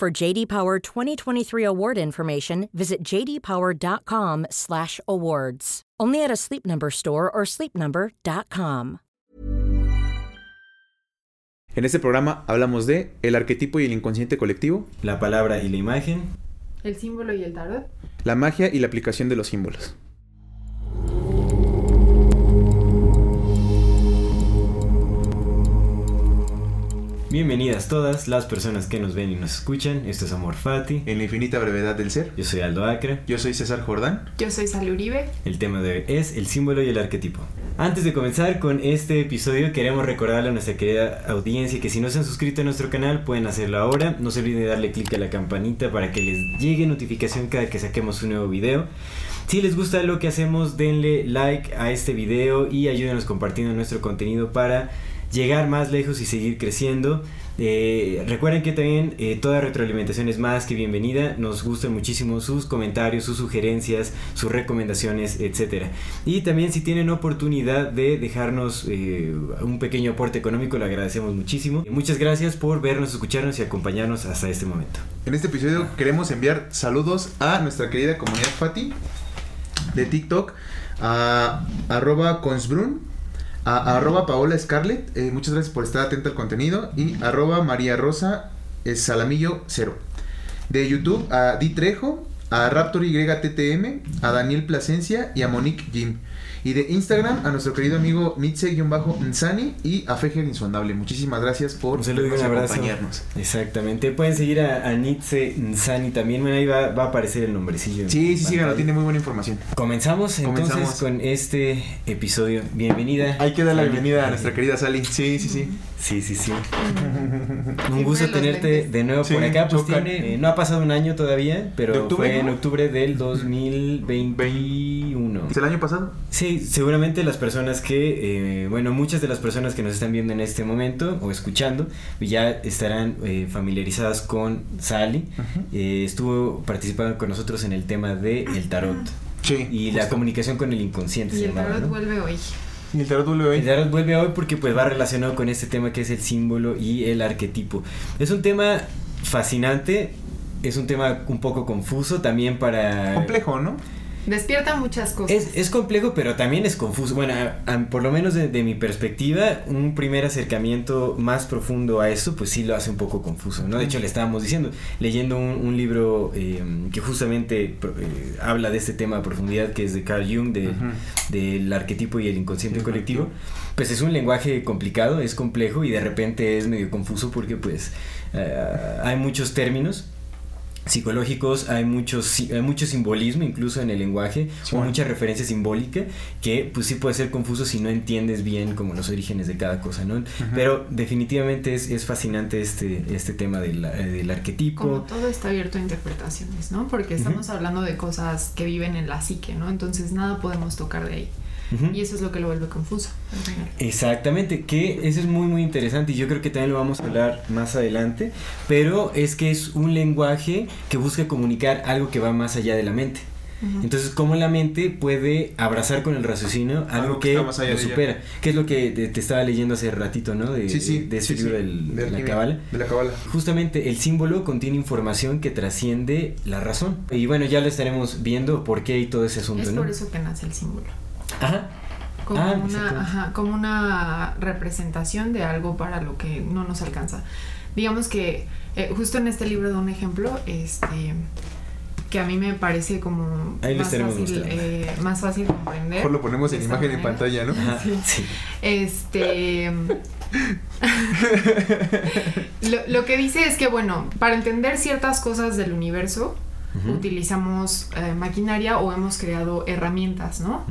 For JD Power 2023 award information, visit jdpower.com/awards. Only at a Sleep Number store or sleepnumber.com. En este programa hablamos de el arquetipo y el inconsciente colectivo, la palabra y la imagen, el símbolo y el tarot, la magia y la aplicación de los símbolos. Bienvenidas todas las personas que nos ven y nos escuchan. Esto es Amor Fati. En la infinita brevedad del ser. Yo soy Aldo Acre. Yo soy César Jordán. Yo soy Sally Uribe. El tema de hoy es el símbolo y el arquetipo. Antes de comenzar con este episodio, queremos recordarle a nuestra querida audiencia que si no se han suscrito a nuestro canal, pueden hacerlo ahora. No se olviden de darle clic a la campanita para que les llegue notificación cada que saquemos un nuevo video. Si les gusta lo que hacemos, denle like a este video y ayúdenos compartiendo nuestro contenido para llegar más lejos y seguir creciendo. Eh, recuerden que también eh, toda retroalimentación es más que bienvenida. Nos gustan muchísimo sus comentarios, sus sugerencias, sus recomendaciones, etc. Y también si tienen oportunidad de dejarnos eh, un pequeño aporte económico, le agradecemos muchísimo. Muchas gracias por vernos, escucharnos y acompañarnos hasta este momento. En este episodio queremos enviar saludos a nuestra querida comunidad Fati de TikTok, a arroba consbrun a, arroba Paola Scarlett, eh, muchas gracias por estar atenta al contenido. Y arroba María Rosa Salamillo 0. De YouTube a Di Trejo, a Raptor YTTM, a Daniel Plasencia y a Monique Jim. Y de Instagram a nuestro querido amigo Nitze-Nsani y a Fejer Insondable. Muchísimas gracias por acompañarnos. Exactamente. Pueden seguir a, a Nitze Nsani también. ahí va, a aparecer el nombrecillo. Sí, sí, sí, tiene muy buena información. Comenzamos entonces con este episodio. Bienvenida. Hay que dar la bienvenida a nuestra querida Sally. Sí, sí, sí. Sí, sí, sí. un gusto tenerte de nuevo por acá. Pues tiene, eh, no ha pasado un año todavía, pero fue en octubre del 2021. ¿Es el año pasado? Sí, seguramente las personas que, eh, bueno, muchas de las personas que nos están viendo en este momento o escuchando ya estarán eh, familiarizadas con Sally. estuvo participando con nosotros en el tema de el tarot. Sí, y la comunicación con el inconsciente. Y el tarot vuelve hoy. Y el tarot vuelve hoy. El tarot vuelve hoy porque pues va relacionado con este tema que es el símbolo y el arquetipo. Es un tema fascinante, es un tema un poco confuso también para... Complejo, ¿no? Despierta muchas cosas. Es, complejo, pero también es confuso. Bueno, por lo menos de, mi perspectiva, un primer acercamiento más profundo a eso, pues sí lo hace un poco confuso, ¿no? De hecho, le estábamos diciendo, leyendo un, libro eh, que justamente eh, habla de este tema a profundidad, que es de Carl Jung, de, del arquetipo y el inconsciente colectivo, pues es un lenguaje complicado, es complejo y de repente es medio confuso porque pues eh, hay muchos términos psicológicos hay muchos hay mucho simbolismo incluso en el lenguaje o mucha referencia simbólica que pues sí puede ser confuso si no entiendes bien como los orígenes de cada cosa no pero definitivamente es, es, fascinante este este tema del, eh, del, arquetipo. Como todo está abierto a interpretaciones no porque estamos hablando de cosas que viven en la psique no entonces nada podemos tocar de ahí y eso es lo que lo vuelve confuso. Exactamente, que eso es muy muy interesante y yo creo que también lo vamos a hablar más adelante, pero es que es un lenguaje que busca comunicar algo que va más allá de la mente. Entonces, ¿cómo la mente puede abrazar con el raciocinio algo, que, lo supera? Que es lo que te, estaba leyendo hace ratito, ¿no? De, de ese libro de, la cabala. De la cabala. Justamente, el símbolo contiene información que trasciende la razón. Y bueno, ya lo estaremos viendo por qué y todo ese asunto, es por eso que nace el símbolo. Ajá. Como, ah, una, ajá, como una representación de algo para lo que no nos alcanza. Digamos que eh, justo en este libro da un ejemplo, este que a mí me parece como más, fácil, eh, más fácil comprender. Mejor lo ponemos en imagen en pantalla, ¿no? Sí. Este. lo, lo, que dice es que, bueno, para entender ciertas cosas del universo, utilizamos eh, maquinaria o hemos creado herramientas, ¿no?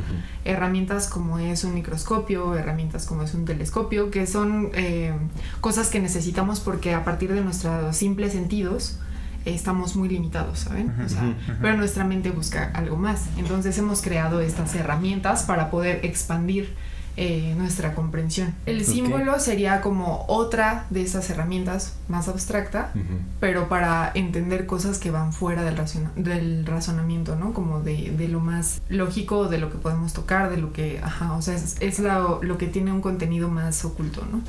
Herramientas como es un microscopio, herramientas como es un telescopio, que son eh, cosas que necesitamos porque a partir de nuestros simples sentidos estamos muy limitados, ¿saben? O sea, pero nuestra mente busca algo más. Entonces hemos creado estas herramientas para poder expandir eh, nuestra comprensión. El símbolo sería como otra de esas herramientas más abstracta, pero para entender cosas que van fuera del, del razonamiento, ¿no? Como de, de, lo más lógico, de lo que podemos tocar, de lo que, ajá, o sea, es, es lo, lo, que tiene un contenido más oculto, ¿no?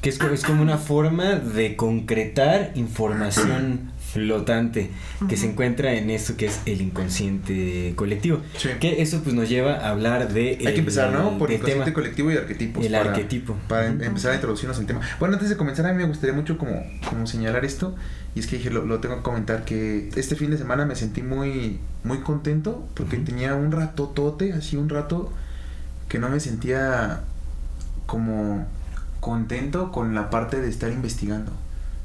Que es, es como una forma de concretar información flotante que se encuentra en esto que es el inconsciente colectivo. Que eso pues nos lleva a hablar de... Hay que empezar, ¿no? Por inconsciente colectivo y arquetipos. El arquetipo. Para em, empezar a introducirnos en tema. Bueno, antes de comenzar a mí me gustaría mucho como, como señalar esto. Y es que dije, lo, tengo que comentar, que este fin de semana me sentí muy, muy contento porque tenía un rato tote, así un rato que no me sentía como contento con la parte de estar investigando.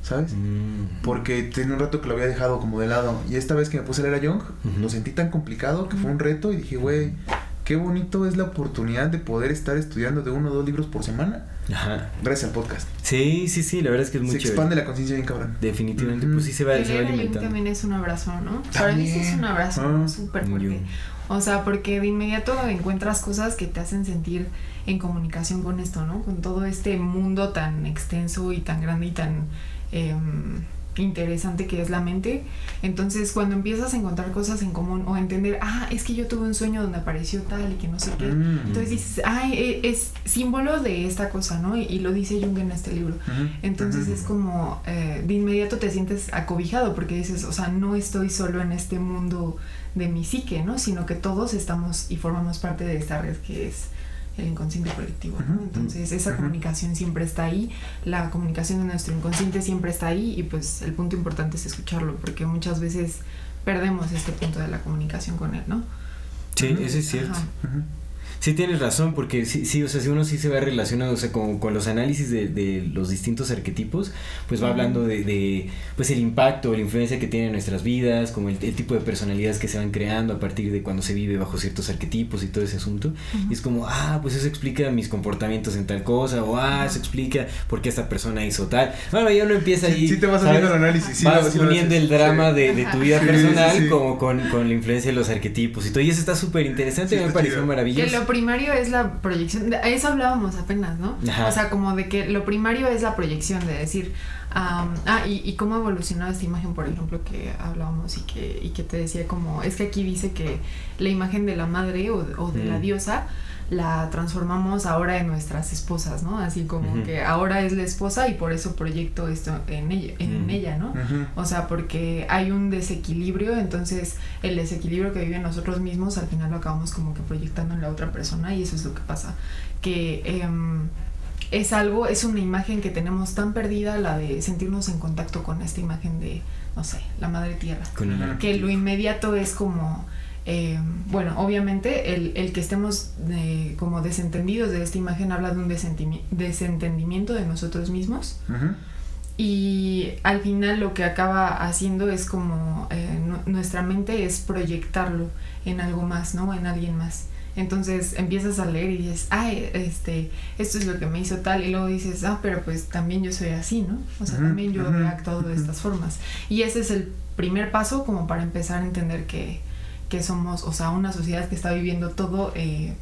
¿Sabes? Mm. Porque tenía un rato que lo había dejado como de lado. Y esta vez que me puse a leer a Young, lo sentí tan complicado que fue un reto y dije, güey, qué bonito es la oportunidad de poder estar estudiando de uno o dos libros por semana. Ajá. Gracias al podcast. Sí, sí, sí, la verdad es que es muy Se expande la conciencia bien cabrón. Definitivamente, pues sí se va, se va alimentando. también es un abrazo, ¿no? Para mí sí es un abrazo ah. súper fuerte. O sea, porque de inmediato encuentras cosas que te hacen sentir en comunicación con esto, ¿no? Con todo este mundo tan extenso y tan grande y tan Em, interesante que es la mente. Entonces, cuando empiezas a encontrar cosas en común o entender, ah, es que yo tuve un sueño donde apareció tal y que no sé qué, mm. entonces dices, ay, e, es, símbolo de esta cosa, ¿no? Y, lo dice Jung en este libro. Entonces es como, eh, de inmediato te sientes acobijado porque dices, o sea, no estoy solo en este mundo de mi psique, ¿no? Sino que todos estamos y formamos parte de esta red que es el inconsciente colectivo. Entonces esa comunicación siempre está ahí, la comunicación de nuestro inconsciente siempre está ahí y pues el punto importante es escucharlo porque muchas veces perdemos este punto de la comunicación con él, ¿no? Sí, eso es cierto. Sí tienes razón, porque sí, sí, o sea, si uno sí se va relacionado, o sea, con, con los análisis de, de, los distintos arquetipos, pues va hablando de, de, pues el impacto, la influencia que tiene en nuestras vidas, como el, tipo de personalidades que se van creando a partir de cuando se vive bajo ciertos arquetipos y todo ese asunto. Y es como, ah, pues eso explica mis comportamientos en tal cosa, o ah, eso explica por qué esta persona hizo tal. Bueno, ya uno empieza ahí. Sí, te vas haciendo el análisis, sí, vas uniendo el drama de, de, tu vida personal como con, con, la influencia de los arquetipos y todo. Y eso está súper interesante, me pareció maravilloso primario es la proyección, de eso hablábamos apenas, ¿no? O sea, como de que lo primario es la proyección, de decir, ah, y, y, cómo ha evolucionado esta imagen, por ejemplo, que hablábamos y que, y que te decía como, es que aquí dice que la imagen de la madre o, o de la diosa la transformamos ahora en nuestras esposas, ¿no? Así como que ahora es la esposa y por eso proyecto esto en ella, en ella ¿no? O sea, porque hay un desequilibrio, entonces el desequilibrio que vive nosotros mismos al final lo acabamos como que proyectando en la otra persona y eso es lo que pasa, que em, es algo, es una imagen que tenemos tan perdida, la de sentirnos en contacto con esta imagen de, no sé, la madre tierra, que lo inmediato es como eh, bueno, obviamente el, que estemos eh, como desentendidos de esta imagen habla de un desentendimiento de nosotros mismos. Y al final lo que acaba haciendo es como eh, nuestra mente es proyectarlo en algo más, ¿no? En alguien más. Entonces empiezas a leer y dices, ay, este, esto es lo que me hizo tal, y luego dices, ah, pero pues también yo soy así, ¿no? O sea, también yo he actuado de estas formas. Y ese es el primer paso como para empezar a entender que, que somos, o sea, una sociedad que está viviendo todo, eh,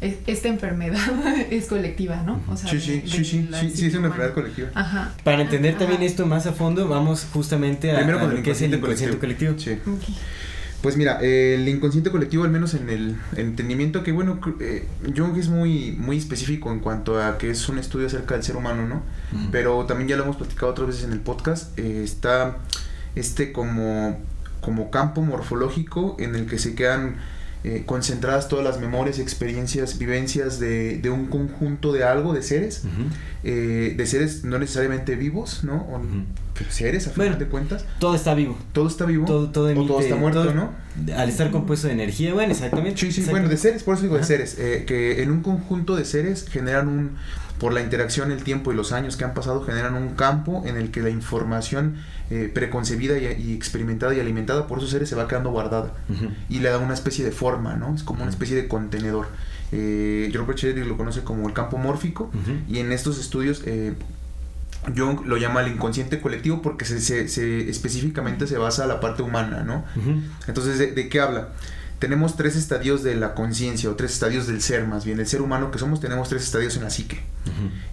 esta enfermedad es colectiva, ¿no? O sea, sí, sí, sí, sí, sí, es una enfermedad colectiva. Ajá. Para entender también esto más a fondo, vamos justamente a, Primero con lo que es el inconsciente colectivo. Sí. Pues mira, el inconsciente colectivo, al menos en el, entendimiento que, bueno, eh, Jung es muy, muy específico en cuanto a que es un estudio acerca del ser humano, ¿no? Pero también ya lo hemos platicado otras veces en el podcast, eh, está este como como campo morfológico en el que se quedan eh, concentradas todas las memorias, experiencias, vivencias de, de un conjunto de algo, de seres, eh, de seres no necesariamente vivos, ¿no? Pero seres, a fin de cuentas. Todo está vivo. Todo está vivo. Todo, todo, o todo está muerto, ¿no? Al estar compuesto de energía, bueno, exactamente. Sí, sí, bueno, de seres, por eso digo de seres, eh, que en un conjunto de seres generan un, por la interacción, el tiempo y los años que han pasado, generan un campo en el que la información eh, preconcebida y, experimentada y alimentada por esos seres se va quedando guardada y le da una especie de forma, ¿no? Es como una especie de contenedor. Eh, Robert lo conoce como el campo mórfico y en estos estudios eh, Jung lo llama el inconsciente colectivo porque se, se, específicamente se basa en la parte humana, ¿no? Entonces, ¿de, qué habla? Tenemos tres estadios de la conciencia o tres estadios del ser, más bien, el ser humano que somos, tenemos tres estadios en la psique.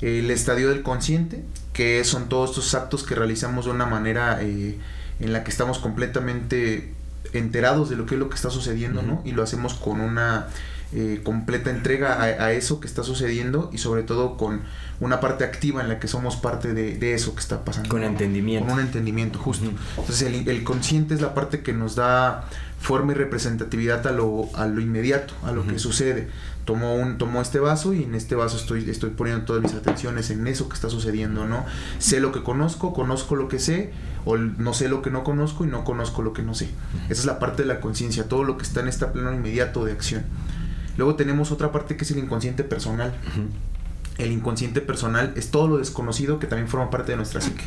El estadio del consciente, que son todos estos actos que realizamos de una manera eh, en la que estamos completamente enterados de lo que es lo que está sucediendo, ¿no? Y lo hacemos con una eh, completa entrega a, eso que está sucediendo y sobre todo con una parte activa en la que somos parte de, eso que está pasando. Con entendimiento. Con un entendimiento, justo. Entonces el, consciente es la parte que nos da forma y representatividad a lo, a lo inmediato, a lo que sucede. Tomo, un, tomo este vaso y en este vaso estoy, estoy poniendo todas mis atenciones en eso que está sucediendo, ¿no? Sé lo que conozco, conozco lo que sé, o no sé lo que no conozco y no conozco lo que no sé. Esa es la parte de la conciencia, todo lo que está en este plano inmediato de acción. Luego tenemos otra parte que es el inconsciente personal. El inconsciente personal es todo lo desconocido que también forma parte de nuestra psique.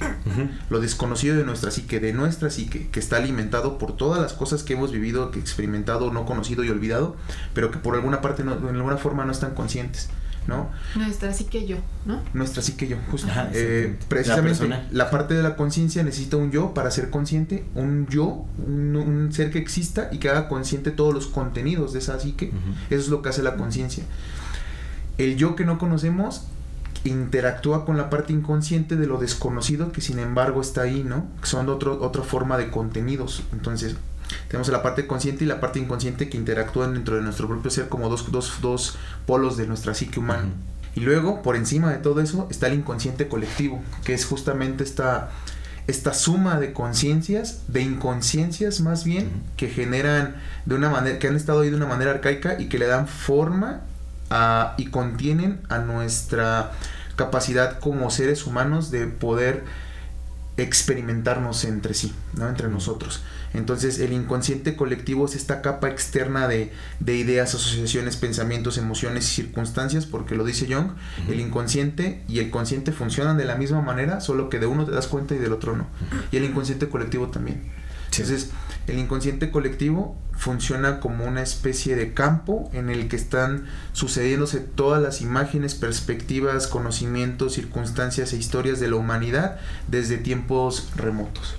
Lo desconocido de nuestra psique, de nuestra psique, que está alimentado por todas las cosas que hemos vivido, que experimentado, no conocido y olvidado, pero que por alguna parte, no, en alguna forma no están conscientes. ¿No? Nuestra psique yo, ¿no? Nuestra psique yo, justo. Eh, precisamente la, parte de la conciencia necesita un yo para ser consciente, un yo, un, ser que exista y que haga consciente todos los contenidos de esa psique. Eso es lo que hace la conciencia. El yo que no conocemos interactúa con la parte inconsciente de lo desconocido que sin embargo está ahí, ¿no? Son otro, otra forma de contenidos. Entonces, tenemos la parte consciente y la parte inconsciente que interactúan dentro de nuestro propio ser como dos, dos, dos polos de nuestra psique humana. Y luego, por encima de todo eso, está el inconsciente colectivo, que es justamente esta, esta suma de conciencias, de inconsciencias más bien, que generan de una manera, que han estado ahí de una manera arcaica y que le dan forma a, y contienen a nuestra capacidad como seres humanos de poder experimentarnos entre sí, ¿no? entre nosotros. Entonces el inconsciente colectivo es esta capa externa de, ideas, asociaciones, pensamientos, emociones y circunstancias, porque lo dice Jung, el inconsciente y el consciente funcionan de la misma manera, solo que de uno te das cuenta y del otro no. Y el inconsciente colectivo también. Entonces, el inconsciente colectivo funciona como una especie de campo en el que están sucediéndose todas las imágenes, perspectivas, conocimientos, circunstancias e historias de la humanidad desde tiempos remotos.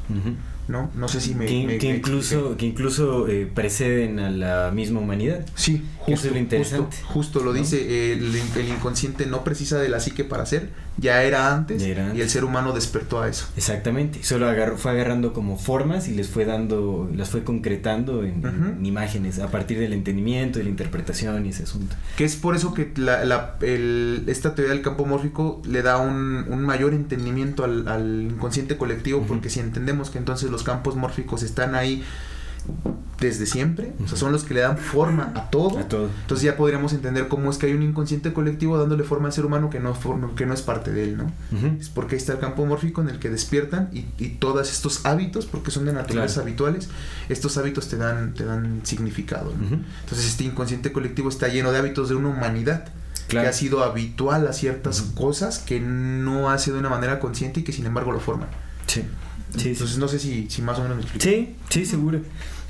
¿No? No sé si me... Que, incluso, que incluso eh, preceden a la misma humanidad. Sí, justo, lo interesante. Justo, lo dice, el, el, inconsciente no precisa de la psique para ser, ya era antes y el ser humano despertó a eso. Exactamente, solo agarró, fue agarrando como formas y les fue dando, las fue concretando en, imágenes a partir del entendimiento, de la interpretación y ese asunto. Que es por eso que la, la, el, esta teoría del campo mórfico le da un, un mayor entendimiento al, al inconsciente colectivo, porque si entendemos que entonces los campos mórficos están ahí desde siempre, o sea, son los que le dan forma a todo. Entonces ya podríamos entender cómo es que hay un inconsciente colectivo dándole forma al ser humano que no, forma, que no es parte de él, ¿no? Es porque ahí está el campo mórfico en el que despiertan y, todos estos hábitos, porque son de naturaleza habituales, estos hábitos te dan, te dan significado. Entonces este inconsciente colectivo está lleno de hábitos de una humanidad. que ha sido habitual a ciertas cosas que no hace de una manera consciente y que sin embargo lo forman. Sí. Entonces no sé si, si más o menos me explico. Sí, sí, seguro.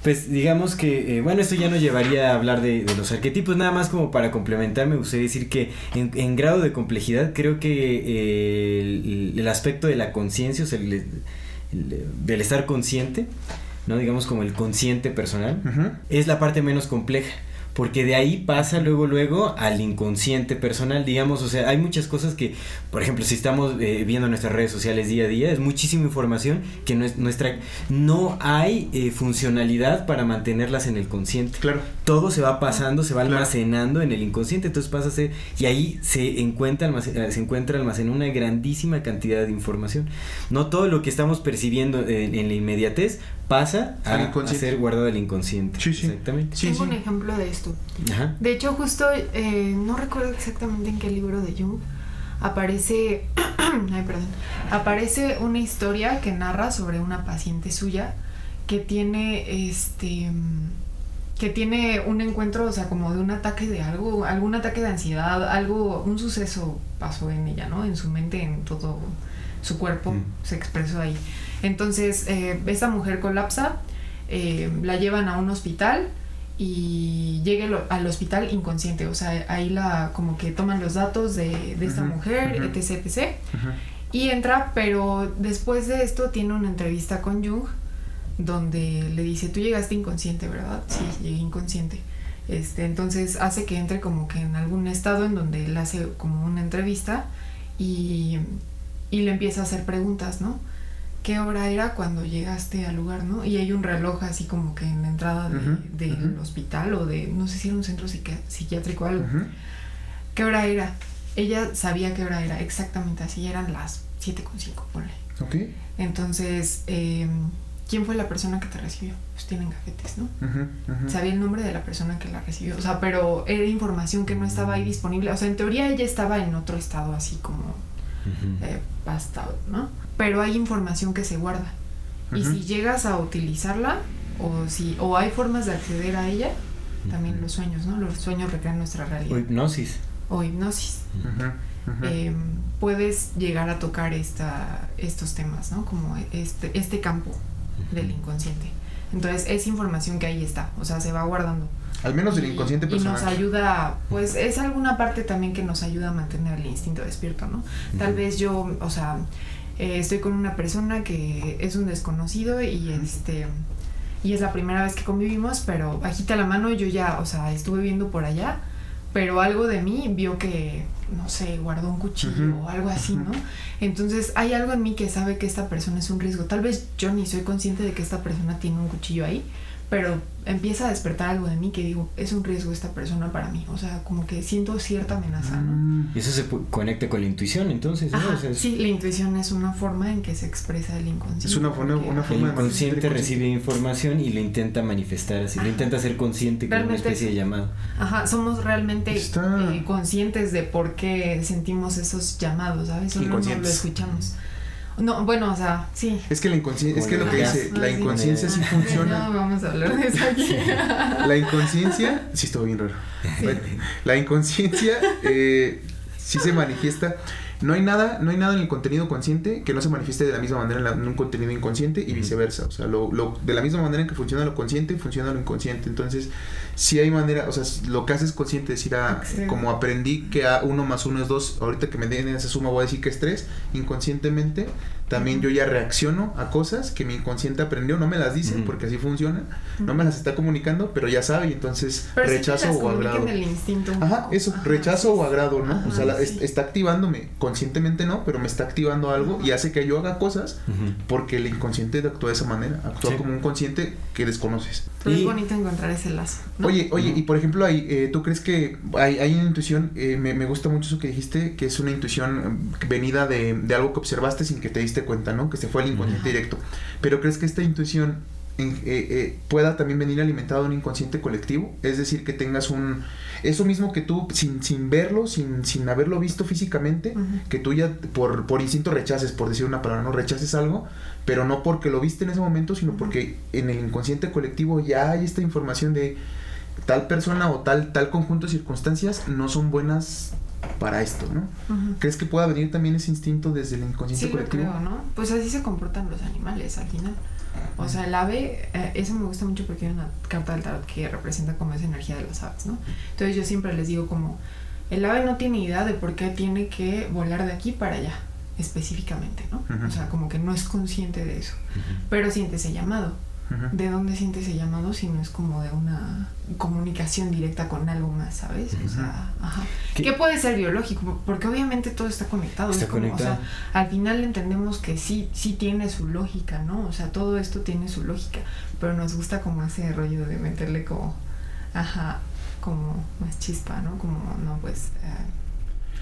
Pues digamos que, eh, bueno, esto ya nos llevaría a hablar de, los arquetipos, nada más como para complementar, me gustaría decir que en, grado de complejidad creo que eh, el, aspecto de la conciencia, o sea, el, del estar consciente, ¿no? Digamos como el consciente personal, es la parte menos compleja porque de ahí pasa luego, luego al inconsciente personal, digamos, o sea, hay muchas cosas que, por ejemplo, si estamos eh, viendo nuestras redes sociales día a día, es muchísima información que no, es, nuestra, no hay eh, funcionalidad para mantenerlas en el consciente. Claro. Todo se va pasando, se va almacenando en el inconsciente, entonces pasa a ser, y ahí se encuentra, eh, se encuentra almacenada una grandísima cantidad de información. No todo lo que estamos percibiendo en, en la inmediatez pasa a, ser guardado el inconsciente. Sí, sí. Exactamente. Tengo un ejemplo de esto. De hecho, justo, eh, no recuerdo exactamente en qué libro de Jung, aparece, ay, perdón, aparece una historia que narra sobre una paciente suya que tiene, este, que tiene un encuentro, o sea, como de un ataque de algo, algún ataque de ansiedad, algo, un suceso pasó en ella, ¿no? En su mente, en todo su cuerpo, mm. se expresó ahí. Entonces, eh, esta mujer colapsa, eh, la llevan a un hospital y llega al hospital inconsciente, o sea, ahí la como que toman los datos de, esta mujer, etc, etc. Y entra, pero después de esto tiene una entrevista con Jung donde le dice, tú llegaste inconsciente, ¿verdad? Sí, llegué inconsciente. Este, entonces hace que entre como que en algún estado en donde él hace como una entrevista y, y le empieza a hacer preguntas, ¿no? ¿Qué hora era cuando llegaste al lugar, no? Y hay un reloj así como que en la entrada del hospital o de, no sé si era un centro psiquiátrico o algo. ¿Qué hora era? Ella sabía qué hora era, exactamente así, eran las 7.5, ponle. Ok. Entonces, eh, ¿quién fue la persona que te recibió? Pues tienen gafetes, ¿no? Sabía el nombre de la persona que la recibió, o sea, pero era información que no estaba ahí disponible, o sea, en teoría ella estaba en otro estado así como eh, ¿no? Pero hay información que se guarda. Y si llegas a utilizarla, o si o hay formas de acceder a ella, también los sueños, ¿no? Los sueños recrean nuestra realidad. O hipnosis. O hipnosis. Em, puedes llegar a tocar esta, estos temas, ¿no? Como este, este campo del inconsciente. Entonces es información que ahí está, o sea, se va guardando. Al menos del inconsciente personal. Y nos ayuda, pues es alguna parte también que nos ayuda a mantener el instinto despierto, ¿no? Tal vez yo, o sea, eh, estoy con una persona que es un desconocido y este y es la primera vez que convivimos, pero agita la mano y yo ya, o sea, estuve viendo por allá pero algo de mí vio que, no sé, guardó un cuchillo o algo así, ¿no? Entonces hay algo en mí que sabe que esta persona es un riesgo. Tal vez yo ni soy consciente de que esta persona tiene un cuchillo ahí, pero empieza a despertar algo de mí que digo, es un riesgo esta persona para mí. O sea, como que siento cierta amenaza, ¿no? Mm. Y eso se conecta con la intuición, entonces, ¿no? Sí, la intuición es una forma en que se expresa el inconsciente. Es una, forma, una forma El inconsciente recibe información y lo intenta manifestar así, lo intenta ser consciente como una especie de llamado. Ajá, somos realmente eh, conscientes de por qué sentimos esos llamados, ¿sabes? Solo no lo escuchamos. No, bueno, o sea, sí. Es que la inconsciencia, es que lo que dice, la inconsciencia sí funciona. No, vamos a hablar de eso aquí. La inconsciencia, sí estuvo bien raro. La inconsciencia eh, sí se manifiesta. No hay nada, no hay nada en el contenido consciente que no se manifieste de la misma manera en, un contenido inconsciente y viceversa. O sea, lo, lo, de la misma manera en que funciona lo consciente, funciona lo inconsciente. Entonces, si hay manera, o sea, lo que haces consciente decir, ah, como aprendí que a uno más uno es dos, ahorita que me den esa suma voy a decir que es tres, inconscientemente también yo ya reacciono a cosas que mi inconsciente aprendió, no me las dicen porque así funciona, no me las está comunicando, pero ya sabe y entonces rechazo o agrado. El instinto Ajá, eso, rechazo o agrado, ¿no? o sea, está activándome, conscientemente no, pero me está activando algo y hace que yo haga cosas porque el inconsciente actúa de esa manera, actúa como un consciente que desconoces. Pero es bonito encontrar ese lazo. Oye, oye, y por ejemplo, hay, eh, ¿tú crees que hay, hay una intuición, eh, me, me, gusta mucho eso que dijiste, que es una intuición venida de, de algo que observaste sin que te diste cuenta, ¿no? Que se fue al inconsciente directo. Pero ¿crees que esta intuición eh, eh, pueda también venir alimentado de un inconsciente colectivo? Es decir, que tengas un... Eso mismo que tú, sin, sin verlo, sin, sin haberlo visto físicamente, que tú ya por, por instinto rechaces, por decir una palabra, no rechaces algo, pero no porque lo viste en ese momento, sino porque en el inconsciente colectivo ya hay esta información de tal persona o tal, tal conjunto de circunstancias no son buenas para esto, ¿no? ¿Crees que pueda venir también ese instinto desde el inconsciente colectivo? Creo, ¿no? Pues así se comportan los animales al final. O sea, el ave, eh, eso me gusta mucho porque hay una carta del tarot que representa como esa energía de las aves, ¿no? Entonces yo siempre les digo como, el ave no tiene idea de por qué tiene que volar de aquí para allá, específicamente, ¿no? O sea, como que no es consciente de eso, pero siente ese llamado de dónde siente ese llamado si no es como de una comunicación directa con algo más, ¿sabes? O sea, ajá. ¿Qué? puede ser biológico? Porque obviamente todo está conectado. Está conectado. O sea, al final entendemos que sí, sí tiene su lógica, ¿no? O sea, todo esto tiene su lógica, pero nos gusta como ese rollo de meterle como, ajá, como más chispa, ¿no? Como, no, pues... Eh,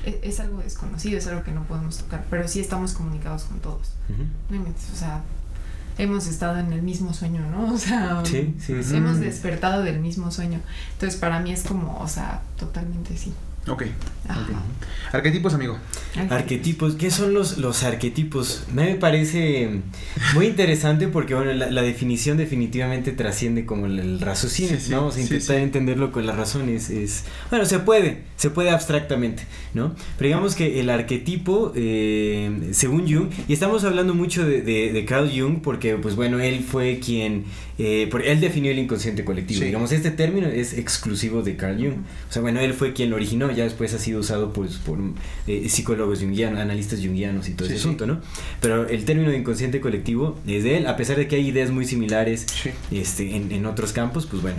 e, es, algo desconocido, es algo que no podemos tocar, pero sí estamos comunicados con todos. O sea, hemos estado en el mismo sueño, ¿no? O sea, hemos despertado del mismo sueño. Entonces, para mí es como, o sea, totalmente sí. Ok. Arquetipos, amigo. Arquetipos. ¿Qué son los, los arquetipos? Me parece muy interesante porque, bueno, la, definición definitivamente trasciende como el, raciocinio, ¿no? O sea, intentar entenderlo con las razones es... Bueno, se puede, se puede abstractamente, ¿no? Pero digamos que el arquetipo, eh, según Jung, y estamos hablando mucho de, de, Carl Jung porque, pues bueno, él fue quien... Eh, él definió el inconsciente colectivo. Digamos, este término es exclusivo de Carl Jung. O sea, bueno, él fue quien lo originó ya después ha sido usado pues, por eh, psicólogos jungianos, analistas jungianos y todo ese asunto, ¿no? Pero el término de inconsciente colectivo es de él, a pesar de que hay ideas muy similares este, en, en otros campos, pues bueno,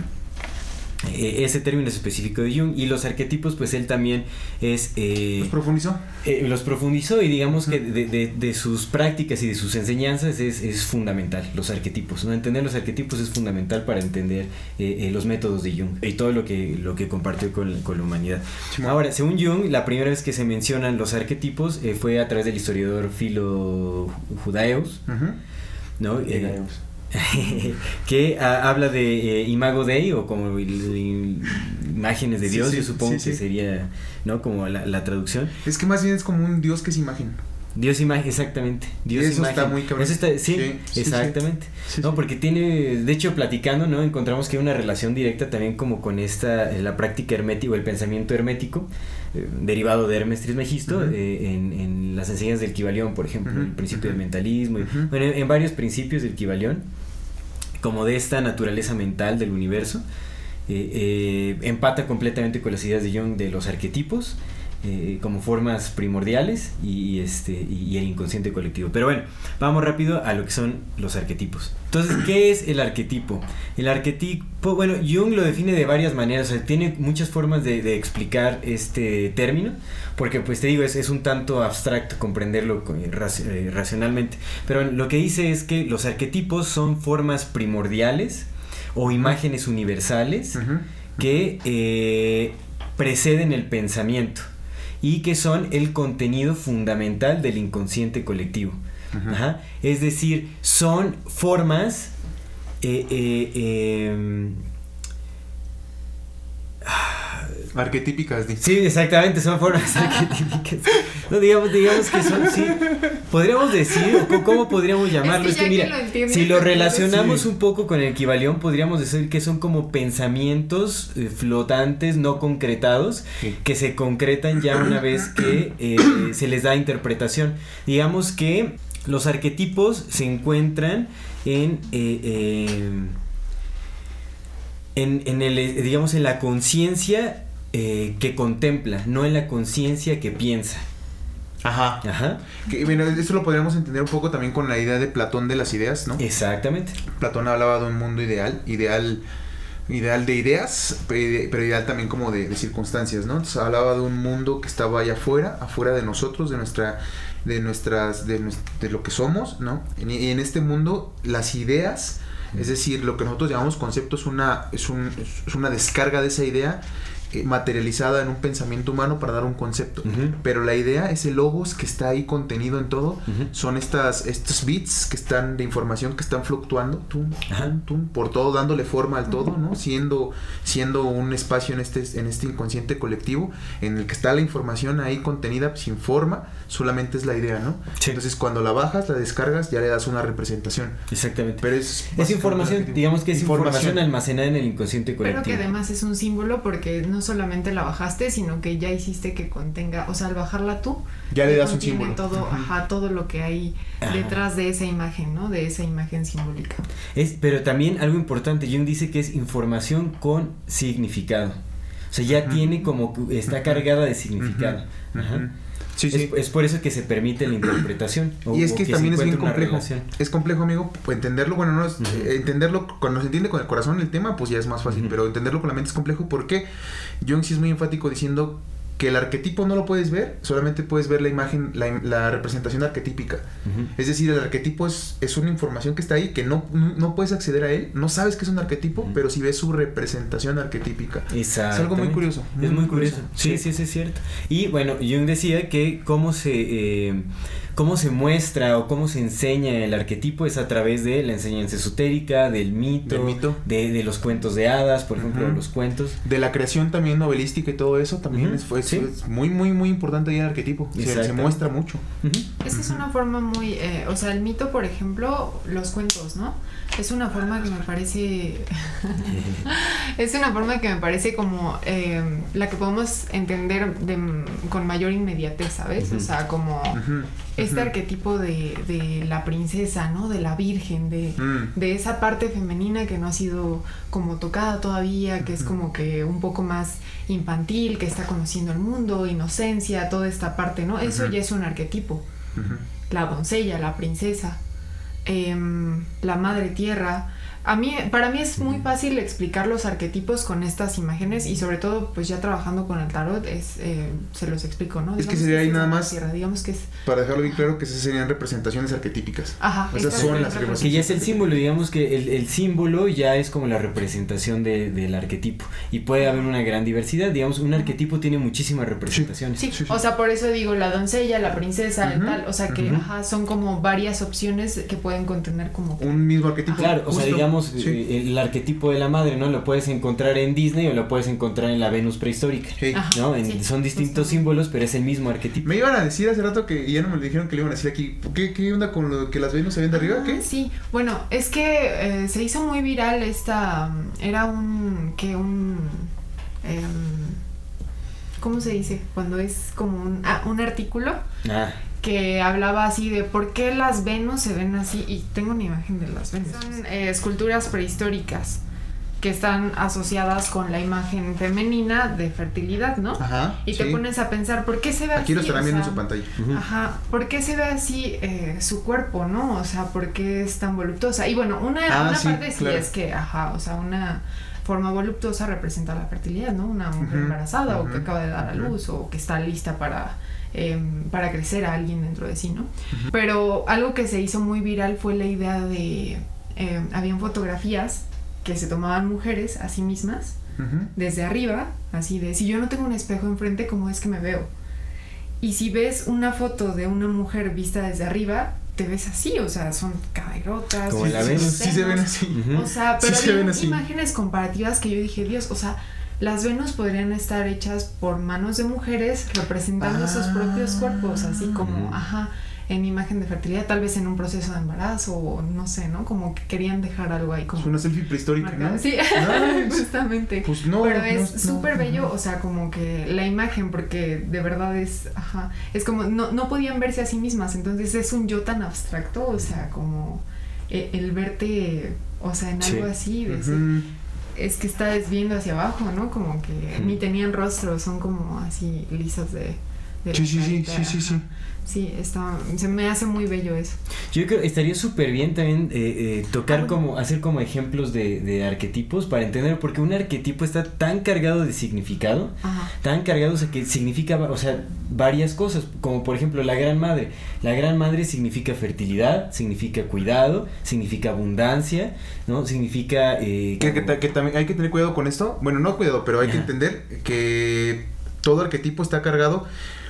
eh, ese término específico de Jung y los arquetipos pues él también es eh, los profundizó eh, los profundizó y digamos que de, de, sus prácticas y de sus enseñanzas es, es, fundamental los arquetipos no entender los arquetipos es fundamental para entender los métodos de Jung y todo lo que lo que compartió con, con la humanidad. Ahora según Jung la primera vez que se mencionan los arquetipos fue a través del historiador Philo Judaeus ¿no? Que habla de eh, imago dei o como imágenes de Dios, yo supongo que sería, ¿no? Como la, traducción. Es que más bien es como un Dios que es imagen. Dios imagen, exactamente. Dios eso está muy cabrón. sí, exactamente. no, porque tiene, de hecho, platicando, ¿no? Encontramos que hay una relación directa también como con esta, eh, la práctica hermética o el pensamiento hermético, eh, derivado de Hermes Trismegisto, en, en, las enseñanzas del Kibalión, por ejemplo, el principio del mentalismo, bueno, en, varios principios del Kibalión como de esta naturaleza mental del universo. Eh, eh, empata completamente con las ideas de Jung de los arquetipos eh, como formas primordiales y, este, y el inconsciente colectivo. Pero bueno, vamos rápido a lo que son los arquetipos. Entonces, ¿qué es el arquetipo? El arquetipo, bueno, Jung lo define de varias maneras, o sea, tiene muchas formas de, explicar este término, porque pues te digo, es, es un tanto abstracto comprenderlo eh, eh, racionalmente. Pero lo que dice es que los arquetipos son formas primordiales o imágenes universales que preceden el pensamiento y que son el contenido fundamental del inconsciente colectivo. Es decir, son formas eh, eh, em, Arquetípicas, Sí, exactamente, son formas arquetípicas. No, digamos, digamos que son, sí. Podríamos decir, ¿cómo podríamos llamarlo? Es que, mira, si lo relacionamos un poco con el equivalión, podríamos decir que son como pensamientos eh, flotantes, no concretados, que se concretan ya una vez que eh, se les da interpretación. Digamos que los arquetipos se encuentran en... Eh, en, en, el, digamos, en la conciencia eh, que contempla, no en la conciencia que piensa. Ajá. Ajá. Que, bueno, eso lo podríamos entender un poco también con la idea de Platón de las ideas, ¿no? Exactamente. Platón hablaba de un mundo ideal, ideal, ideal de ideas, pero ideal también como de, circunstancias, ¿no? Entonces hablaba de un mundo que estaba allá afuera, afuera de nosotros, de nuestra, de nuestras, de, de lo que somos, ¿no? Y en este mundo las ideas, es decir, lo que nosotros llamamos concepto es una, es, un, es una descarga de esa idea materializada en un pensamiento humano para dar un concepto. Pero la idea, ese logos que está ahí contenido en todo, son estas, estos bits que están de información que están fluctuando por todo, dándole forma al todo, ¿no? Siendo, siendo un espacio en este, en este inconsciente colectivo en el que está la información ahí contenida sin forma, solamente es la idea, ¿no? Entonces cuando la bajas, la descargas, ya le das una representación. Exactamente. Pero es, es información, digamos que es información. almacenada en el inconsciente colectivo. Pero que además es un símbolo porque no solamente la bajaste, sino que ya hiciste que contenga, o sea, al bajarla tú, ya le das un símbolo. Todo, ajá, todo lo que hay detrás de esa imagen, ¿no? De esa imagen simbólica. Es, pero también algo importante, Jung dice que es información con significado. O sea, ya tiene como, está cargada de significado. Ajá. Sí, sí. Es, por eso que se permite la interpretación. y es que, también es bien complejo. Es complejo, amigo, entenderlo, bueno, no es, eh, entenderlo, cuando se entiende con el corazón el tema, pues ya es más fácil, pero entenderlo con la mente es complejo porque Jung sí es muy enfático diciendo que el arquetipo no lo puedes ver, solamente puedes ver la imagen, la, representación arquetípica. Es decir, el arquetipo es, es, una información que está ahí, que no, no puedes acceder a él, no sabes que es un arquetipo, pero si ves su representación arquetípica. Es algo muy curioso. Es muy curioso. Sí, sí, sí, es cierto. Y bueno, Jung decía que cómo se... Eh, cómo se muestra o cómo se enseña el arquetipo es a través de la enseñanza esotérica, del mito, De, los cuentos de hadas, por ejemplo, los cuentos. De la creación también novelística y todo eso también es, muy, muy, muy importante ahí el arquetipo. Se, muestra mucho. Esa es una forma muy, eh, o sea, el mito, por ejemplo, los cuentos, ¿no? Es una forma que me parece, es una forma que me parece como eh, la que podemos entender con mayor inmediatez, ¿sabes? O sea, como este arquetipo de, de, la princesa, ¿no? De la virgen, de, mm. de, esa parte femenina que no ha sido como tocada todavía, que es como que un poco más infantil, que está conociendo el mundo, inocencia, toda esta parte, ¿no? Eso ya es un arquetipo. La doncella, la princesa, em, la madre tierra, a mí, para mí es muy fácil explicar los arquetipos con estas imágenes y sobre todo, pues ya trabajando con el tarot, es, eh, se los explico, ¿no? Es que sería ahí nada más, digamos que es... para dejarlo bien claro, que esas serían representaciones arquetípicas. Ajá. Esas son las representaciones. Que ya es el símbolo, digamos que el, el símbolo ya es como la representación de, del arquetipo y puede haber una gran diversidad, digamos, un arquetipo tiene muchísimas representaciones. Sí, o sea, por eso digo la doncella, la princesa, el tal, o sea que ajá, son como varias opciones que pueden contener como... Un mismo arquetipo. Claro, o sea, digamos eh, el arquetipo de la madre, ¿no? Lo puedes encontrar en Disney o lo puedes encontrar en la Venus prehistórica, ¿no? son distintos símbolos, pero es el mismo arquetipo. Me iban a decir hace rato que ya no me lo dijeron que le iban a decir aquí. ¿Qué, qué onda con lo que las Venus se ven de arriba? ¿Qué? Sí, bueno, es que eh, se hizo muy viral esta. Era un. que un. Em, ¿Cómo se dice? Cuando es como un, ah, un artículo. Ah que hablaba así de por qué las Venus se ven así y tengo una imagen de las Venus. Son eh, esculturas prehistóricas que están asociadas con la imagen femenina de fertilidad, ¿no? Ajá. Y te pones a pensar, ¿por qué se ve así? Aquí lo estarán viendo en su pantalla. Ajá. ¿Por qué se ve así eh, su cuerpo, no? O sea, ¿por qué es tan voluptuosa? Y bueno, una, ah, una parte sí es que, ajá, o sea, una forma voluptuosa representa la fertilidad, ¿no? Una mujer embarazada o que acaba de dar a luz o que está lista para Em, para crecer a alguien dentro de sí, ¿no? Pero algo que se hizo muy viral fue la idea de, em, habían fotografías que se tomaban mujeres a sí mismas desde arriba, así de, si yo no tengo un espejo enfrente, ¿cómo es que me veo? Y si ves una foto de una mujer vista desde arriba, te ves así, o sea, son caderotas. Como la ves, sí se ven así. O sea, pero hay imágenes comparativas que yo dije, Dios, o sea, las Venus podrían estar hechas por manos de mujeres representando sus propios cuerpos, así como, ajá, en imagen de fertilidad, tal vez en un proceso de embarazo o no sé, ¿no? Como que querían dejar algo ahí como... Es una selfie prehistórica, ¿no? Sí, justamente. Pues no, Pero es súper bello, o sea, como que la imagen, porque de verdad es, ajá, es como, no, no podían verse a sí mismas, entonces es un yo tan abstracto, o sea, como eh, el, verte, o sea, en algo así, decir es que está desviando hacia abajo, ¿no? Como que ni tenían rostro, son como así lisas de... de sí, sí, sí, sí, sí, sí, Sí, está, se me hace muy bello eso. Yo creo que estaría súper bien también eh, eh, tocar ah, como, hacer como ejemplos de, de, arquetipos para entender, porque un arquetipo está tan cargado de significado, tan cargado, o sea, que significa, o sea, varias cosas, como por ejemplo la gran madre. La gran madre significa fertilidad, significa cuidado, significa abundancia, ¿no? Significa... Eh, que, que, también hay que tener cuidado con esto, bueno, no cuidado, pero hay que entender que todo arquetipo está cargado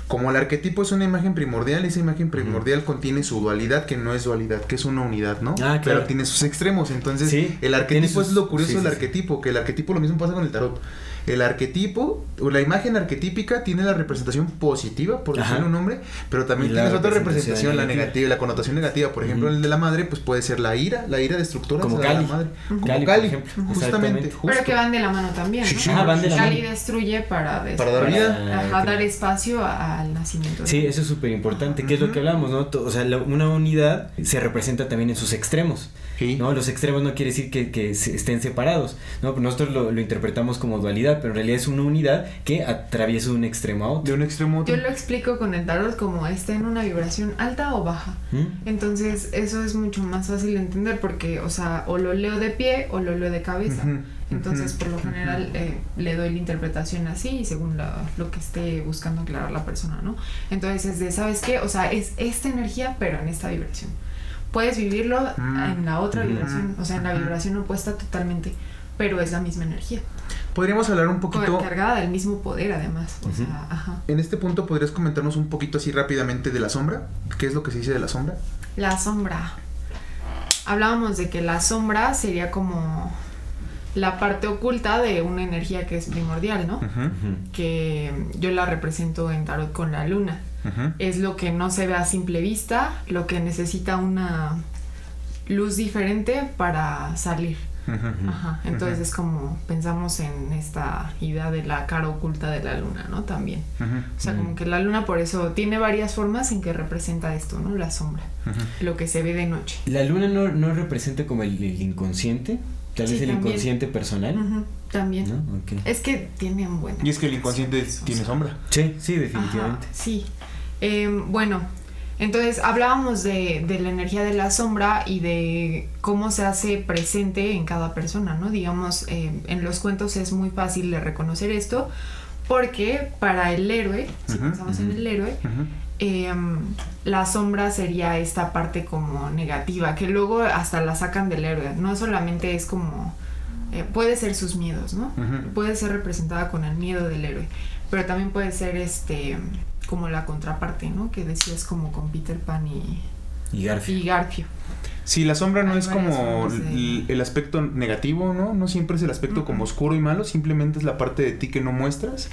como el arquetipo es una imagen primordial, esa imagen primordial contiene su dualidad, que no es dualidad, que es una unidad, ¿no? Ah, claro. Pero tiene sus extremos. Entonces, el arquetipo es lo curioso del arquetipo, que el arquetipo lo mismo pasa con el tarot el arquetipo, o la imagen arquetípica tiene la representación positiva, por decirlo un nombre, pero también tiene otra representación, la negativa, la connotación negativa. Por ejemplo, el de la madre, pues puede ser la ira, la ira destructora. Como Cali. La madre. Como Cali, justamente. Pero que van de la mano también. ¿no? van de la Cali destruye para, para dar vida. Para, dar espacio al nacimiento. Sí, eso es súper importante, que es lo que hablamos, ¿no? O sea, una unidad se representa también en sus extremos. ¿no? Los extremos no quiere decir que, que estén separados, ¿no? Nosotros lo, lo interpretamos como dualidad pero en realidad es una unidad que atraviesa un extremo a otro. De un extremo a otro. Yo lo explico con el tarot como está en una vibración alta o baja. ¿Mm? Entonces, eso es mucho más fácil de entender porque, o sea, o lo leo de pie o lo leo de cabeza. Entonces, por lo general, eh, le doy la interpretación así, según lo que esté buscando aclarar la persona, ¿no? Entonces, es de, ¿sabes qué? O sea, es esta energía, pero en esta vibración. Puedes vivirlo mm. en la otra vibración, o sea, en la vibración opuesta totalmente, pero es la misma energía. Podríamos hablar un poquito... cargada del mismo poder, además. O sea, ajá. En este punto, ¿podrías comentarnos un poquito así rápidamente de la sombra? ¿Qué es lo que se dice de la sombra? La sombra. Hablábamos de que la sombra sería como la parte oculta de una energía que es primordial, ¿no? Que yo la represento en tarot con la luna. Es lo que no se ve a simple vista, lo que necesita una luz diferente para salir. Ajá. Entonces es como pensamos en esta idea de la cara oculta de la luna, ¿no? También. O sea, como que la luna por eso tiene varias formas en que representa esto, ¿no? La sombra. Lo que se ve de noche. ¿La luna no, no representa como el, inconsciente? Tal vez el inconsciente personal. También. Es que tienen buena. Y es que el inconsciente tiene sombra. Sí, sí, definitivamente. sí. Em, bueno, entonces hablábamos de, de, la energía de la sombra y de cómo se hace presente en cada persona, ¿no? Digamos, eh, en los cuentos es muy fácil de reconocer esto porque para el héroe, si pensamos en el héroe, em, la sombra sería esta parte como negativa, que luego hasta la sacan del héroe, no solamente es como... Eh, puede ser sus miedos, ¿no? Puede ser representada con el miedo del héroe, pero también puede ser este como la contraparte, ¿no? Que decías como con Peter Pan y, y Garfio. Y Garfio. Sí, la sombra no es como el, aspecto negativo, ¿no? No siempre es el aspecto como oscuro y malo, simplemente es la parte de ti que no muestras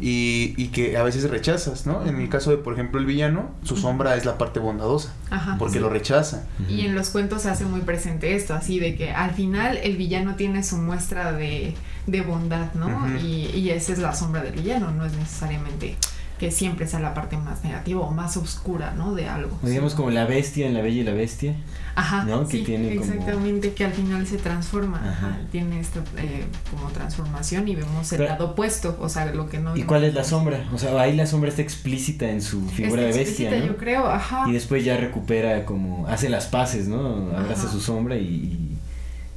y, y, que a veces rechazas, ¿no? En el caso de, por ejemplo, el villano, su sombra es la parte bondadosa, porque lo rechaza. Y en los cuentos se hace muy presente esto, así de que al final el villano tiene su muestra de, de bondad, ¿no? y, y esa es la sombra del villano, no es necesariamente que siempre sea la parte más negativa o más oscura, ¿no? De algo. digamos como la bestia en La Bella y la Bestia. Ajá, ¿no? Que tiene exactamente, que al final se transforma, Ajá. tiene esta eh, como transformación y vemos el lado opuesto, o sea, lo que no... ¿Y cuál es la sombra? O sea, ahí la sombra está explícita en su figura de bestia, ¿no? yo creo, ajá. Y después ya recupera como, hace las paces, ¿no? Abraza su sombra y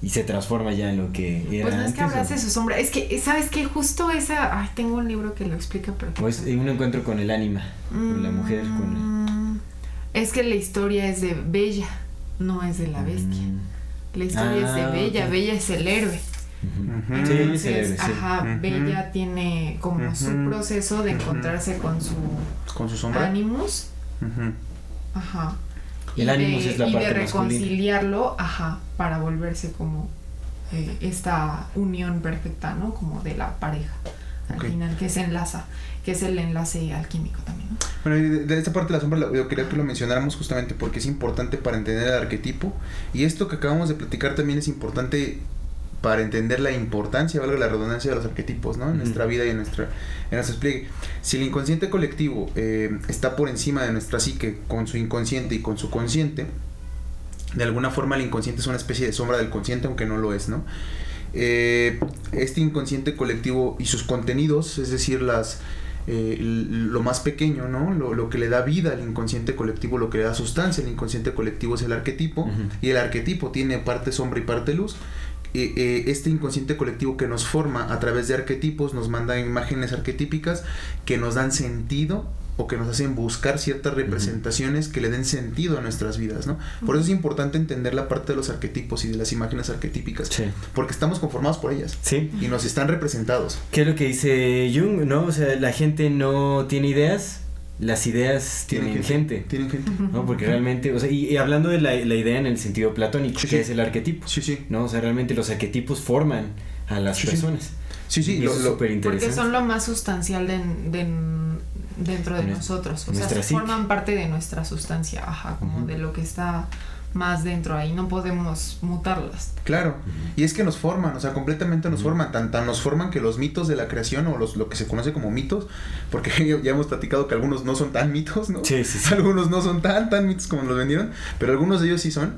y se transforma ya en lo que era Pues no es que abrace su sombra, es que, ¿sabes qué? Justo esa, ay, tengo un libro que lo explica perfectamente. Pues un encuentro con el ánima, con la mujer, con mm, Es que la historia es de Bella, no es de la bestia. Mm. La historia es de ah, Bella, Bella es el héroe. Entonces, ajá, Bella tiene como su proceso de encontrarse con su, con su sombra. Animus. Ajá. El ánimo es la y parte de reconciliarlo, ajá, para volverse como eh, esta unión perfecta, ¿no? Como de la pareja. Al final, que se enlaza, que es el enlace alquímico también. ¿no? Bueno, y de, esta parte de la sombra yo quería que lo mencionáramos justamente porque es importante para entender el arquetipo. Y esto que acabamos de platicar también es importante para entender la importancia, valga la redundancia de los arquetipos, ¿no? En nuestra vida y en, nuestra, en nuestro despliegue. Si el inconsciente colectivo eh, está por encima de nuestra psique con su inconsciente y con su consciente, de alguna forma el inconsciente es una especie de sombra del consciente, aunque no lo es, ¿no? Eh, este inconsciente colectivo y sus contenidos, es decir, las, eh, lo más pequeño, ¿no? Lo, lo, que le da vida al inconsciente colectivo, lo que le da sustancia al inconsciente colectivo es el arquetipo, y el arquetipo tiene parte sombra y parte luz. Eh, este inconsciente colectivo que nos forma a través de arquetipos nos manda imágenes arquetípicas que nos dan sentido o que nos hacen buscar ciertas representaciones que le den sentido a nuestras vidas, ¿no? Por eso es importante entender la parte de los arquetipos y de las imágenes arquetípicas, porque estamos conformados por ellas, sí. y nos están representados. ¿Qué es lo que dice Jung, no? O sea, la gente no tiene ideas, las ideas tienen, gente, Tienen gente. ¿no? Porque realmente, o sea, y, hablando de la, idea en el sentido platónico, que es el arquetipo. Sí, sí. ¿No? O sea, realmente los arquetipos forman a las personas. Sí, sí, lo, súper interesante. Porque son lo más sustancial de, dentro de, nosotros. O sea, forman parte de nuestra sustancia, ajá, como de lo que está más dentro ahí, no podemos mutarlas. Claro, y es que nos forman, o sea, completamente nos forman, tan, tan nos forman que los mitos de la creación o los, lo que se conoce como mitos, porque ya hemos platicado que algunos no son tan mitos, ¿no? Sí, sí, sí. Algunos no son tan, tan mitos como los vendieron, pero algunos de ellos sí son,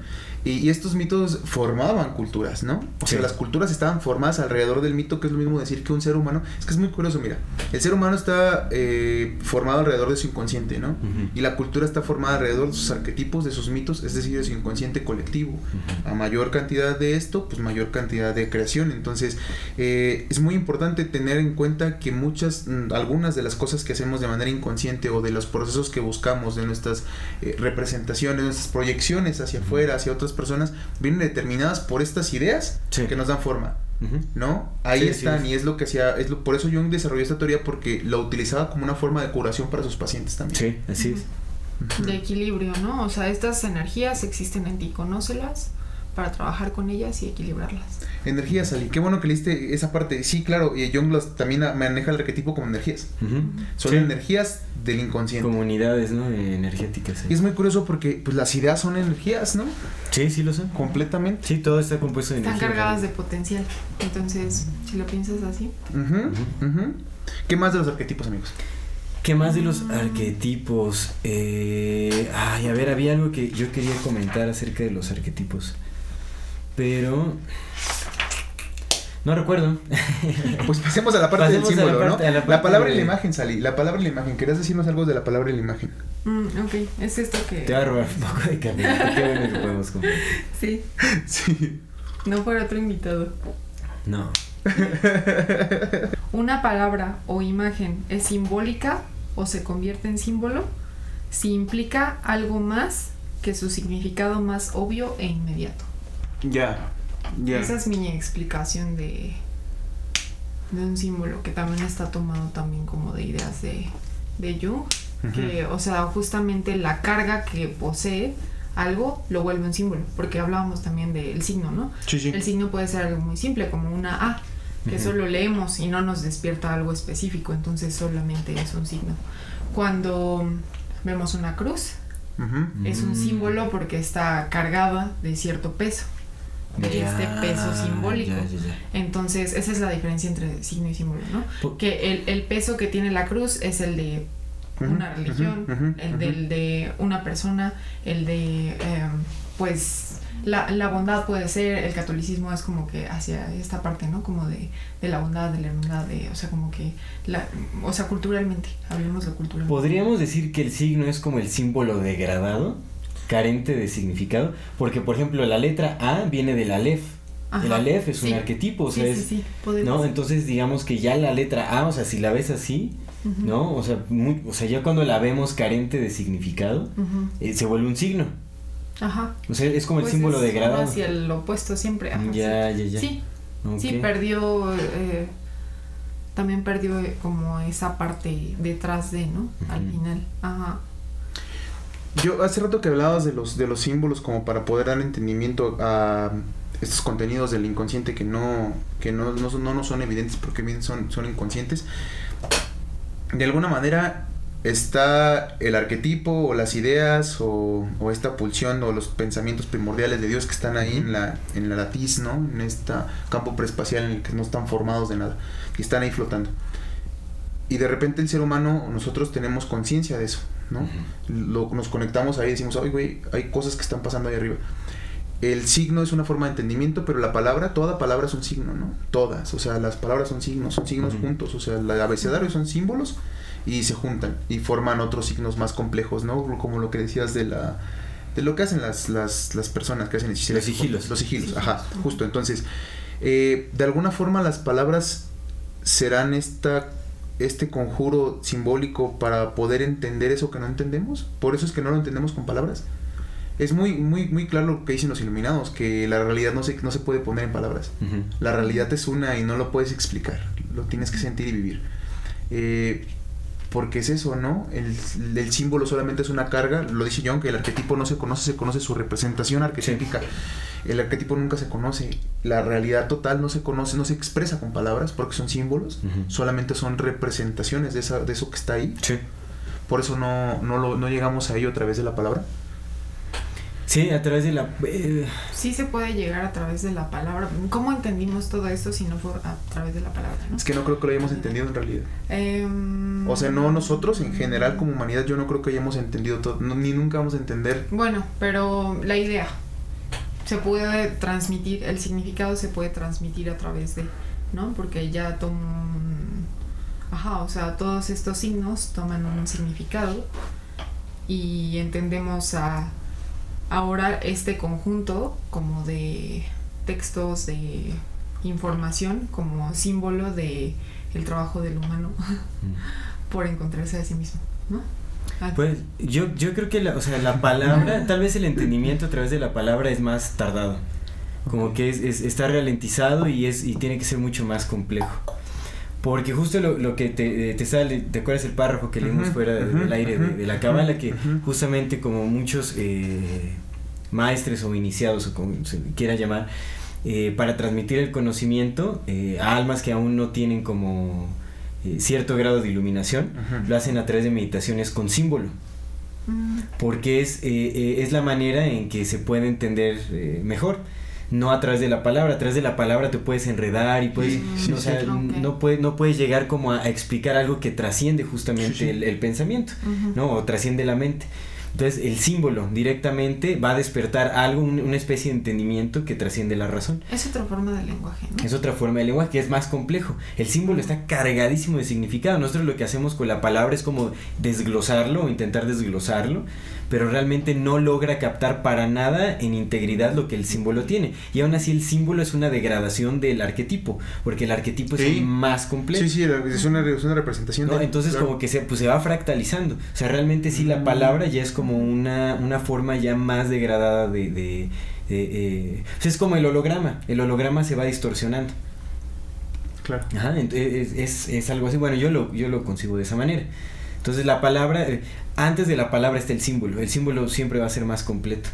y, estos mitos formaban culturas, ¿no? O sea, las culturas estaban formadas alrededor del mito, que es lo mismo decir que un ser humano. Es que es muy curioso, mira. El ser humano está eh, formado alrededor de su inconsciente, ¿no? Y la cultura está formada alrededor de sus arquetipos, de sus mitos, es decir, de su inconsciente colectivo. A mayor cantidad de esto, pues mayor cantidad de creación. Entonces, eh, es muy importante tener en cuenta que muchas, mm, algunas de las cosas que hacemos de manera inconsciente o de los procesos que buscamos, de nuestras eh, representaciones, nuestras proyecciones hacia afuera, hacia otras personas vienen determinadas por estas ideas que nos dan forma. ¿No? Ahí están, y es lo que hacía, es lo, por eso Jung desarrolló esta teoría porque lo utilizaba como una forma de curación para sus pacientes también. Sí, así es. De equilibrio, ¿no? O sea, estas energías existen en ti, conócelas para trabajar con ellas y equilibrarlas. Energías, Ali. Qué bueno que leíste esa parte. Sí, claro, y Jung también maneja el arquetipo como energías. Son energías del inconsciente. Comunidades, ¿no? Energéticas. Y es muy curioso porque pues las ideas son energías, ¿no? Sí, sí lo son. Completamente. Sí, todo está compuesto de energía. Están cargadas de potencial. Entonces, si lo piensas así. ¿Qué más de los arquetipos, amigos? ¿Qué más de los arquetipos? Eh, ay, a ver, había algo que yo quería comentar acerca de los arquetipos. Pero no recuerdo. Pues pasemos a la parte del símbolo, ¿no? La, palabra y la imagen, Sally. La palabra y la imagen. ¿Querías decirnos algo de la palabra y la imagen? Mm, ok, es esto que. Te voy a robar un poco de camino. Qué bueno que podemos compartir. Sí. Sí. No por otro invitado. No. Una palabra o imagen es simbólica o se convierte en símbolo si implica algo más que su significado más obvio e inmediato. Ya. Esa es mi explicación de, de un símbolo que también está tomado también como de ideas de, de Jung. Que, o sea, justamente la carga que posee algo lo vuelve un símbolo. Porque hablábamos también del signo, ¿no? El signo puede ser algo muy simple, como una A, que solo leemos y no nos despierta algo específico. Entonces solamente es un signo. Cuando vemos una cruz, es un símbolo porque está cargada de cierto peso de este peso simbólico. Entonces, esa es la diferencia entre signo y símbolo, ¿no? que el, el, peso que tiene la cruz es el de una religión, el del de una persona, el de, em, pues, la, la, bondad puede ser, el catolicismo es como que hacia esta parte, ¿no? Como de, de la bondad, de la hermandad, de, o sea, como que, la, o sea, culturalmente, hablemos de cultura. ¿Podríamos decir que el signo es como el símbolo degradado? Carente de significado, porque por ejemplo la letra A viene del Aleph. el Aleph es un arquetipo, o sea, es, ¿no? Entonces digamos que ya la letra A, o sea, si la ves así, ¿no? O sea, o sea, ya cuando la vemos carente de significado, eh, se vuelve un signo. Ajá. O sea, es como el pues símbolo de grado. Hacia el opuesto siempre. ya, ya, ya. Sí. Sí, perdió. Eh, también perdió eh, como esa parte detrás de, ¿no? Al final. Ajá. Yo hace rato que hablabas de los, de los símbolos como para poder dar entendimiento a estos contenidos del inconsciente que no, que no, no, no nos son evidentes porque bien son, son inconscientes. De alguna manera está el arquetipo o las ideas o, o, esta pulsión o los pensamientos primordiales de Dios que están ahí en la, en la latiz, ¿no? En este campo preespacial en el que no están formados de nada y están ahí flotando. Y de repente el ser humano, nosotros tenemos conciencia de eso, ¿no? nos conectamos ahí y decimos, oye, güey, hay cosas que están pasando ahí arriba. El signo es una forma de entendimiento, pero la palabra, toda palabra es un signo, ¿no? Todas, o sea, las palabras son signos, son signos juntos, o sea, el abecedario son símbolos y se juntan y forman otros signos más complejos, ¿no? Como lo que decías de la de lo que hacen las, las, las personas que hacen el Los sigilos. Los sigilos, ajá, justo. Entonces, eh, de alguna forma las palabras serán esta este conjuro simbólico para poder entender eso que no entendemos. Por eso es que no lo entendemos con palabras. Es muy, muy, muy claro lo que dicen los iluminados, que la realidad no se, no se puede poner en palabras. La realidad es una y no lo puedes explicar. Lo tienes que sentir y vivir. Eh, porque es eso, ¿no? El, el, símbolo solamente es una carga, lo dice John, que el arquetipo no se conoce, se conoce su representación arquetípica. El arquetipo nunca se conoce, la realidad total no se conoce, no se expresa con palabras porque son símbolos, solamente son representaciones de, esa, de eso que está ahí. Sí. Por eso no, no, lo, no llegamos a ello a través de la palabra. Sí, a través de la... Eh, sí se puede llegar a través de la palabra. ¿Cómo entendimos todo esto si no fue a través de la palabra? Es que no creo que lo hayamos entendido en realidad. Em, o sea, no nosotros en general como humanidad, yo no creo que hayamos entendido todo, ni nunca vamos a entender. Bueno, pero la idea se puede transmitir, el significado se puede transmitir a través de, ¿no? Porque ya toman... Ajá, o sea, todos estos signos toman un significado y entendemos a ahora este conjunto como de textos de información como símbolo de el trabajo del humano por encontrarse a sí mismo, ¿no? Ah. Pues yo, yo creo que la, o sea, la palabra, tal vez el entendimiento a través de la palabra es más tardado. Como que es, está ralentizado y es y tiene que ser mucho más complejo. Porque justo lo, lo que te, te, sale, ¿te acuerdas el párrafo que leímos fuera del aire de, la cabala? Que justamente como muchos eh, maestres o iniciados o como se quiera llamar, eh, para transmitir el conocimiento eh, a almas que aún no tienen como eh, cierto grado de iluminación, lo hacen a través de meditaciones con símbolo. Mm. Porque es, es la manera en que se puede entender mejor no a través de la palabra, a través de la palabra te puedes enredar y puedes, no, puedes, no puedes llegar como a, explicar algo que trasciende justamente el, pensamiento, ¿no? O trasciende la mente. Entonces el símbolo directamente va a despertar algo, una especie de entendimiento que trasciende la razón. Es otra forma de lenguaje, ¿no? Es otra forma de lenguaje que es más complejo. El símbolo está cargadísimo de significado. Nosotros lo que hacemos con la palabra es como desglosarlo o intentar desglosarlo pero realmente no logra captar para nada en integridad lo que el símbolo tiene. Y aún así el símbolo es una degradación del arquetipo, porque el arquetipo es más complejo. Sí, sí, es una, representación. Entonces como que se, pues, se va fractalizando. O sea, realmente sí la mm. palabra ya es como una, una forma ya más degradada de... de, eh, es como el holograma, el holograma se va distorsionando. Claro. Ajá, es, es, es, algo así. Bueno, yo lo, yo lo concibo de esa manera. Entonces la palabra, eh, antes de la palabra está el símbolo, el símbolo siempre va a ser más completo.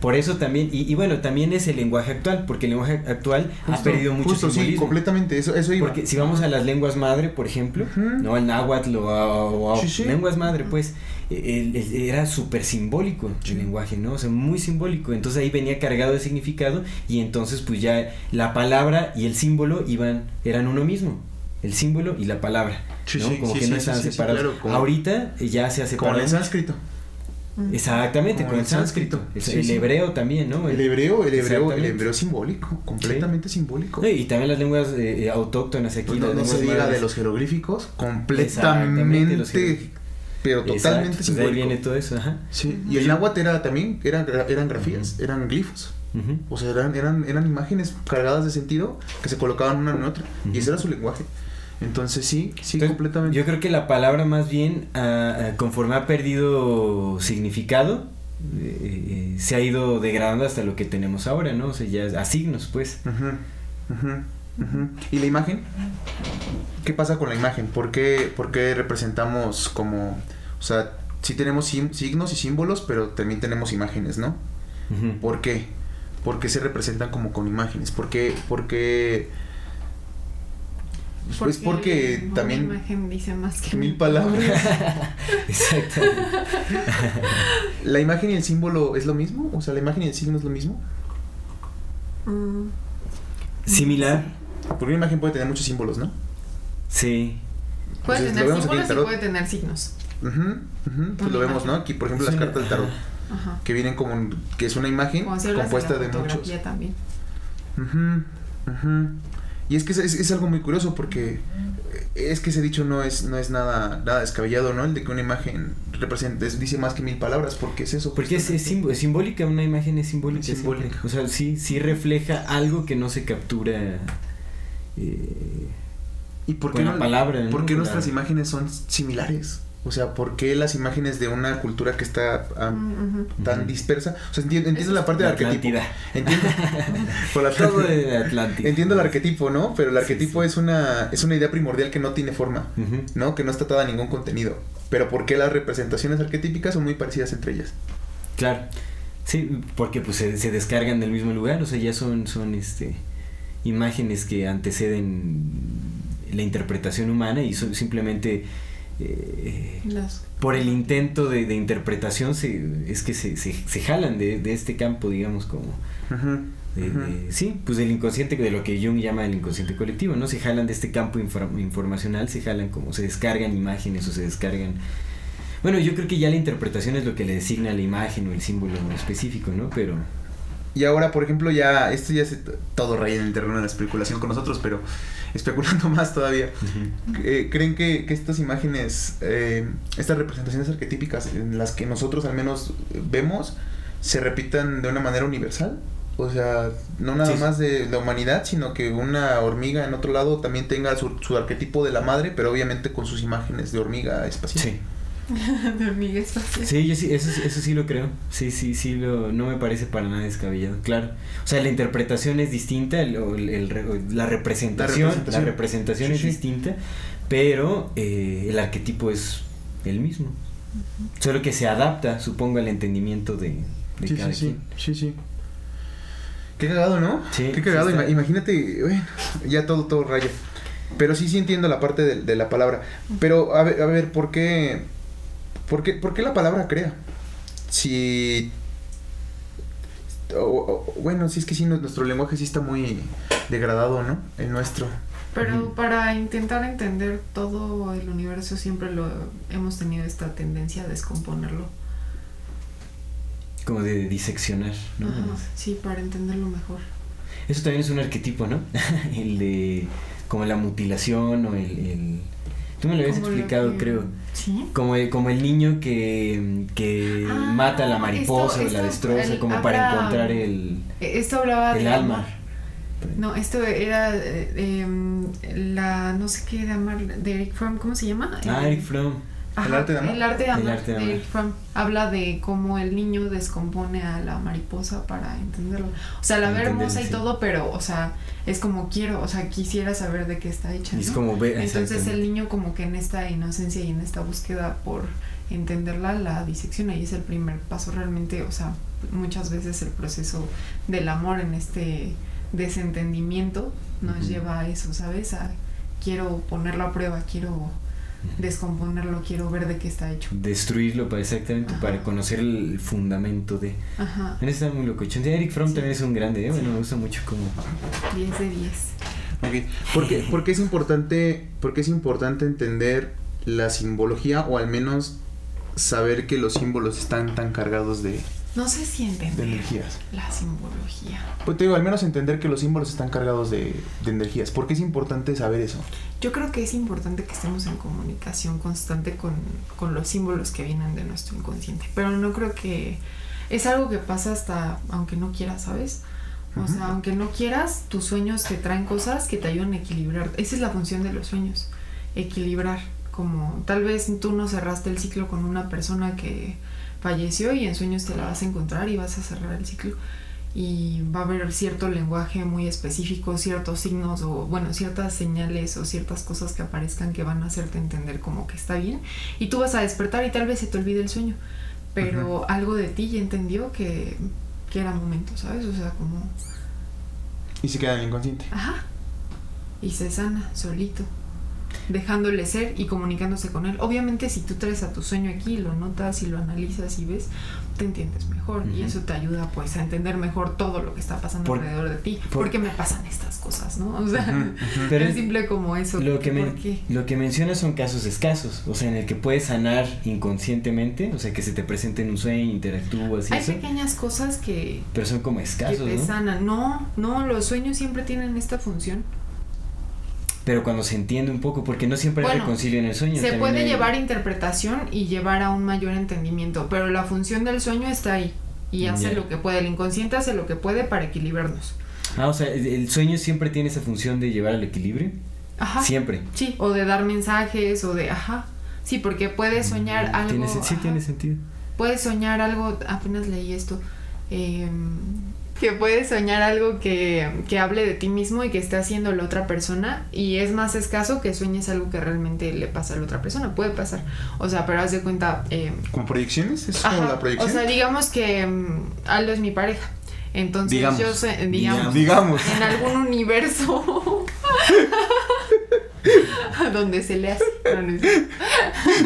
Por eso también, y, bueno, también es el lenguaje actual, porque el lenguaje actual ha perdido mucho justo, sí, completamente, eso, eso Porque si vamos a las lenguas madre, por ejemplo, ¿no? El náhuatl o, lenguas madre, pues, era súper simbólico el lenguaje, ¿no? O sea, muy simbólico. Entonces ahí venía cargado de significado y entonces pues ya la palabra y el símbolo iban, eran uno mismo el símbolo y la palabra. ¿no? como que no están separados. Ahorita ya se ha separado. Con el sánscrito. Exactamente, con el sánscrito. El, hebreo también, ¿no? El, hebreo, el hebreo, el hebreo simbólico, completamente simbólico. y también las lenguas eh, eh, autóctonas aquí. Pues no, se diga de los jeroglíficos, completamente, los pero totalmente simbólico. Pues ahí viene todo eso, ajá. Sí, y el náhuatl era también, eran, eran grafías, eran glifos. O sea, eran, eran, eran imágenes cargadas de sentido que se colocaban una en otra. Y ese era su lenguaje. Entonces sí, sí, completamente. Yo creo que la palabra más bien, ah, conforme ha perdido significado, eh, eh, se ha ido degradando hasta lo que tenemos ahora, ¿no? O sea, ya a signos, pues. ¿Y la imagen? ¿Qué pasa con la imagen? ¿Por qué, por qué representamos como, o sea, sí tenemos signos y símbolos, pero también tenemos imágenes, ¿no? ¿Por qué? ¿Por qué se representan como con imágenes? ¿Por qué, por qué pues porque, también. Una imagen dice más que mil palabras. Exacto. ¿La imagen y el símbolo es lo mismo? O sea, ¿la imagen y el signo es lo mismo? Mm. Similar. Porque una imagen puede tener muchos símbolos, ¿no? Sí. Puede tener símbolos y puede tener signos. Pues lo vemos, ¿no? Aquí, por ejemplo, las cartas del tarot. Ajá. Que vienen como. que es una imagen compuesta de muchos. también. Ajá, y es que es, es, algo muy curioso porque es que ese dicho no es, no es nada, nada descabellado, ¿no? El de que una imagen representa, dice más que mil palabras, porque es eso. Porque es, es, simbólica, una imagen es simbólica. simbólica. O sea, sí, sí refleja algo que no se captura. Eh, ¿Y por qué, no, palabra, ¿por qué nuestras imágenes son similares? O sea, ¿por qué las imágenes de una cultura que está tan dispersa? O sea, entiendo, entiendo la parte del arquetipo. Entiendo. por la Todo de Atlántida. Entiendo el arquetipo, ¿no? Pero el arquetipo es una es una idea primordial que no tiene forma, ¿no? Que no está atada a ningún contenido. Pero ¿por qué las representaciones arquetípicas son muy parecidas entre ellas? Claro. Sí, porque pues se, se descargan del mismo lugar, o sea, ya son son este imágenes que anteceden la interpretación humana y son simplemente eh, por el intento de, interpretación se, es que se, se, jalan de, este campo, digamos, como... sí, pues del inconsciente, de lo que Jung llama el inconsciente colectivo, ¿no? Se jalan de este campo informacional, se jalan como se descargan imágenes o se descargan... Bueno, yo creo que ya la interpretación es lo que le designa la imagen o el símbolo específico, ¿no? Pero... Y ahora, por ejemplo, ya, esto ya es todo rey en el terreno de la especulación con nosotros, pero especulando más todavía, eh, ¿creen que, estas imágenes, eh, estas representaciones arquetípicas en las que nosotros al menos vemos, se repitan de una manera universal? O sea, no nada más de la humanidad, sino que una hormiga en otro lado también tenga su, su arquetipo de la madre, pero obviamente con sus imágenes de hormiga espacial. Sí. de hormiga espacial. Sí, yo sí, eso, eso sí lo creo. Sí, sí, sí, lo, no me parece para nada descabellado, claro. O sea, la interpretación es distinta, el, la, representación, la representación, es distinta, pero eh, el arquetipo es el mismo. Solo que se adapta, supongo, al entendimiento de, de sí, cada sí, quien. sí, sí, sí. Qué cagado, ¿no? Sí, Qué cagado. sí está. Ima- Imagínate, bueno, ya todo, todo raya. Pero sí, sí entiendo la parte de, de la palabra. Pero, a ver, a ver, ¿por qué, por qué, por qué la palabra crea? Si... o- o- bueno, sí es que sí, nu- nuestro lenguaje sí está muy degradado, ¿no? El nuestro. Pero para intentar entender todo el universo siempre lo hemos tenido esta tendencia a descomponerlo. Como de diseccionar, ¿no? Ajá, sí, para entenderlo mejor. Eso también es un arquetipo, ¿no? el de como la mutilación o el... el- Tú me lo habías explicado, que- creo. Sí. Como el, como el niño que, que Ah, mata a la mariposa esto- o la destroza, el- como para encontrar el, E- Esto hablaba el de alma. No, esto era eh, em, la no sé qué de amar de Eric Fromm, ¿cómo se llama? Ah, Eric Fromm. ¿El arte de amar? El arte de El amar, arte de de amar. Eric Fromm. Habla de cómo el niño descompone a la mariposa para entenderlo. O sea, la ve hermosa y todo, pero, o sea, es como quiero, o sea, quisiera saber de qué está hecha. Y es ¿no? como ve, Entonces el niño como que en esta inocencia y en esta búsqueda por entenderla la disecciona y es el primer paso realmente, o sea, muchas veces el proceso del amor en este desentendimiento nos lleva a eso, ¿sabes? A quiero ponerlo a prueba, quiero descomponerlo, quiero ver de qué está hecho. Destruirlo para exactamente Ajá. para conocer el fundamento de. Ajá. En está muy. Sí, Eric Fromm Sí. también es un grande, ¿eh? Bueno, Sí. me gusta mucho como. 10 de 10. Ok. ¿Por qué, por qué es importante, por qué es importante entender la simbología o al menos saber que los símbolos están tan cargados de, No sé si de entender energías? la simbología. Pues te digo, al menos entender que los símbolos están cargados de, de energías. ¿Por qué es importante saber eso? Yo creo que es importante que estemos en comunicación constante con, con los símbolos que vienen de nuestro inconsciente, pero no creo que es algo que pasa hasta aunque no quieras, ¿sabes? O sea, aunque no quieras, tus sueños te traen cosas que te ayudan a equilibrar. Esa es la función de los sueños, equilibrar. Como tal vez tú no cerraste el ciclo con una persona que falleció y en sueños te la vas a encontrar y vas a cerrar el ciclo. Y va a haber cierto lenguaje muy específico, ciertos signos o bueno, ciertas señales o ciertas cosas que aparezcan que van a hacerte entender como que está bien. Y tú vas a despertar y tal vez se te olvide el sueño, pero algo de ti ya entendió que, que era momento, ¿sabes? O sea, como, Y se queda en el inconsciente. ajá, y se sana solito, dejándole ser y comunicándose con él. Obviamente si tú traes a tu sueño aquí, lo notas y lo analizas y ves, te entiendes mejor y eso te ayuda pues a entender mejor todo lo que está pasando Por- alrededor de ti. por- ¿Por qué me pasan estas cosas, no? O sea. Pero es simple como eso. Lo que, mencionas son casos escasos, o sea, en el que puedes sanar inconscientemente, o sea, que se te presente en un sueño, interactúas y Hay eso, pequeñas cosas que, pero son como que escasos, te ¿no? sanan. No, no, los sueños siempre tienen esta función. Pero cuando se entiende un poco, porque no siempre hay Bueno, reconcilio en el sueño. Se puede hay- llevar interpretación y llevar a un mayor entendimiento, pero la función del sueño está ahí y hace lo que puede. El inconsciente hace lo que puede para equilibrarnos. Ah, o sea, el sueño siempre tiene esa función de llevar al equilibrio. Ajá. Siempre. Sí, o de dar mensajes o de, ajá. Sí, porque puedes soñar algo. Tiene sí, ajá. tiene sentido. Puedes soñar algo, apenas leí esto, eh, que puedes soñar algo que, que hable de ti mismo y que esté haciendo la otra persona y es más escaso que sueñes algo que realmente le pasa a la otra persona, puede pasar. O sea, pero haz de cuenta... eh, ¿Como proyecciones? ¿Es como la proyección? O sea, digamos que mm, Aldo es mi pareja. Entonces Digamos. yo sé, digamos, Digamos. en algún universo donde se le hace. no, no es cierto.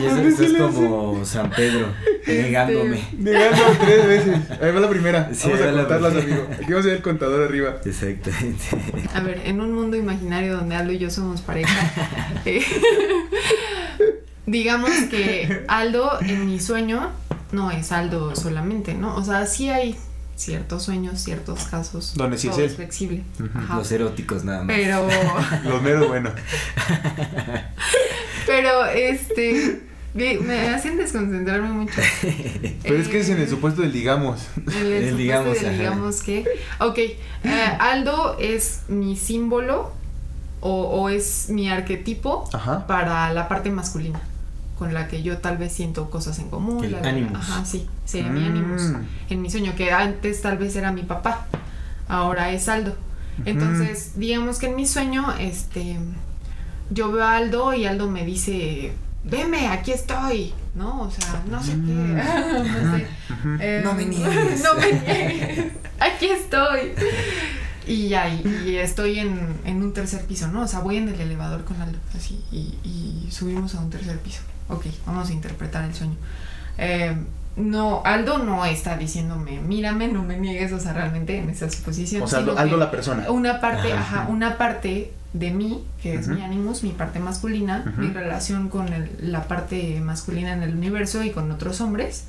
Y eso, eso es como San Pedro, Este, negándome. Negando tres veces. Ahí va la primera. Sí, vamos a la contarlas, primera. amigo. Aquí vamos a ver el contador arriba. Exactamente. A ver, en un mundo imaginario donde Aldo y yo somos pareja, eh, digamos que Aldo en mi sueño no es Aldo solamente, ¿no? O sea, sí hay ciertos sueños, ciertos casos. Donde sí es flexible. Los eróticos nada más. Pero, Los meros, bueno. pero este, me me hacen desconcentrarme mucho. Pero es que es en el Eh, supuesto del digamos. En el, El digamos, del digamos que. Ok, eh, Aldo es mi símbolo o, o es mi arquetipo Ajá. para la parte masculina, con la que yo tal vez siento cosas en común. El la- Animus. Ajá, sí, sería mi Mm. ánimos. En mi sueño, que antes tal vez era mi papá, ahora es Aldo. Entonces, digamos que en mi sueño, este, yo veo a Aldo y Aldo me dice veme, aquí estoy, ¿no? O sea, no sé qué, mm. no sé. Em, no me niegues. no me niegues, aquí estoy. Y ya, y, estoy en, en, un tercer piso, ¿no? O sea, voy en el elevador con Aldo, así, y, y subimos a un tercer piso. Ok, vamos a interpretar el sueño. Eh, no, Aldo no está diciéndome, mírame, no me niegues, o sea, realmente en esa suposición. O sea, Aldo, la persona. Una parte, ajá, una parte de mí, que es mi ánimos, mi parte masculina, mi relación con la parte masculina en el universo y con otros hombres,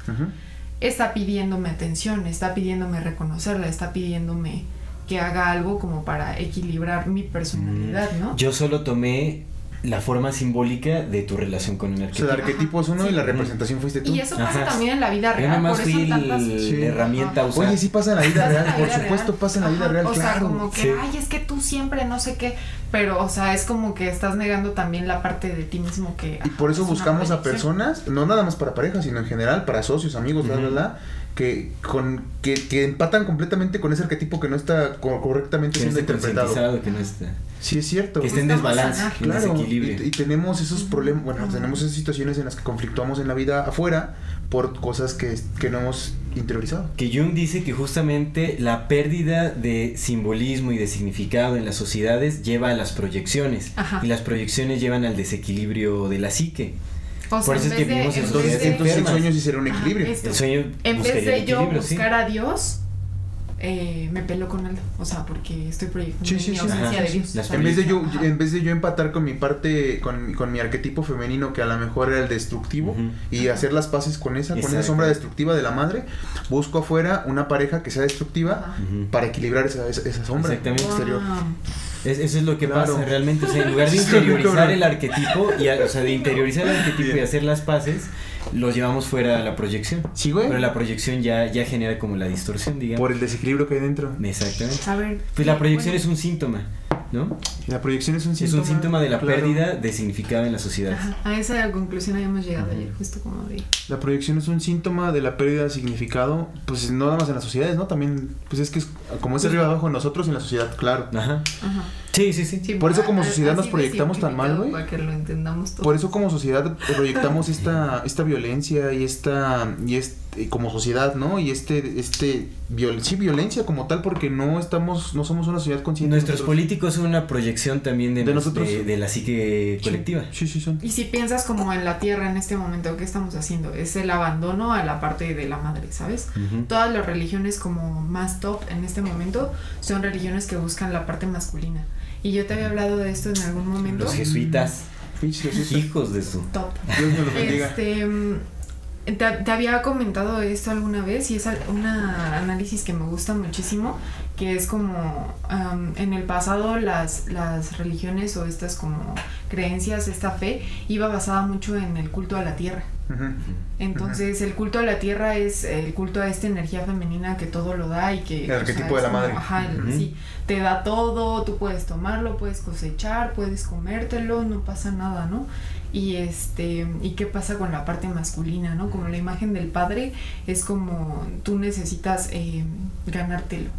está pidiéndome atención, está pidiéndome reconocerla, está pidiéndome que haga algo como para equilibrar mi personalidad, mm. ¿no? Yo solo tomé la forma simbólica de tu relación con un arquetipo. O sea, el arquetipo es uno y la representación fuiste tú. Y eso pasa también en la vida real. Yo nada más fui la herramienta usada. Oye, sí pasa en la vida real, por supuesto pasa en la vida real, o sea, como que, ay, es que tú siempre no sé qué, pero, o sea, es como que estás negando también la parte de ti mismo que... Y por eso buscamos a personas, no nada más para parejas, sino en general, para socios, amigos, bla, bla, bla, que, con, que, que, empatan completamente con ese arquetipo que no está correctamente siendo interpretado. Que no está. Sí, es cierto. Que esté en desbalance, claro, Y, tenemos esos problemas, bueno, tenemos esas situaciones en las que conflictuamos en la vida afuera por cosas que, que no hemos interiorizado. Que Jung dice que justamente la pérdida de simbolismo y de significado en las sociedades lleva a las proyecciones. Y las proyecciones llevan al desequilibrio de la psique. Por eso es que vivimos en entonces, entonces el sueño sí será un equilibrio. el sueño en vez de yo buscar a Dios, eh, me pelo con Aldo. O sea, porque estoy proyectando sí, mi ausencia de Dios. En vez de yo, en vez de yo empatar con mi parte, con, con mi arquetipo femenino, que a lo mejor era el destructivo, y hacer las paces con esa, con esa sombra destructiva de la madre, busco afuera una pareja que sea destructiva para equilibrar esa, esa, sombra exterior. Eso es lo que pasa realmente. O sea, en lugar de interiorizar el arquetipo, y, o sea, de interiorizar el arquetipo y hacer las paces, los llevamos fuera a la proyección. Sí, güey. Pero la proyección ya, ya genera como la distorsión, digamos. Por el desequilibrio que hay dentro. Exactamente. A ver. Pues la proyección es un síntoma, ¿no? La proyección es un síntoma. Es un síntoma de la pérdida de significado en la sociedad. A esa conclusión habíamos llegado ayer, justo como vi. La proyección es un síntoma de la pérdida de significado, pues no nada más en las sociedades, ¿no? También, pues es que es como es arriba abajo en nosotros y en la sociedad, claro. Ajá. Ajá. Sí, sí, sí. Por eso como sociedad nos proyectamos tan mal, güey. Para que lo entendamos Por eso como sociedad proyectamos esta, esta violencia y esta, y este, como sociedad, ¿no? Y este, este, sí, violencia como tal porque no estamos, no somos una sociedad consciente. Nuestros políticos son una proyección también de, nosotros. De, la psique colectiva. Sí, sí, son. Y si piensas como en la tierra en este momento, ¿qué estamos haciendo? Es el abandono a la parte de la madre, ¿sabes? Todas las religiones como más top en este momento son religiones que buscan la parte masculina. Y yo te había hablado de esto en algún momento. Los jesuitas. Hijos de su. Top. Dios me lo bendiga. Este, te, había comentado esto alguna vez y es un análisis que me gusta muchísimo, que es como en el pasado las, las religiones o estas como creencias, esta fe, iba basada mucho en el culto a la tierra. Entonces, el culto a la tierra es el culto a esta energía femenina que todo lo da y que... El arquetipo de la madre. Ajá, sí. Te da todo, tú puedes tomarlo, puedes cosechar, puedes comértelo, no pasa nada, ¿no? Y este, ¿y qué pasa con la parte masculina, no? Como la imagen del padre es como tú necesitas eh, ganártelo.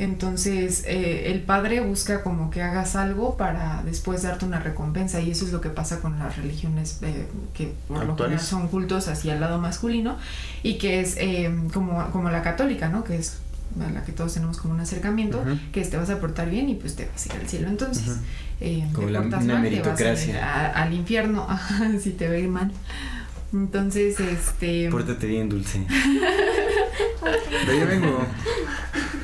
Entonces, eh, el padre busca como que hagas algo para después darte una recompensa y eso es lo que pasa con las religiones eh, que por lo general son cultos hacia el lado masculino y que es eh, como, como la católica, ¿no? Que es a la que todos tenemos como un acercamiento, que te vas a portar bien y pues te vas a ir al cielo. Entonces, como te la, portas mal, te vas al infierno si te ve mal. Entonces, este... Pórtate bien, dulce. De ahí vengo.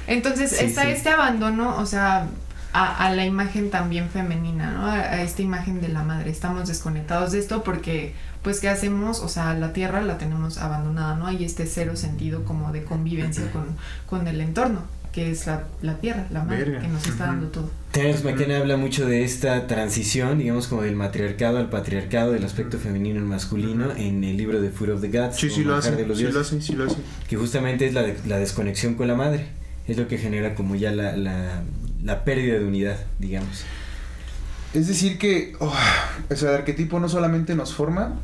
Entonces está este abandono, o sea, a, la imagen también femenina, ¿no? A, esta imagen de la madre. Estamos desconectados de esto porque, pues, ¿qué hacemos? O sea, la tierra la tenemos abandonada, ¿no? Hay este cero sentido como de convivencia con, el entorno, que es la, tierra, la madre, que nos está dando todo. Terence McKenna habla mucho de esta transición, digamos, como del matriarcado al patriarcado, del aspecto femenino al masculino, en el libro de Food of the Gods. Sí, sí, lo hace, sí, lo hace, sí lo hace. Que justamente es la, la desconexión con la madre es lo que genera como ya la, la, la pérdida de unidad, digamos. Es decir que oh, o sea, el arquetipo no solamente nos forma,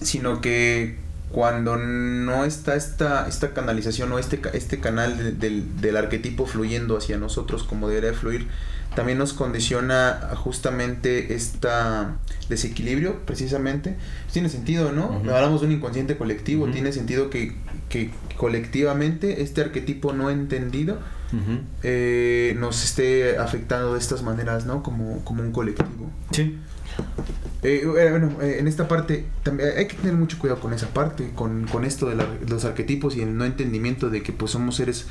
sino que cuando no está esta, esta canalización o este, este canal del, del, arquetipo fluyendo hacia nosotros como debería fluir, también nos condiciona justamente este desequilibrio, precisamente. Tiene sentido, ¿no? Hablamos de un inconsciente colectivo, tiene sentido que, que, colectivamente este arquetipo no entendido eh, nos esté afectando de estas maneras, ¿no? Como, como un colectivo. Sí. Eh, eh, bueno, eh, en esta parte también hay que tener mucho cuidado con esa parte, con, con esto de los arquetipos y el no entendimiento de que pues somos seres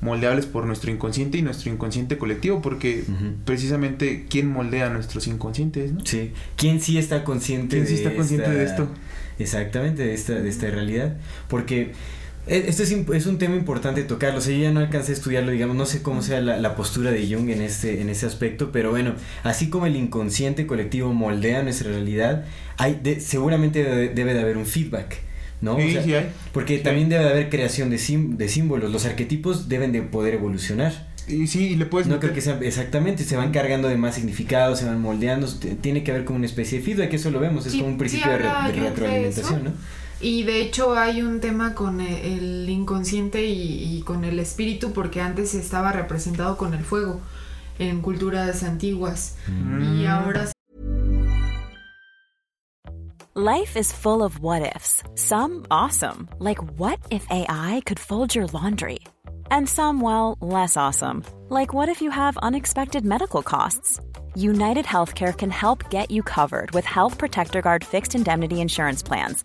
moldeables por nuestro inconsciente y nuestro inconsciente colectivo, porque precisamente quién moldea nuestros inconscientes, ¿no? Sí, quién sí está consciente, ¿Quién sí está consciente de esto. Exactamente, de esta, de esta realidad, porque eh, esto es, es, un tema importante tocarlo. O sea, yo ya no alcancé a estudiarlo, digamos, no sé cómo sea la, postura de Jung en este, en ese aspecto, pero bueno, así como el inconsciente colectivo moldea nuestra realidad, hay seguramente debe, de haber un feedback. ¿no? Sí, sí hay. Porque también debe de haber creación de, de símbolos. Los arquetipos deben de poder evolucionar. Y sí, le puedes No creo que sea exactamente, se van cargando de más significados, se van moldeando, tiene que haber como una especie de feedback, eso lo vemos, es como un principio de, de, retroalimentación, ¿no? Y de hecho hay un tema con el inconsciente y, con el espíritu porque antes estaba representado con el fuego en culturas antiguas y mm. ahora Life is full of what ifs. Some awesome, like what if AI could fold your laundry? And some well, less awesome, like what if you have unexpected medical costs? United Healthcare can help get you covered with Health Protector Guard fixed indemnity insurance plans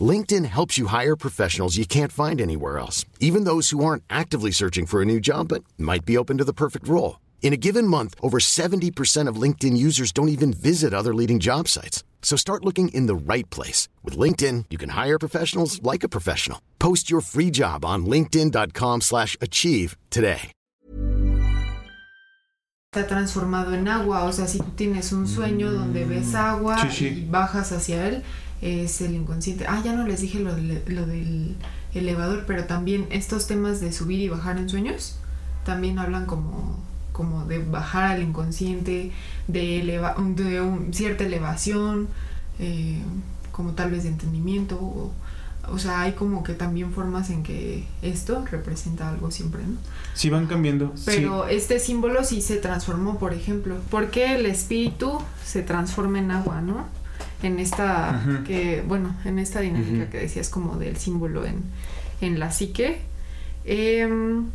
LinkedIn helps you hire professionals you can't find anywhere else, even those who aren't actively searching for a new job but might be open to the perfect role. In a given month, over 70% of LinkedIn users don't even visit other leading job sites. So start looking in the right place. With LinkedIn, you can hire professionals like a professional. Post your free job on linkedin.com slash achieve today. Está transformado en agua, o sea, si tú tienes un sueño donde ves agua sí, sí. y bajas hacia él, es el inconsciente. Ah, ya no les dije lo, lo del elevador, pero también estos temas de subir y bajar en sueños también hablan como, como de bajar al inconsciente, de, eleva de cierta elevación, eh, como tal vez de entendimiento. O, o, sea, hay como que también formas en que esto representa algo siempre, ¿no? Sí, van cambiando. Pero este símbolo sí se transformó, por ejemplo. porque el espíritu se transforma en agua, no? En esta que bueno en esta dinámica que decías como del símbolo en, en la psique em,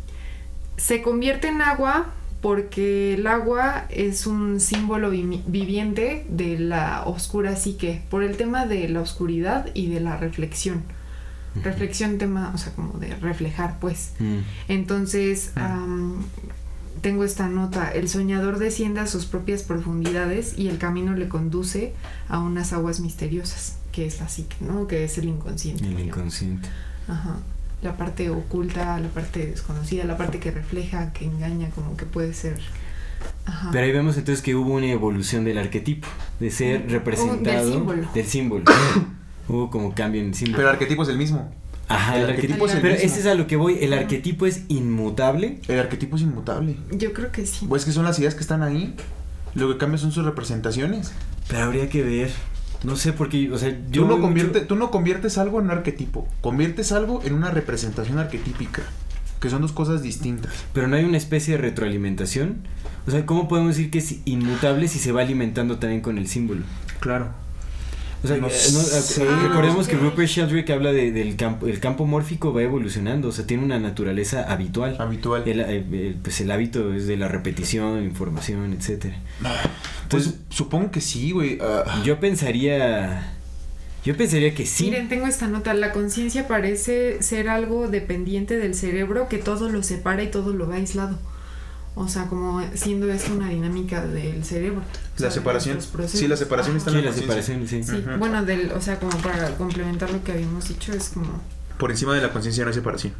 se convierte en agua porque el agua es un símbolo viviente de la oscura psique por el tema de la oscuridad y de la reflexión. Reflexión tema o sea como de reflejar pues. Mm. entonces tengo esta nota, el soñador desciende a sus propias profundidades y el camino le conduce a unas aguas misteriosas, que es la psique, ¿no? Que es el inconsciente. El inconsciente. Ajá. La parte oculta, la parte desconocida, la parte que refleja, que engaña, como que puede ser... Ajá. Pero ahí vemos entonces que hubo una evolución del arquetipo, de ser representado... del símbolo. Del símbolo. hubo como cambio en el símbolo. Pero el arquetipo es el mismo. Ajá, el, arquetipo, es el Pero ese es a lo que voy, ¿el arquetipo es inmutable? El arquetipo es inmutable. Yo creo que sí. Pues que son las ideas que están ahí. Lo que cambia son sus representaciones. Pero habría que ver. No sé por qué, o sea, yo... Tú no, convierte, tú no conviertes algo en un arquetipo, conviertes algo en una representación arquetípica, que son dos cosas distintas. Pero no hay una especie de retroalimentación. O sea, ¿cómo podemos decir que es inmutable si se va alimentando también con el símbolo? Claro. O sea, eh, recordemos que Rupert Sheldrake habla de, del campo, el campo mórfico va evolucionando, o sea, tiene una naturaleza habitual. Habitual. El, pues el hábito es de la repetición, información, etcétera. Entonces, pues, supongo que sí, güey. Ah. Yo pensaría... Yo pensaría que sí. Miren, tengo esta nota. La conciencia parece ser algo dependiente del cerebro que todo lo separa y todo lo va aislado. O sea, como siendo esto una dinámica del cerebro. La separación. Sí, la separación está en la, separación, sí. sí. Bueno, del, o sea, como para complementar lo que habíamos dicho, es como por encima de la conciencia no hay separación.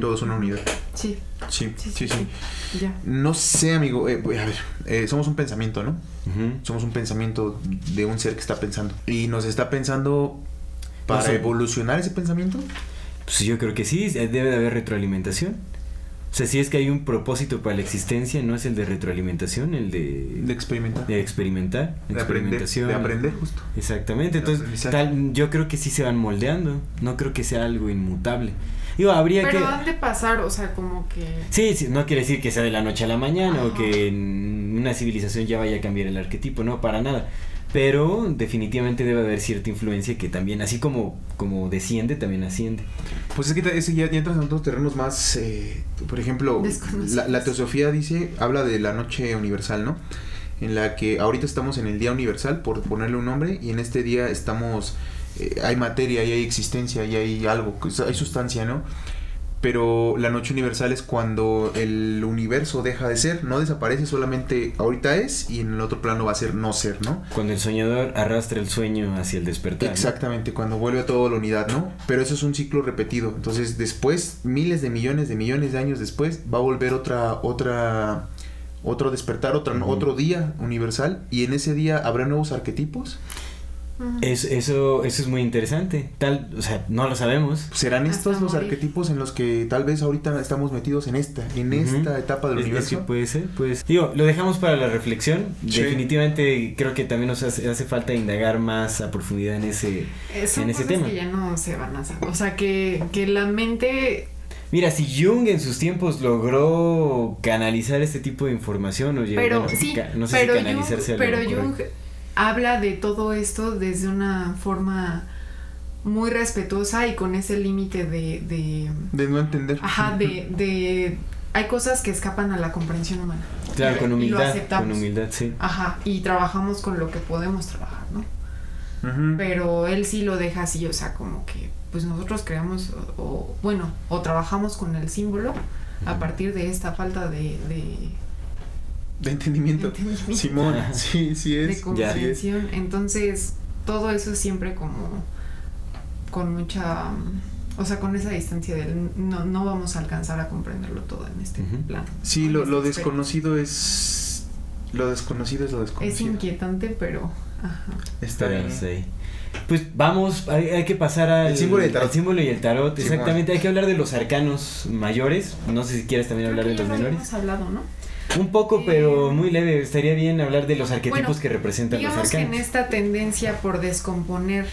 Todo es una unidad. Sí. Sí, sí, sí. Ya. No sé, amigo. Eh, a ver, eh, somos un pensamiento, ¿no? Somos un pensamiento de un ser que está pensando. Y nos está pensando para evolucionar ese pensamiento. Pues yo creo que sí, debe de haber retroalimentación. O sea, si es que hay un propósito para la existencia, no es el de retroalimentación, el de... De experimentar. De experimentar. De experimentación. de aprender, justo. Exactamente. Entonces, tal, yo creo que sí se van moldeando. No creo que sea algo inmutable. Digo, habría Pero que... han de pasar, o sea, como que... Sí, sí, no quiere decir que sea de la noche a la mañana o que en una civilización ya vaya a cambiar el arquetipo, no, para nada pero definitivamente debe haber cierta influencia que también, así como, como desciende, también asciende. Pues es que ese ya, ya entras en otros terrenos más, eh, por ejemplo, la, teosofía dice, habla de la noche universal, ¿no? En la que ahorita estamos en el día universal, por ponerle un nombre, y en este día estamos, eh, hay materia, y hay existencia, y hay algo, hay sustancia, ¿no? Pero la noche universal es cuando el universo deja de ser, no desaparece, solamente ahorita es y en el otro plano va a ser no ser, ¿no? Cuando el soñador arrastra el sueño hacia el despertar. Exactamente, cuando vuelve a toda la unidad, ¿no? Pero eso es un ciclo repetido, entonces después, miles de millones de millones de años después, va a volver otra, otra, otro despertar, otra, otro día universal y en ese día habrá nuevos arquetipos eso, eso, eso es muy interesante. Tal, o sea, no lo sabemos. ¿Serán estos los arquetipos en los que tal vez ahorita estamos metidos en esta, en esta etapa del universo? puede ser, pues. Digo, lo dejamos para la reflexión. Definitivamente creo que también nos hace, falta indagar más a profundidad en ese, eh, en ese tema. que ya no se van a O sea, que, que la mente Mira, si Jung en sus tiempos logró canalizar este tipo de información o pero, sí, no sé pero si canalizarse Pero Jung habla de todo esto desde una forma muy respetuosa y con ese límite de, de... De no entender. Ajá, de, de... Hay cosas que escapan a la comprensión humana. Claro, con humildad. Con humildad, sí. Ajá, y trabajamos con lo que podemos trabajar, ¿no? Pero él sí lo deja así, o sea, como que pues nosotros creamos, o, bueno, o trabajamos con el símbolo a partir de esta falta de de entendimiento. Simón, sí, sí es. De comprensión. Entonces, todo eso siempre como con mucha, o sea, con esa distancia de no, no vamos a alcanzar a comprenderlo todo en este plan. Sí, lo, lo desconocido es, lo desconocido es lo desconocido. Es inquietante, pero... Ajá. Está bien. Sí. Pues vamos, hay, que pasar al símbolo, y el tarot. símbolo y el tarot. Exactamente, hay que hablar de los arcanos mayores. No sé si quieres también hablar de los menores. Hemos hablado, ¿no? Un poco, pero muy leve. Estaría bien hablar de los arquetipos que representan los arcanos. que en esta tendencia por descomponer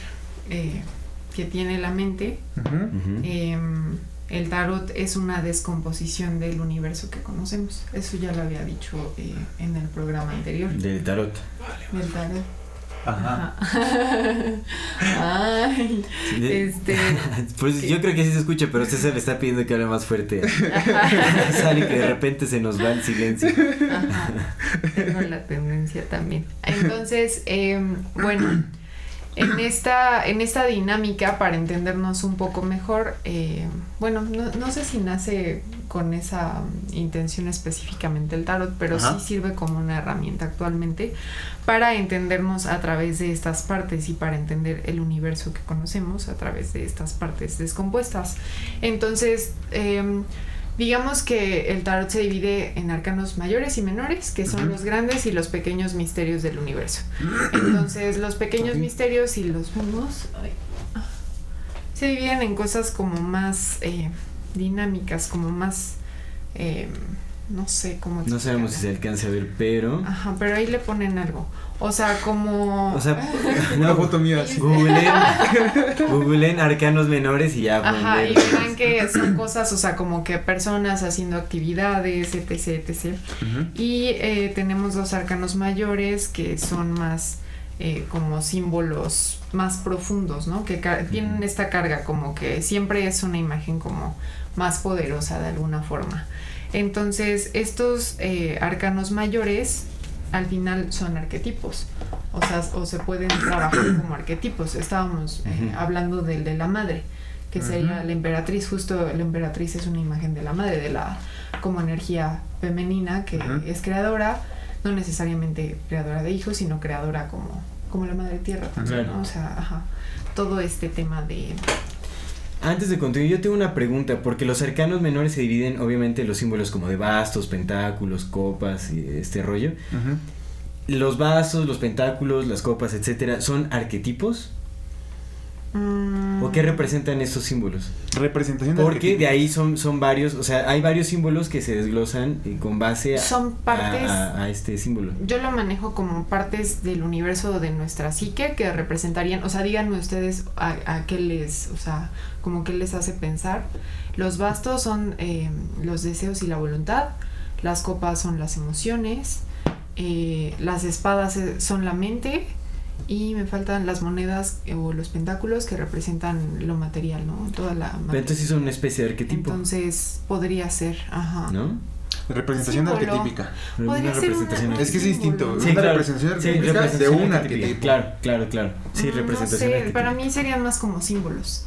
eh, que tiene la mente, em, el tarot es una descomposición del universo que conocemos. Eso ya lo había dicho eh, en el programa anterior. Del tarot. Del tarot. Ajá. Ay, este. Pues yo creo que sí se escucha, pero usted se le está pidiendo que hable más fuerte. Sale que de repente se nos va el silencio. Ajá. Tengo la tendencia también. Entonces, eh, bueno en esta, en esta dinámica, para entendernos un poco mejor, eh, bueno, no, sé si nace con esa intención específicamente el tarot, pero sí sirve como una herramienta actualmente para entendernos a través de estas partes y para entender el universo que conocemos a través de estas partes descompuestas. Entonces, eh, Digamos que el tarot se divide en arcanos mayores y menores, que son los grandes y los pequeños misterios del universo. Entonces, los pequeños misterios y los mundos se dividen en cosas como más eh, dinámicas, como más... Eh, no sé cómo... No sabemos si se alcanza a ver, pero... Ajá, pero ahí le ponen algo. O sea, como. O sea, una foto mía. Googleen, arcanos menores y ya. Ajá, y verán que son cosas, o sea, como que personas haciendo actividades, etc, etc. Y eh, tenemos dos arcanos mayores que son más eh, como símbolos más profundos, ¿no? Que tienen esta carga, como que siempre es una imagen como más poderosa de alguna forma. Entonces, estos eh, arcanos mayores al final son arquetipos, o sea, o se pueden trabajar como arquetipos. Estábamos eh, hablando del de la madre, que sería la emperatriz, justo la emperatriz es una imagen de la madre, de la como energía femenina que es creadora, no necesariamente creadora de hijos, sino creadora como, como la madre tierra, O sea, ajá, todo este tema de Antes de continuar, yo tengo una pregunta, porque los arcanos menores se dividen obviamente en los símbolos como de bastos, pentáculos, copas y este rollo. Los vasos, los pentáculos, las copas, etcétera, ¿son arquetipos? ¿O qué representan estos símbolos? Representación de Porque de ahí son, son varios, o sea, hay varios símbolos que se desglosan eh, con base a, son partes, a, este símbolo. Yo lo manejo como partes del universo de nuestra psique que representarían, o sea, díganme ustedes a, qué les, o sea, como qué les hace pensar. Los bastos son eh, los deseos y la voluntad, las copas son las emociones, eh, las espadas son la mente y me faltan las monedas o los pentáculos que representan lo material, ¿no? Toda la Pero entonces son una especie de arquetipo. Entonces podría ser, ajá. ¿No? Representación arquetípica. Podría ser representación Es que es distinto. Sí, una representación arquetípica de un arquetipo. Claro, claro, claro. Sí, mm, representación no sé, Para mí serían más como símbolos.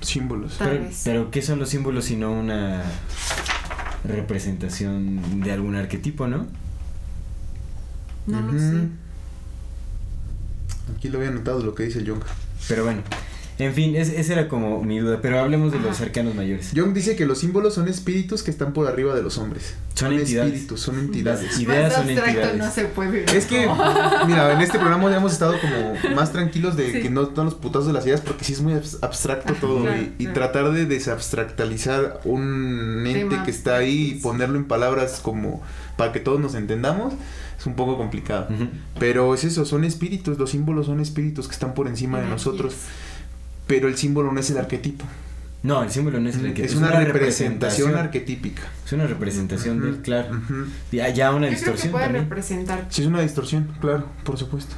Símbolos. pero, pero, ¿qué son los símbolos sino una representación de algún arquetipo, no? No lo sé. Aquí lo había anotado lo que dice Jung. Pero bueno, en fin, esa era como mi duda, pero hablemos de los arcanos mayores. Jung dice que los símbolos son espíritus que están por arriba de los hombres. Son, entidades. espíritus, son entidades. ideas son entidades. no se puede. Es que, mira, en este programa ya hemos estado como más tranquilos de que no están los putazos de las ideas porque sí es muy abstracto todo y, tratar de desabstractalizar un ente que está ahí y ponerlo en palabras como para que todos nos entendamos un poco complicado. Pero es eso, son espíritus, los símbolos son espíritus que están por encima de nosotros. Pero el símbolo no es el arquetipo. No, el símbolo no es el arquetipo. Es una, representación, arquetípica. Es una representación del, claro. Ya, ya una distorsión. puede representar. Sí, es una distorsión, claro, por supuesto.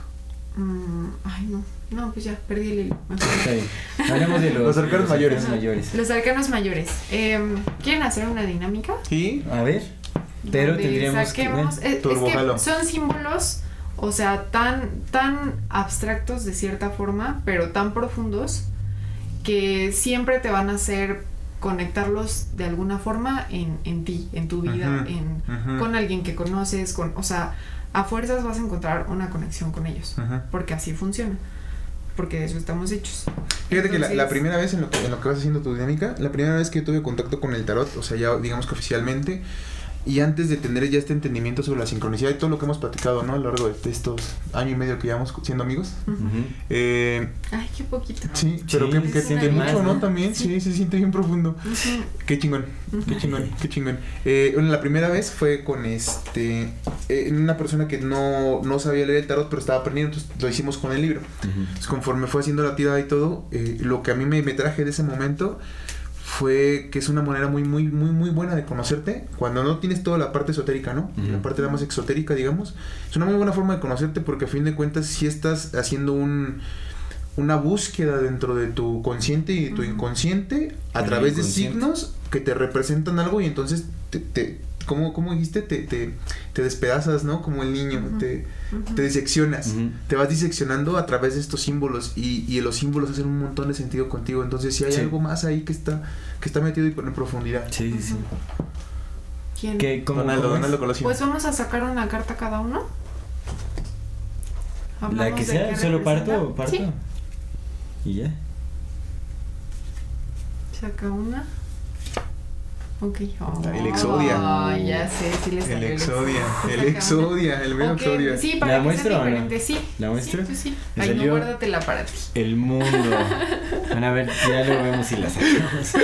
Mm, ay, no. No, pues ya, perdí el hilo. Hablemos de los, arcanos mayores. Los arcanos mayores. Em, ¿Quieren hacer una dinámica? Sí. A ver. Pero tendríamos que, es, que son símbolos, o sea, tan tan abstractos de cierta forma, pero tan profundos que siempre te van a hacer conectarlos de alguna forma en, en ti, en tu vida, en, con alguien que conoces, con, o sea, a fuerzas vas a encontrar una conexión con ellos, porque así funciona, porque de eso estamos hechos. Fíjate que la, la, primera vez en lo, que, en lo que vas haciendo tu dinámica, la primera vez que yo tuve contacto con el tarot, o sea, ya digamos que oficialmente, y antes de tener ya este entendimiento sobre la sincronicidad y todo lo que hemos platicado, ¿no? A lo largo de estos año y medio que llevamos siendo amigos. eh, Ay, qué poquito. Sí, pero que, que siente mucho, ¿no? También, sí. se siente bien profundo. Qué chingón, qué chingón, qué chingón. Eh, bueno, la primera vez fue con este, eh, una persona que no, no sabía leer el tarot, pero estaba aprendiendo, entonces lo hicimos con el libro. Entonces, conforme fue haciendo la tirada y todo, eh, lo que a mí me, me traje de ese momento fue que es una manera muy, muy, muy, muy buena de conocerte cuando no tienes toda la parte esotérica, ¿no? La parte más exotérica, digamos. Es una muy buena forma de conocerte porque a fin de cuentas si estás haciendo un, una búsqueda dentro de tu consciente y de tu inconsciente a través de signos que te representan algo y entonces te, ¿cómo, cómo dijiste? Te, te, te, despedazas, ¿no? Como el niño, te, te, diseccionas, te vas diseccionando a través de estos símbolos y, y, los símbolos hacen un montón de sentido contigo. Entonces, si hay algo más ahí que está, que está metido en profundidad. Sí, sí, ¿Quién? ¿Qué, Donaldo, Donaldo Pues vamos a sacar una carta cada uno. La que sea, solo parto, parto. ¿Sí? Y ya. Saca una. Ok. el Exodia. ya sé, sí les El Exodia. El Exodia, el medio Exodia. Sí, para ¿La muestra o no? sí. ¿La muestra? Sí, sí. Ahí no, guárdatela para ti. El mundo. Van a ver, ya lo vemos si la sacamos.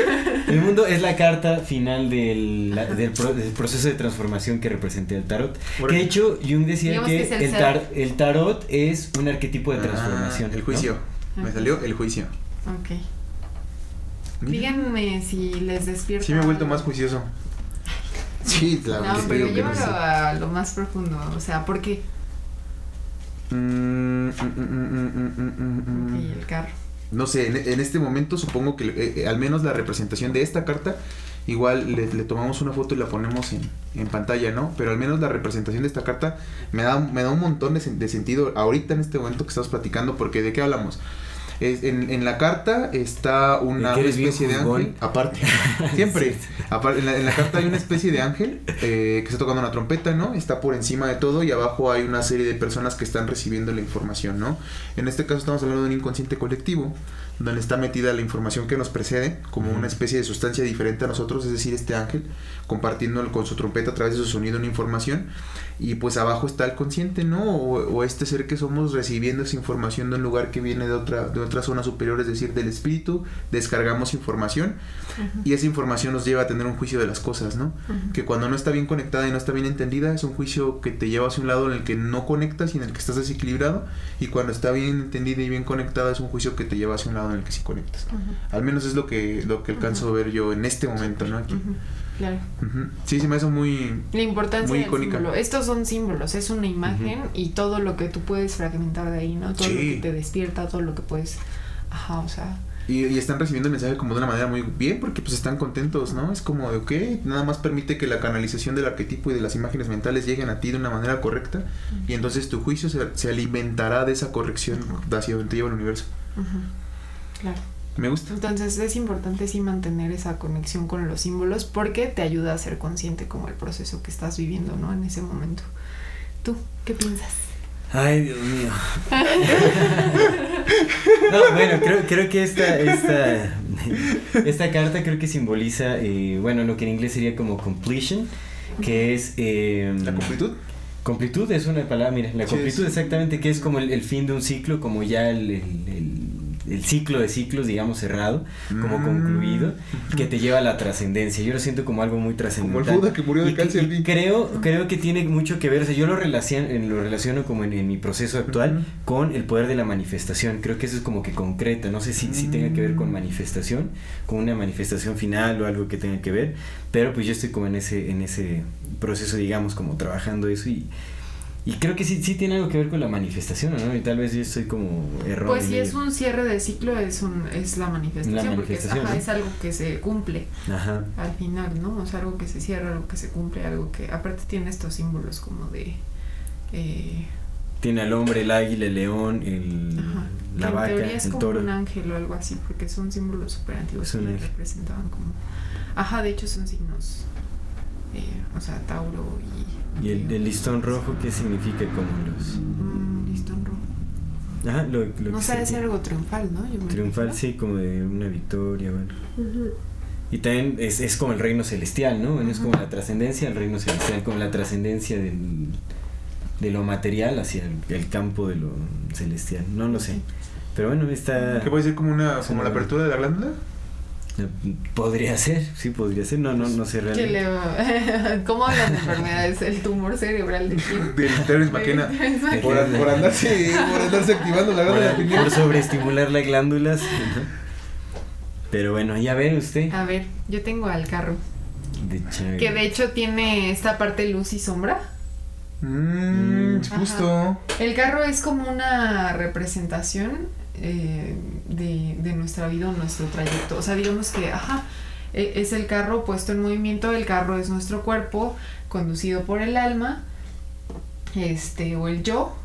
El mundo es la carta final del, del, proceso de transformación que representa el tarot. Que de hecho, Jung decía que, el, el, tarot es un arquetipo de ah, transformación. el juicio. Me salió el juicio. Ok. Díganme si les despierta. Sí, me he vuelto más juicioso. Sí, claro. No, pero llévalo no a lo más profundo. O sea, ¿por qué? Mm, mm, mm, el carro. No sé, en, este momento supongo que eh, eh, al menos la representación de esta carta, igual le, tomamos una foto y la ponemos en, en, pantalla, ¿no? Pero al menos la representación de esta carta me da, me da un montón de, de sentido ahorita en este momento que estamos platicando, porque ¿de qué hablamos? En, en, la carta está una, especie de ángel. Aparte, siempre. en, la, carta hay una especie de ángel eh, que está tocando una trompeta, ¿no? Está por encima de todo y abajo hay una serie de personas que están recibiendo la información, ¿no? En este caso estamos hablando de un inconsciente colectivo donde está metida la información que nos precede, como una especie de sustancia diferente a nosotros, es decir, este ángel, compartiendo con su trompeta a través de su sonido una información, y pues abajo está el consciente, ¿no? O, este ser que somos recibiendo esa información de un lugar que viene de otra, de otra zona superior, es decir, del espíritu, descargamos información, y esa información nos lleva a tener un juicio de las cosas, ¿no? Que cuando no está bien conectada y no está bien entendida, es un juicio que te lleva hacia un lado en el que no conectas y en el que estás desequilibrado, y cuando está bien entendida y bien conectada, es un juicio que te lleva hacia un lado en el que sí conectas. Al menos es lo que, lo que alcanzo a ver yo en este momento, ¿no? Aquí. Claro. Sí, sí me hace muy. La importancia del símbolo. Estos son símbolos, es una imagen y todo lo que tú puedes fragmentar de ahí, ¿no? Todo lo que te despierta, todo lo que puedes. Ajá, o sea. Y, y, están recibiendo el mensaje como de una manera muy bien porque pues están contentos, ¿no? Es como de, ok, nada más permite que la canalización del arquetipo y de las imágenes mentales lleguen a ti de una manera correcta y entonces tu juicio se, se alimentará de esa corrección hacia donde te lleva el universo. Claro. Me gusta. Entonces es importante sí mantener esa conexión con los símbolos porque te ayuda a ser consciente como el proceso que estás viviendo, ¿no? En ese momento. ¿Tú qué piensas? Ay, Dios mío. no, bueno, creo, creo que esta, esta, esta carta creo que simboliza, eh, bueno, lo que en inglés sería como completion, que es... Eh, ¿La completud? Completud es una palabra, mira, la completud exactamente que es como el, fin de un ciclo, como ya el el ciclo de ciclos, digamos, cerrado, como mm. concluido, que te lleva a la trascendencia. Yo lo siento como algo muy trascendental. Como el que murió de cáncer. creo, creo que tiene mucho que ver, o sea, yo lo relaciono, lo relaciono como en, mi proceso actual con el poder de la manifestación. Creo que eso es como que concreto, no sé si, si tenga que ver con mm. manifestación, con una manifestación final o algo que tenga que ver, pero pues yo estoy como en ese, en ese proceso, digamos, como trabajando eso y y creo que sí, sí tiene algo que ver con la manifestación, ¿no? Y tal vez yo estoy como erróneo. Pues si es un cierre de ciclo, es un es la manifestación, porque es, es, algo que se cumple ajá. al final, ¿no? O sea, algo que se cierra, algo que se cumple, algo que aparte tiene estos símbolos como de... Eh, tiene al hombre, el águila, el león, el, la vaca, en teoría es como un ángel o algo así, porque son símbolos súper antiguos que representaban como... Ajá, de hecho son signos, eh, o sea, Tauro y ¿Y el, listón rojo qué significa como los...? Mm, listón rojo. Ajá, lo, lo no sabe ser algo triunfal, ¿no? triunfal, sí, como de una victoria, bueno. Y también es, es, como el reino celestial, ¿no? Bueno, es como la trascendencia del reino celestial, como la trascendencia del, de lo material hacia el, campo de lo celestial. No lo sé. Pero bueno, está... ¿Qué puede ser como una como la apertura de la glándula? Podría ser, sí, podría ser. No, no, no sé realmente. ¿Cómo las enfermedades? ¿El tumor cerebral de quién? Del Terence McKenna. Por, por, andarse, por andarse activando la glándula por, Por sobreestimular las glándulas. Pero bueno, ya ver usted. A ver, yo tengo al carro. que de hecho tiene esta parte luz y sombra. Mmm, justo. El carro es como una representación eh, de, de, nuestra vida o nuestro trayecto. O sea, digamos que, ajá, e, es el carro puesto en movimiento, el carro es nuestro cuerpo conducido por el alma, este, o el yo.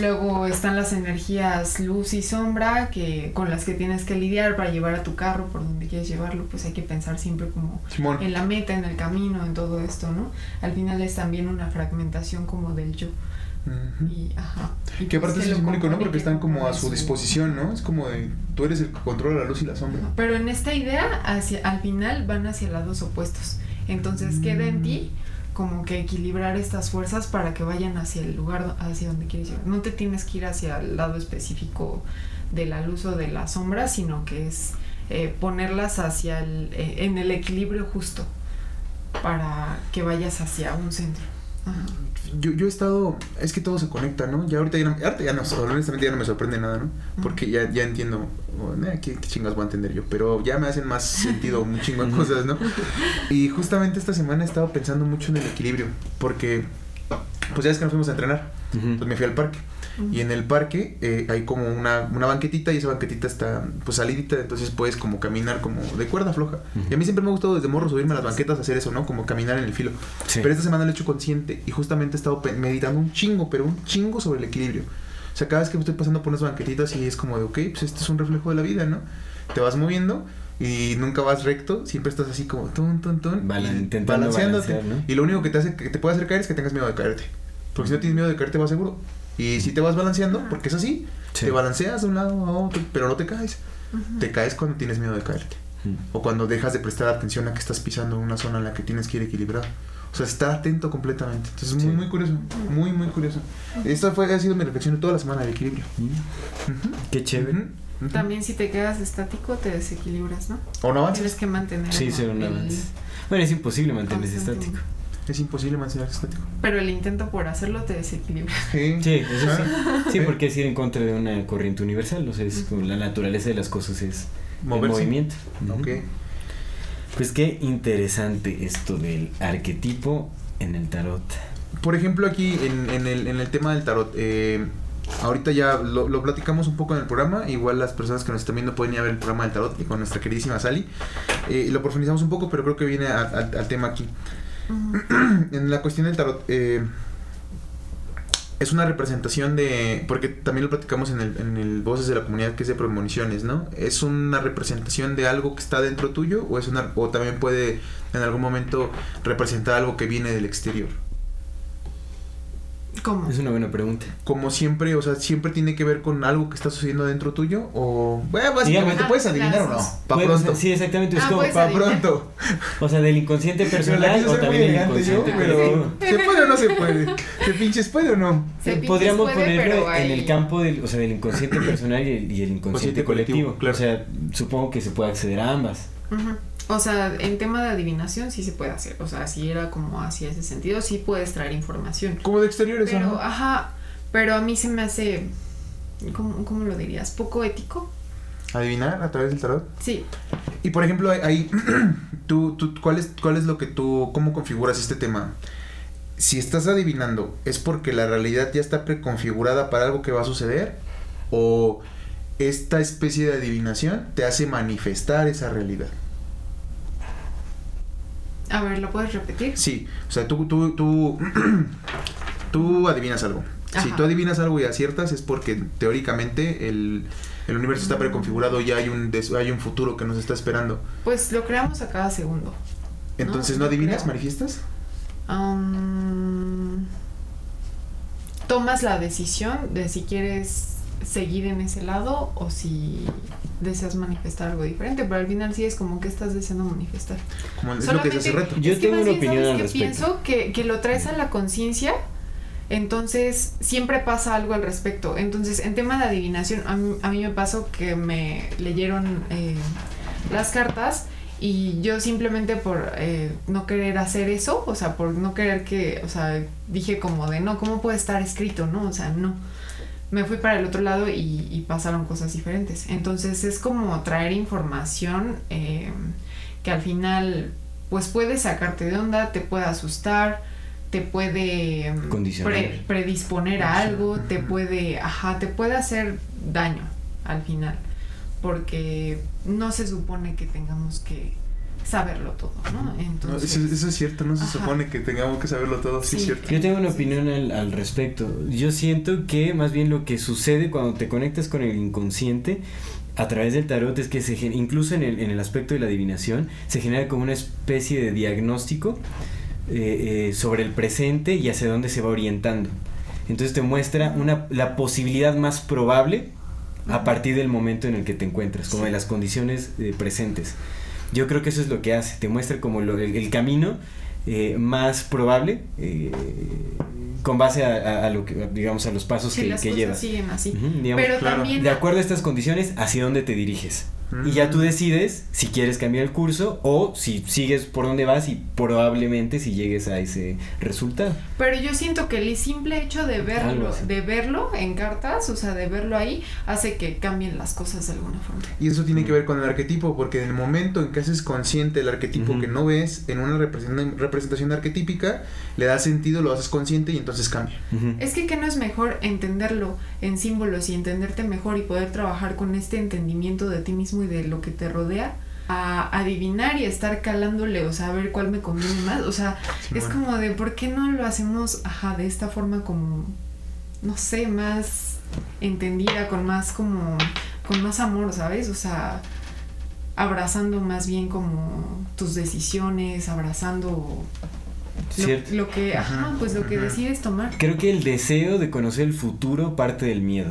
Luego están las energías luz y sombra que con las que tienes que lidiar para llevar a tu carro por donde quieres llevarlo, pues hay que pensar siempre como en la meta, en el camino, en todo esto, ¿no? Al final es también una fragmentación como del yo. Y, ajá. que aparte es simbólico, ¿no? Porque están como a su disposición, ¿no? Es como de, tú eres el que controla la luz y la sombra. Pero en esta idea, hacia, al final van hacia lados opuestos. Entonces queda en ti como que equilibrar estas fuerzas para que vayan hacia el lugar hacia donde quieres ir. No te tienes que ir hacia el lado específico de la luz o de la sombra, sino que es eh, ponerlas hacia el, eh, en el equilibrio justo para que vayas hacia un centro. Yo, yo he estado, es que todo se conecta, ¿no? Ya ahorita ya no, ahorita ya no, honestamente ya no me sorprende nada, ¿no? Porque ya, ya entiendo, eh, ¿qué, chingas voy a entender yo? Pero ya me hacen más sentido un chingo de cosas, ¿no? Y justamente esta semana he estado pensando mucho en el equilibrio, porque, pues ya es que nos fuimos a entrenar, pues me fui al parque. Y en el parque eh, hay como una, una, banquetita y esa banquetita está pues salidita, entonces puedes como caminar como de cuerda floja. Y a mí siempre me ha gustado desde morro subirme a las banquetas hacer eso, ¿no? Como caminar en el filo. Pero esta semana lo he hecho consciente y justamente he estado meditando un chingo, pero un chingo sobre el equilibrio. O sea, cada vez que estoy pasando por unas banquetitas y es como de, ok, pues este es un reflejo de la vida, ¿no? Te vas moviendo y nunca vas recto, siempre estás así como tun, tun, tun, balanceándote. Y lo único que te hace que te puede hacer caer es que tengas miedo de caerte. Porque si no tienes miedo de caerte, vas seguro. Y si te vas balanceando, porque es así, te balanceas de un lado a otro, pero no te caes. te caes cuando tienes miedo de caerte. O cuando dejas de prestar atención a que estás pisando una zona en la que tienes que ir equilibrado. O sea, estar atento completamente. Entonces, muy, muy curioso. Muy, muy curioso. Esta fue, ha sido mi reflexión de toda la semana, el equilibrio. Qué chévere. También si te quedas estático te desequilibras, ¿no? O no Tienes que mantener. Sí, sí, no Bueno, es imposible mantenerse estático. Es imposible mantenerse estático. Pero el intento por hacerlo te desequilibra. Sí, sí eso sí. Sí, porque es ir en contra de una corriente universal. O sea, es como la naturaleza de las cosas es el movimiento. Ok. Pues qué interesante esto del arquetipo en el tarot. Por ejemplo, aquí en, en, el, en el tema del tarot, eh, ahorita ya lo, lo, platicamos un poco en el programa. Igual las personas que nos están viendo pueden ir a ver el programa del tarot y con nuestra queridísima Sally. Eh, lo profundizamos un poco, pero creo que viene al tema aquí. en la cuestión del tarot, eh, es una representación de. Porque también lo platicamos en el, en el Voces de la Comunidad, que es de premoniciones, ¿no? ¿Es una representación de algo que está dentro tuyo? ¿O, es una, o también puede en algún momento representar algo que viene del exterior? ¿Cómo? Es una buena pregunta. Como siempre, o sea, siempre tiene que ver con algo que está sucediendo dentro tuyo o bueno, básicamente puedes adivinar o no, para pronto. Sí, exactamente, es ah, como para pronto. O sea, del inconsciente personal o también del inconsciente pero ¿Se puede o no se puede? ¿Se pinches puede o no? Podríamos ponerlo en el campo del, o sea, del inconsciente personal y el, y el inconsciente colectivo. O sea, supongo que se puede acceder a ambas. O sea, en tema de adivinación sí se puede hacer. O sea, si era como hacia ese sentido, sí puedes traer información. Como de exteriores, pero, ¿no? Ajá, pero a mí se me hace, ¿cómo, ¿cómo, lo dirías? Poco ético. ¿Adivinar a través del tarot? Sí. Y por ejemplo, ahí, tú, tú, ¿cuál, es, ¿cuál es lo que tú, cómo configuras este tema? Si estás adivinando, ¿es porque la realidad ya está preconfigurada para algo que va a suceder? ¿O esta especie de adivinación te hace manifestar esa realidad? A ver, ¿lo puedes repetir? Sí, o sea, tú, tú, tú, tú adivinas algo. Si tú adivinas algo y aciertas es porque teóricamente el, el universo está preconfigurado y hay un, hay un futuro que nos está esperando. Pues lo creamos a cada segundo. Entonces, ¿no, adivinas, manifiestas? tomas la decisión de si quieres seguir en ese lado o si deseas manifestar algo diferente, pero al final sí es como que estás deseando manifestar. Como es lo que hace rato. Yo tengo una opinión al respecto. pienso que, que lo traes a la conciencia, entonces siempre pasa algo al respecto. Entonces, en tema de adivinación, a mí, a mí me pasó que me leyeron eh, las cartas y yo simplemente por eh, no querer hacer eso, o sea, por no querer que, o sea, dije como de, no, ¿cómo puede estar escrito? No, o sea, no me fui para el otro lado y, pasaron cosas diferentes. Entonces es como traer información eh, que al final pues puede sacarte de onda, te puede asustar, te puede mm, predisponer a algo, te puede, ajá, te puede hacer daño al final. Porque no se supone que tengamos que saberlo todo, ¿no? Entonces, eso, es cierto, no se supone que tengamos que saberlo todo, sí, es cierto. Yo tengo una opinión al, respecto. Yo siento que más bien lo que sucede cuando te conectas con el inconsciente a través del tarot es que se incluso en el, en el aspecto de la adivinación se genera como una especie de diagnóstico eh, eh, sobre el presente y hacia dónde se va orientando. Entonces te muestra una, la posibilidad más probable a partir del momento en el que te encuentras, como de las condiciones eh, presentes. Yo creo que eso es lo que hace, te muestra como lo, el, camino eh, más probable eh, con base a, lo que digamos a los pasos que, las que llevas. siguen así. Pero también de acuerdo a estas condiciones, hacia dónde te diriges. Y ya tú decides si quieres cambiar el curso o si sigues por donde vas y probablemente si llegues a ese resultado. Pero yo siento que el simple hecho de verlo, de verlo en cartas, o sea, de verlo ahí, hace que cambien las cosas de alguna forma. Y eso tiene que ver con el arquetipo, porque en el momento en que haces consciente el arquetipo que no ves en una representación arquetípica, le da sentido, lo haces consciente y entonces cambia. Es que que no es mejor entenderlo en símbolos y entenderte mejor y poder trabajar con este entendimiento de ti mismo y de lo que te rodea a adivinar y estar calándole, o sea, a ver cuál me conviene más. O sea, es como de, ¿por qué no lo hacemos, ajá, de esta forma como, no sé, más entendida, con más como, con más amor, ¿sabes? O sea, abrazando más bien como tus decisiones, abrazando Lo, lo, que, ajá, pues lo que decides tomar. Creo que el deseo de conocer el futuro parte del miedo.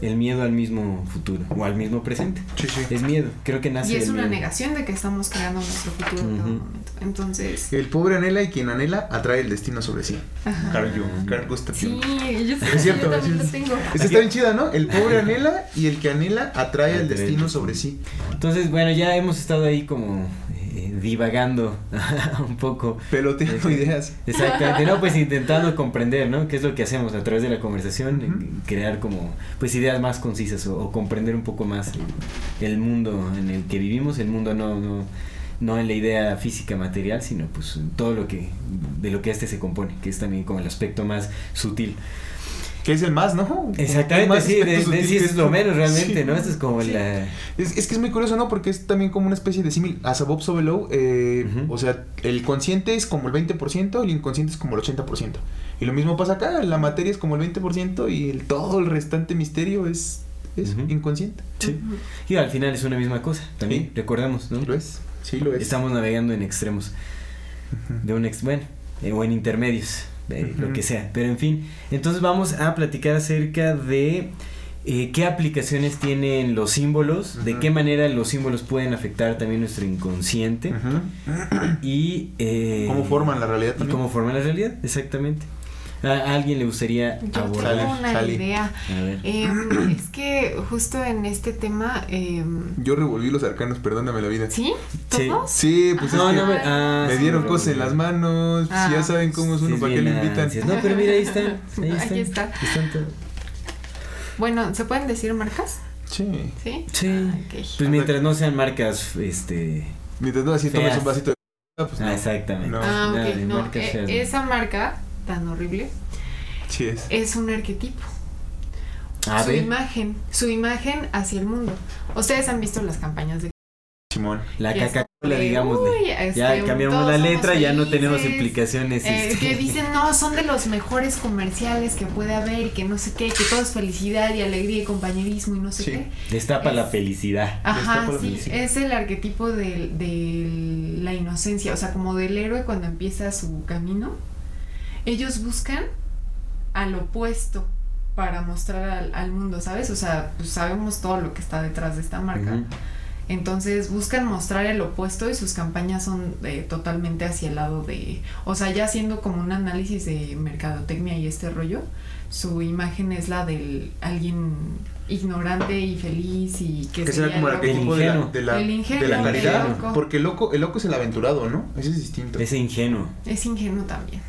El miedo al mismo futuro o al mismo presente. Sí, sí. Es miedo. Creo que nace. Y es una negación de que estamos creando nuestro futuro en todo momento. Entonces. El pobre anhela y quien anhela atrae el destino sobre sí. Carl Jung, Carl Gustav Sí, yo, es cierto, yo también lo tengo. Esa está bien chida, ¿no? El pobre anhela y el que anhela atrae el destino sobre sí. Entonces, bueno, ya hemos estado ahí como eh, divagando un poco. Peloteando ideas. Exactamente, no, pues intentando comprender, ¿no? ¿Qué es lo que hacemos a través de la conversación? Crear como, pues ideas más concisas o, comprender un poco más el, mundo en el que vivimos, el mundo no, no, no en la idea física material, sino pues todo lo que, de lo que este se compone, que es también como el aspecto más sutil que es el más, ¿no? Exactamente, sí, de, es lo menos realmente, ¿no? Esto es como la... Es, es, que es muy curioso, ¿no? Porque es también como una especie de símil a Sabop Sobelo, eh, o sea, el consciente es como el 20%, el inconsciente es como el 80%. Y lo mismo pasa acá, la materia es como el 20% y el, todo el restante misterio es, es inconsciente. Sí. Y al final es una misma cosa, también, recordamos, ¿no? Lo es, sí lo es. Estamos navegando en extremos. De un ex, bueno, eh, o en intermedios lo que sea. Pero en fin, entonces vamos a platicar acerca de eh, qué aplicaciones tienen los símbolos, de qué manera los símbolos pueden afectar también nuestro inconsciente y eh, cómo forman la realidad. Y cómo forman la realidad, exactamente. ¿A alguien le gustaría Yo abordar? Tengo una idea. Em, es que justo en este tema. Eh, Yo revolví los arcanos, perdóname la vida. ¿Sí? ¿Todos? Sí, pues no, no, me, ah, me dieron cosas en las manos. Pues ya ah, saben cómo es uno, ¿para qué lo invitan? No, pero mira, ahí están. Ahí están. Aquí está. Bueno, ¿se pueden decir marcas? Sí. ¿Sí? Sí. Ah, pues mientras no sean marcas, este. Mientras no así tomes un vasito de. Pues ah, exactamente. No. Ah, ok. No, eh, esa marca tan horrible, sí es. es un arquetipo. Su imagen, su imagen hacia el mundo. Ustedes han visto las campañas de Simón. La Coca-Cola, digamos. ya cambiamos la letra, ya no tenemos implicaciones. Eh, este. Que dicen, no, son de los mejores comerciales que puede haber, que no sé qué, que todo es felicidad y alegría y compañerismo y no sé qué. Destapa la felicidad. Ajá, sí, es el arquetipo de, de la inocencia, o sea, como del héroe cuando empieza su camino ellos buscan al opuesto para mostrar al, mundo, ¿sabes? O sea, pues sabemos todo lo que está detrás de esta marca. Entonces buscan mostrar el opuesto y sus campañas son eh, totalmente hacia el lado de, o sea, ya haciendo como un análisis de mercadotecnia y este rollo, su imagen es la de alguien ignorante y feliz y que, que será como el arquetipo de la, de la, de la caridad porque el loco el loco es el aventurado no ese es distinto. Es ingenuo. Es ingenuo también.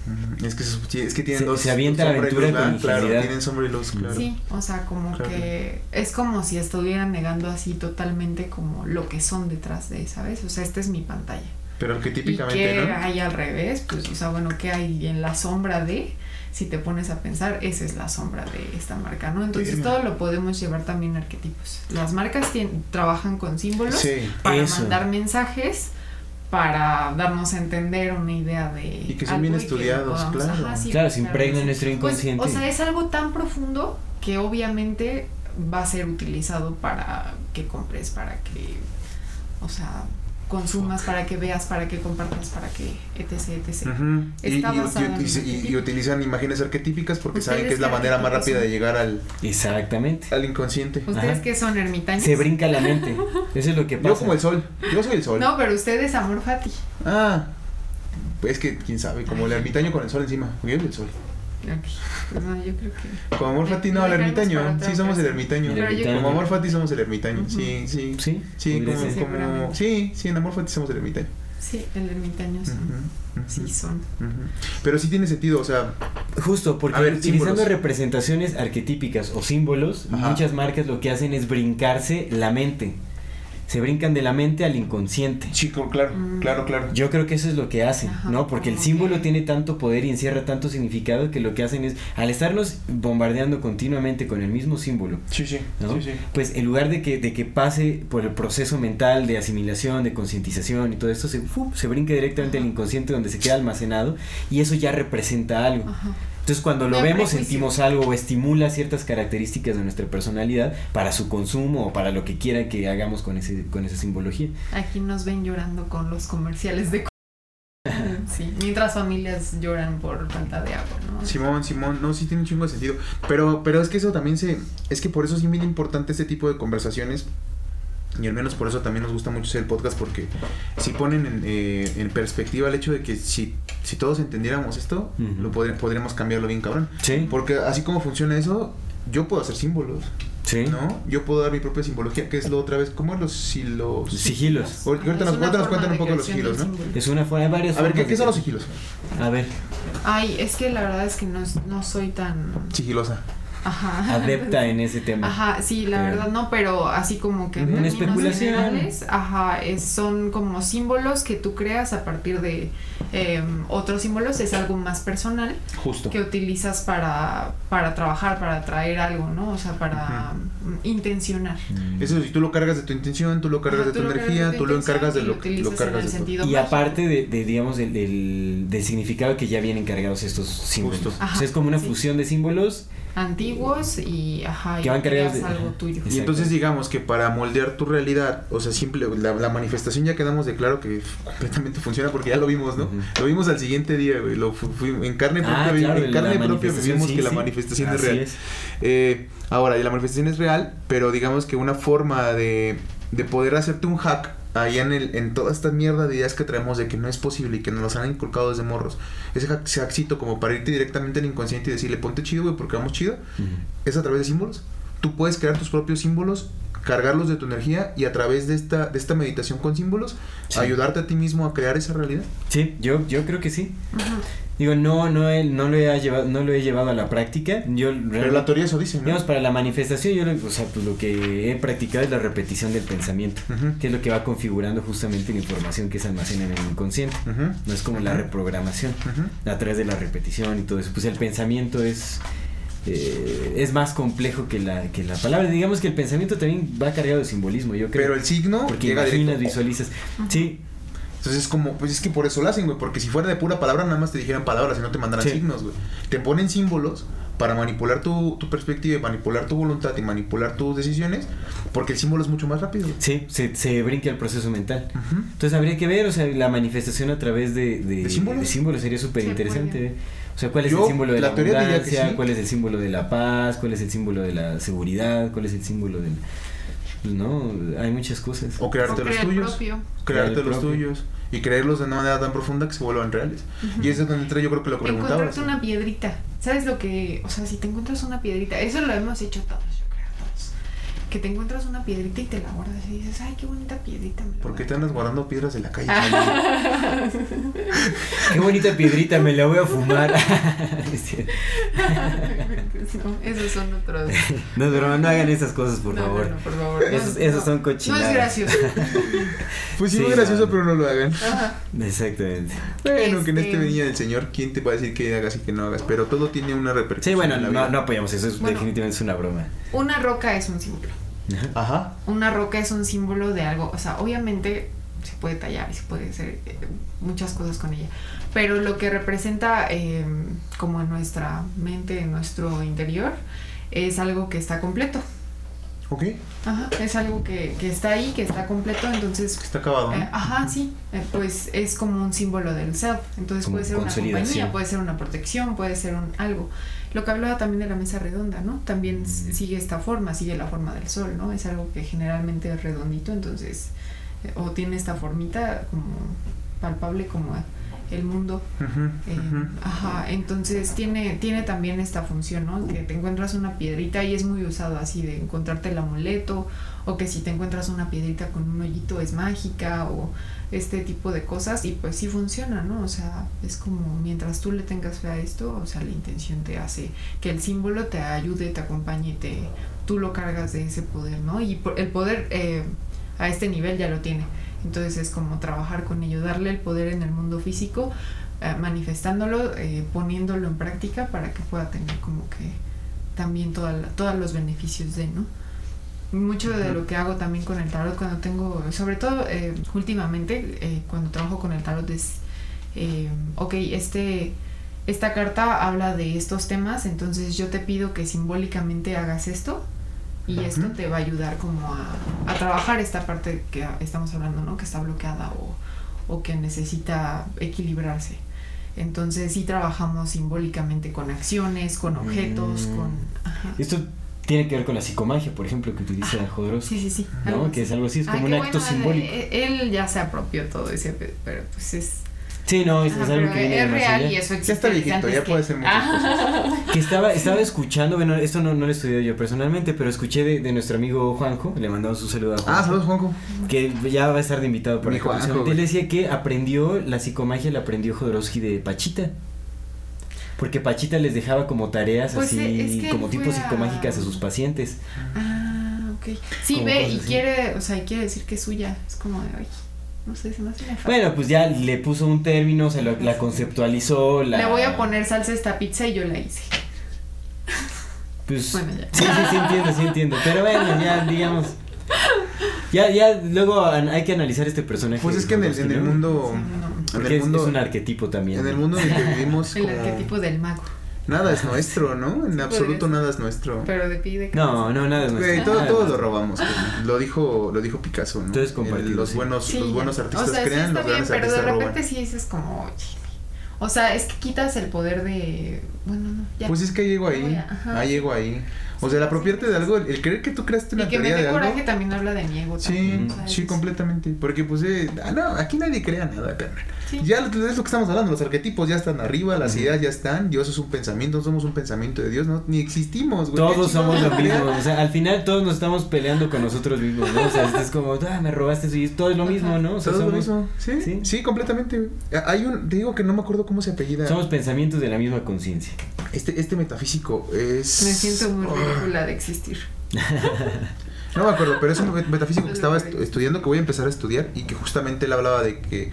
Es que es que tienen dos se avienta la aventura con claro tienen sombra y luz claro. Sí o sea como que es como si estuvieran negando así totalmente como lo que son detrás de sabes o sea esta es mi pantalla. Pero arquetípicamente ¿Y qué ¿no? hay al revés pues o sea bueno qué hay en la sombra de si te pones a pensar, esa es la sombra de esta marca, ¿no? Entonces todo lo podemos llevar también a arquetipos. Las marcas trabajan con símbolos para mandar mensajes, para darnos a entender una idea de... Y que son bien estudiados, claro. claro, se impregna en nuestro pues, inconsciente. o sea, es algo tan profundo que obviamente va a ser utilizado para que compres, para que... O sea, consumas, para que veas, para que compartas, para que etc. etc. y, utilizan imágenes arquetípicas porque saben que es la manera más rápida de llegar al exactamente al inconsciente. ¿Ustedes que son ermitaños? Se brinca la mente. Eso es lo que pasa. Yo como el sol. Yo soy el sol. No, pero ustedes amor fati. Ah. Pues que quién sabe, como el ermitaño con el sol encima. Yo soy el sol. Pues no, yo creo que. Como amor fati, no, el ermitaño. Sí, somos el ermitaño. Como amor fati, somos el ermitaño. Sí, sí. Sí, sí, como, como. Sí, sí, en amor fati somos el ermitaño. Sí, el ermitaño son. Sí, son. Pero sí tiene sentido, o sea. Justo, porque utilizando representaciones arquetípicas o símbolos, muchas marcas lo que hacen es brincarse la mente se brincan de la mente al inconsciente. Chico, claro, mm. claro, claro. Yo creo que eso es lo que hacen, ¿no? Porque el símbolo tiene tanto poder y encierra tanto significado que lo que hacen es, al estarnos bombardeando continuamente con el mismo símbolo, sí, sí, pues en lugar de que, de que pase por el proceso mental de asimilación, de concientización y todo esto, se, se brinca directamente al inconsciente donde se queda almacenado y eso ya representa algo. Entonces cuando lo vemos sentimos algo o estimula ciertas características de nuestra personalidad para su consumo o para lo que quiera que hagamos con ese con esa simbología. Aquí nos ven llorando con los comerciales de Sí, mientras familias lloran por falta de agua, ¿no? Simón, Simón, no, sí tiene un chingo de sentido. Pero, pero es que eso también se. Es que por eso es bien importante este tipo de conversaciones. Y al menos por eso también nos gusta mucho hacer el podcast, porque si ponen en, eh, en perspectiva el hecho de que si, si todos entendiéramos esto, lo podríamos cambiarlo bien cabrón. Sí. Porque así como funciona eso, yo puedo hacer símbolos. Sí. ¿No? Yo puedo dar mi propia simbología, que es lo otra vez, ¿cómo los silos? Sigilos. Ahorita, nos, nos cuentan un poco los sigilos, ¿no? Es una forma, hay varias A ver, ¿qué, ¿qué son los sigilos? A ver. Ay, es que la verdad es que no, no soy tan... Sigilosa. Ajá. adepta en ese tema. Ajá, sí, la verdad no, pero así como que en especulación. Generales, ajá, es, son como símbolos que tú creas a partir de eh, otros símbolos, es algo más personal. Justo. Que utilizas para, para trabajar, para traer algo, ¿no? O sea, para intencionar. Mm. Eso, si tú lo cargas de tu intención, tú lo cargas de tu energía, tú lo encargas de lo que lo cargas de tu... Y aparte de, de digamos, del, del, significado que ya vienen cargados estos símbolos. o sea, es como una fusión de símbolos antiguos y ajá, que van cargados de algo tuyo. Y entonces digamos que para moldear tu realidad, o sea, simple la, manifestación ya quedamos de claro que completamente funciona porque ya lo vimos, ¿no? Lo vimos al siguiente día, güey, lo en carne ah, propia, en carne propia vimos que la manifestación es real. Eh, ahora, la manifestación es real, pero digamos que una forma de, de poder hacerte un hack ahí en, el, en toda esta mierda de ideas que traemos de que no es posible y que nos los han inculcado desde morros, ese hackcito como para irte directamente al inconsciente y decirle ponte chido, güey, porque vamos chido, es a través de símbolos. Tú puedes crear tus propios símbolos, cargarlos de tu energía y a través de esta, de esta meditación con símbolos, ayudarte a ti mismo a crear esa realidad. Sí, yo, yo creo que sí. Digo, no, no, no, lo he llevado, no lo he llevado a la práctica. Yo, Pero la teoría eso dice, ¿no? Digamos, para la manifestación, yo o sea, pues lo que he practicado es la repetición del pensamiento, que es lo que va configurando justamente la información que se almacena en el inconsciente. No es como la reprogramación, a través de la repetición y todo eso. Pues el pensamiento es... Eh, es más complejo que la, que la palabra. Digamos que el pensamiento también va cargado de simbolismo, yo creo. Pero el signo porque llega imaginas, visualizas. Sí, entonces es como, pues es que por eso lo hacen, güey. Porque si fuera de pura palabra, nada más te dijeran palabras y no te mandaran signos, güey. Te ponen símbolos para manipular tu, tu perspectiva y manipular tu voluntad y manipular tus decisiones, porque el símbolo es mucho más rápido. Sí, se, se brinca el proceso mental. Entonces habría que ver, o sea, la manifestación a través de, de, símbolos? sería súper interesante. O sea, ¿cuál es el símbolo de la, abundancia? ¿Cuál es el símbolo de la paz? ¿Cuál es el símbolo de la seguridad? ¿Cuál es el símbolo del pues no, hay muchas cosas. O crearte los tuyos. Crearte los tuyos. Y creerlos de una manera tan profunda que se vuelvan reales. Y eso es donde entra yo creo que lo que preguntabas. Encontrarte una piedrita. ¿Sabes lo que...? O sea, si te encuentras una piedrita... Eso lo hemos hecho todos que te encuentras una piedrita y te la guardas y dices, ay, qué bonita piedrita. ¿Por qué te andas guardando piedras de la calle? qué bonita piedrita, me la voy a fumar. no, esos son otros. No, pero no hagan esas cosas, por favor. No, por favor. Esos, esos son cochinadas. No es gracioso. pues sí, es gracioso, pero no lo hagan. Exactamente. Bueno, que en este, este venía del Señor, ¿quién te va a decir que hagas y que no hagas? Pero todo tiene una repercusión. Sí, bueno, no, no apoyamos eso, es, definitivamente es una broma. Una roca es un símbolo. Ajá. Una roca es un símbolo de algo, o sea, obviamente se puede tallar y se puede hacer eh, muchas cosas con ella, pero lo que representa em, como en nuestra mente, en nuestro interior, es algo que está completo. Ok. Ajá, es algo que, que está ahí, que está completo, entonces... está acabado. Eh, ajá, sí, eh, pues es como un símbolo del self, entonces puede ser una compañía, puede ser una protección, puede ser un algo. Lo que hablaba también de la mesa redonda, ¿no? También sigue esta forma, sigue la forma del sol, ¿no? Es algo que generalmente es redondito, entonces, eh, o tiene esta formita como palpable como el mundo. Eh, ajá, entonces tiene, tiene también esta función, ¿no? Que te encuentras una piedrita y es muy usado así de encontrarte el amuleto, o que si te encuentras una piedrita con un hoyito es mágica, o este tipo de cosas, y pues sí funciona, ¿no? O sea, es como mientras tú le tengas fe a esto, o sea, la intención te hace que el símbolo te ayude, te acompañe, te, tú lo cargas de ese poder, ¿no? Y el poder eh, a este nivel ya lo tiene entonces es como trabajar con ello, darle el poder en el mundo físico, eh, manifestándolo, eh, poniéndolo en práctica para que pueda tener como que también todos los beneficios de, ¿no? Mucho de lo que hago también con el tarot cuando tengo, sobre todo eh, últimamente cuando trabajo con el tarot es, ok, este, esta carta habla de estos temas, entonces yo te pido que simbólicamente hagas esto y esto te va a ayudar como a, a, trabajar esta parte que estamos hablando, ¿no? Que está bloqueada o, o que necesita equilibrarse. Entonces sí trabajamos simbólicamente con acciones, con objetos, Mm. con... ajá. Esto tiene que ver con la psicomagia, por ejemplo, que utiliza Jodorowsky. Sí, sí, sí. ¿no? Que es algo así, es Ah, como un acto bueno, simbólico. Él, él ya se apropió todo ese, pero pues es... Sí, no, es, Ajá, es algo que viene de es más real allá. y eso existe. Ya está viejito, ya que- puede ser muchas Ah. Que estaba, estaba escuchando, bueno, esto no, no lo he estudiado yo personalmente, pero escuché de, de nuestro amigo Juanjo, le mandamos un saludo a Juanjo. Ah, saludos, Juanjo. Que ya va a estar de invitado por Mi acá Juanjo. Él decía que aprendió la psicomagia, la aprendió Jodorowsky de Pachita. Porque Pachita les dejaba como tareas Pues, así, es que como tipo a- psicomágicas a sus pacientes. Ah, ok. Sí, Como ve y así. quiere, o sea, y quiere decir que es suya. Es como de, ay, no sé, se me hace nefasto. Bueno, pues ya le puso un término, o sea, lo- la conceptualizó. La... Le voy a poner salsa a esta pizza y yo la hice. Pues, Bueno, ya. Sí, sí, sí entiendo, sí entiendo. Pero bueno, ya, digamos. Ya, ya, luego an- hay que analizar este personaje. Pues es que en el, en el mundo. Sí, no. En el es, mundo. es un arquetipo también. En el mundo en el que vivimos. El como- arquetipo del mago. Nada es nuestro, ¿no? En Sí, absoluto nada es nuestro. Pero de pide que No, no, nada es Güey, nuestro. todo, todo lo robamos. Lo dijo, lo dijo Picasso, ¿no? El- Los buenos, Sí, los buenos artistas o sea, crean, sí los bien, pero de repente roban. sí dices como, oye. O sea, es que quitas el poder de. Bueno, no, ya. Pues es que llego ahí, ajá. ahí llego ahí. O sea, el apropiarte de algo, el, el creer que tú creaste una y que me teoría dé de algo. coraje también habla de mi ego. Sí, sí, completamente. Porque pues, eh, ah, no, aquí nadie crea nada, carnal. Sí. Ya es lo que estamos hablando, los arquetipos ya están arriba, las ideas ya están, Dios es un pensamiento, no somos un pensamiento de Dios, no, ni existimos, güey. Todos ¿Qué somos lo mismo, o sea, al final todos nos estamos peleando con nosotros mismos, ¿no? O sea, es como, ah, me robaste eso y todo es lo mismo, ¿no? O sea, Todo lo mismo, ¿Sí? Sí. sí, completamente. güey. Hay un, te digo que no me acuerdo cómo se apellida. somos pensamientos de la misma conciencia. Este, este metafísico es. Me siento muy Oh, de existir. No me acuerdo, pero es un met- metafísico que estaba estudiando, que voy a empezar a estudiar, y que justamente él hablaba de que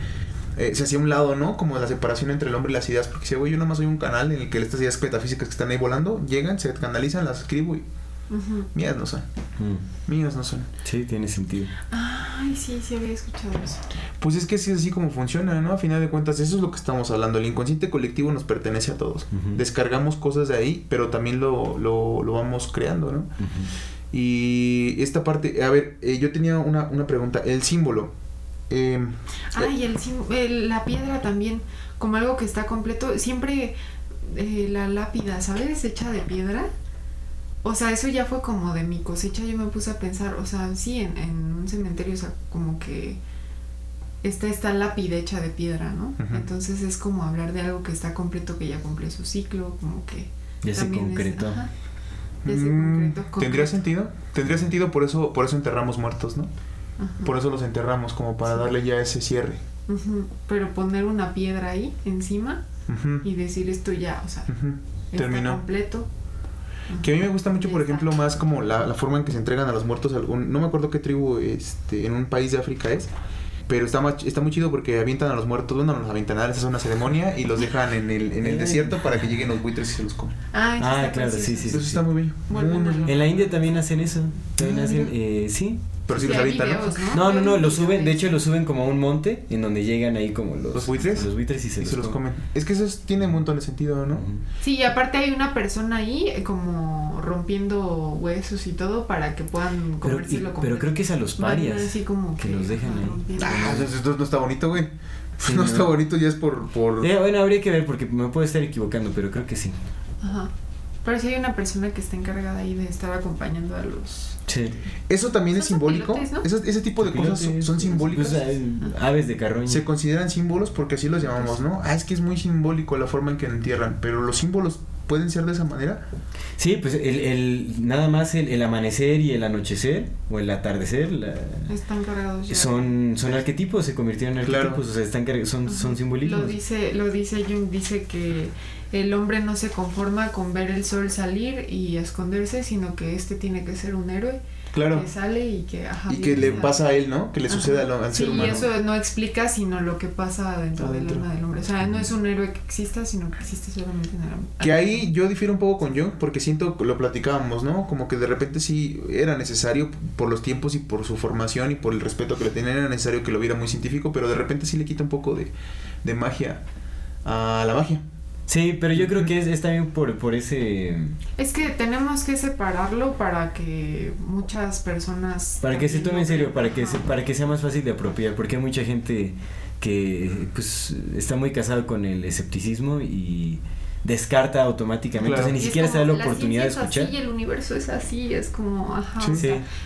eh, se hacía un lado, ¿no? Como la separación entre el hombre y las ideas, porque decía, güey, yo nomás soy un canal en el que estas ideas metafísicas que están ahí volando, llegan, se canalizan, las escribo y mías no son, Mm, mías no son. Sí, tiene sentido. Ay, sí, sí había escuchado eso. Pues es que sí es así como funciona, ¿no? A final de cuentas, eso es lo que estamos hablando. El inconsciente colectivo nos pertenece a todos. Descargamos cosas de ahí, pero también lo, lo, lo vamos creando, ¿no? Y esta parte, a ver, eh, yo tenía una, una pregunta. El símbolo. eh, Ay, el, el- la piedra también, como algo que está completo. Siempre eh, la lápida, ¿sabes? Hecha de piedra. O sea, eso ya fue como de mi cosecha. Yo me puse a pensar, o sea, sí, en, en un cementerio, o sea, como que está esta lápida hecha de piedra, ¿no? Entonces es como hablar de algo que está completo, que ya cumple su ciclo, como que. Ya se es- concretó. ajá, ya se mm, concretó, ¿Tendría concreto. sentido? Tendría sentido, por eso, por eso enterramos muertos, ¿no? Por eso los enterramos, como para Sí. darle ya ese cierre. Pero poner una piedra ahí encima y decir esto ya, o sea, está Terminó. completo. Que a mí me gusta mucho, por ejemplo, más como la, la forma en que se entregan a los muertos. Algún, no me acuerdo qué tribu este, en un país de África es. Pero está, ma- está muy chido porque avientan a los muertos, bueno, los avientan, les hacen una ceremonia y los dejan en el, en el desierto para que lleguen los buitres y se los comen. Ah, Ah, claro, sí, sí, Eso está muy bello. Bueno, muy, muy no. bello. En la India también hacen eso. También Ah, hacen, eh, sí. Pero si Sí, los hay avientan, ¿no? No, no, no, lo suben, de hecho lo suben como a un monte en donde llegan ahí como los, ¿Los buitres? Los buitres y se, Y los, se los comen. Es que eso es- tiene un montón de sentido, ¿no? Sí, y aparte hay una persona ahí eh, como rompiendo huesos y todo para que puedan Pero, y- comérselo pero creo que es a los parias. así como que que, los dejan ahí. Ah, eso no está bonito, güey. Sí, no, no. está bonito, ya es por... por... Eh, bueno, habría que ver porque me puedo estar equivocando, pero creo que sí. Ajá. Pero sí hay una persona que está encargada ahí de estar acompañando a los... Sí. Eso también es simbólico. pilotes, ¿no? Eso- ese tipo de cosas son, son simbólicas. Pues, aves de carroña. Se consideran símbolos porque así los llamamos, ¿no? Ah, es que es muy simbólico la forma en que lo entierran, pero los símbolos pueden ser de esa manera. Sí, pues el, el nada más el, el amanecer y el anochecer o el atardecer la- Están cargados ya. son son arquetipos, se convirtieron en Claro. arquetipos, o sea, están son Ajá. son simbolismos. Lo dice, lo dice Jung, dice que el hombre no se conforma con ver el sol salir y esconderse, sino que este tiene que ser un héroe Claro. que sale y que ajá, Y que le pasa a él, ¿no? Que le Ajá. sucede al, Sí, ser y humano. eso no explica sino lo que pasa dentro Adentro. del alma del hombre. O sea, no es un héroe que exista, sino que existe solamente en el alma. Que ahí yo difiero un poco con Jung porque siento que lo platicábamos, ¿no? Como que de repente sí era necesario por los tiempos y por su formación y por el respeto que le tenía, era necesario que lo viera muy científico, pero de repente sí le quita un poco de, de magia a la magia. Sí, pero yo creo que es, es también por por ese Es que tenemos que separarlo para que muchas personas... para que se tome en serio, para que se, para que sea más fácil de apropiar, porque hay mucha gente que pues está muy casado con el escepticismo y descarta automáticamente, o sea, ni siquiera se da la oportunidad de escuchar. Es así y el universo es así, es como, ajá.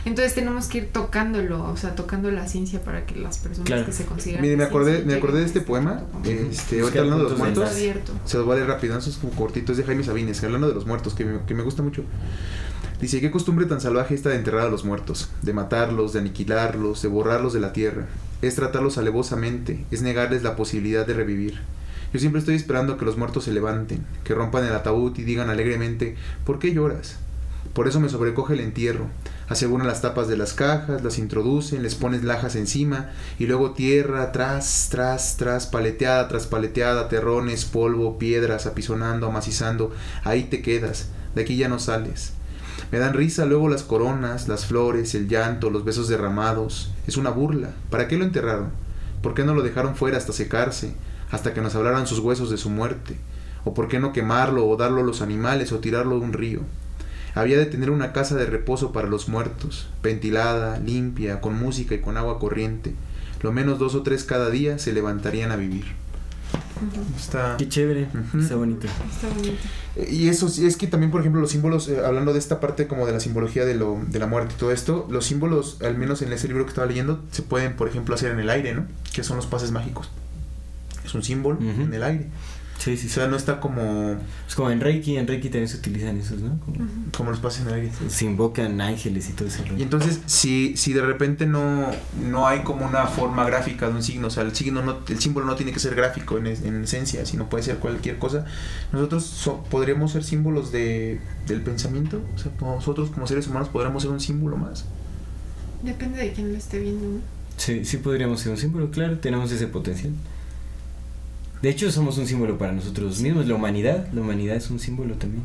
entonces tenemos que ir tocándolo, o sea, tocando la ciencia para que las personas que se consideran. Mire, me acordé, me acordé de este poema, este, ahorita hablando de los muertos, se los voy a leer rápido, eso es como cortito, es de Jaime Sabines, hablando de los muertos, que me, que me gusta mucho. Dice, qué costumbre tan salvaje esta de enterrar a los muertos, de matarlos, de aniquilarlos, de borrarlos de la tierra. Es tratarlos alevosamente, es negarles la posibilidad de revivir. Yo siempre estoy esperando que los muertos se levanten, que rompan el ataúd y digan alegremente, ¿por qué lloras? Por eso me sobrecoge el entierro. Aseguran las tapas de las cajas, las introducen, les pones lajas encima y luego tierra tras, tras, tras, paleteada tras paleteada, terrones, polvo, piedras, apisonando, amacizando. Ahí te quedas, de aquí ya no sales. Me dan risa luego las coronas, las flores, el llanto, los besos derramados. Es una burla. ¿Para qué lo enterraron? ¿Por qué no lo dejaron fuera hasta secarse? Hasta que nos hablaran sus huesos de su muerte, o por qué no quemarlo o darlo a los animales o tirarlo de un río. Había de tener una casa de reposo para los muertos, ventilada, limpia, con música y con agua corriente. Lo menos dos o tres cada día se levantarían a vivir. Está... Qué chévere, está bonito. Y eso es que también, por ejemplo, los símbolos, eh, hablando de esta parte como de la simbología de, lo, de la muerte y todo esto, los símbolos, al menos en ese libro que estaba leyendo, se pueden, por ejemplo, hacer en el aire, ¿no? Que son los pases mágicos es un símbolo en el aire. Sí, sí, O sea, no está como... Es como en Reiki, en Reiki también se utilizan esos, ¿no? Como, los pases en el aire. Se invocan ángeles y todo eso. Y entonces, si, si de repente no, no hay como una forma gráfica de un signo, o sea, el signo no, el símbolo no tiene que ser gráfico en, en esencia, sino puede ser cualquier cosa, nosotros podríamos ser símbolos de, del pensamiento, o sea, nosotros como seres humanos podríamos ser un símbolo más. Depende de quién lo esté viendo, ¿no? Sí, sí podríamos ser un símbolo, claro, tenemos ese potencial. De hecho, somos un símbolo para nosotros mismos. La humanidad, la humanidad es un símbolo también.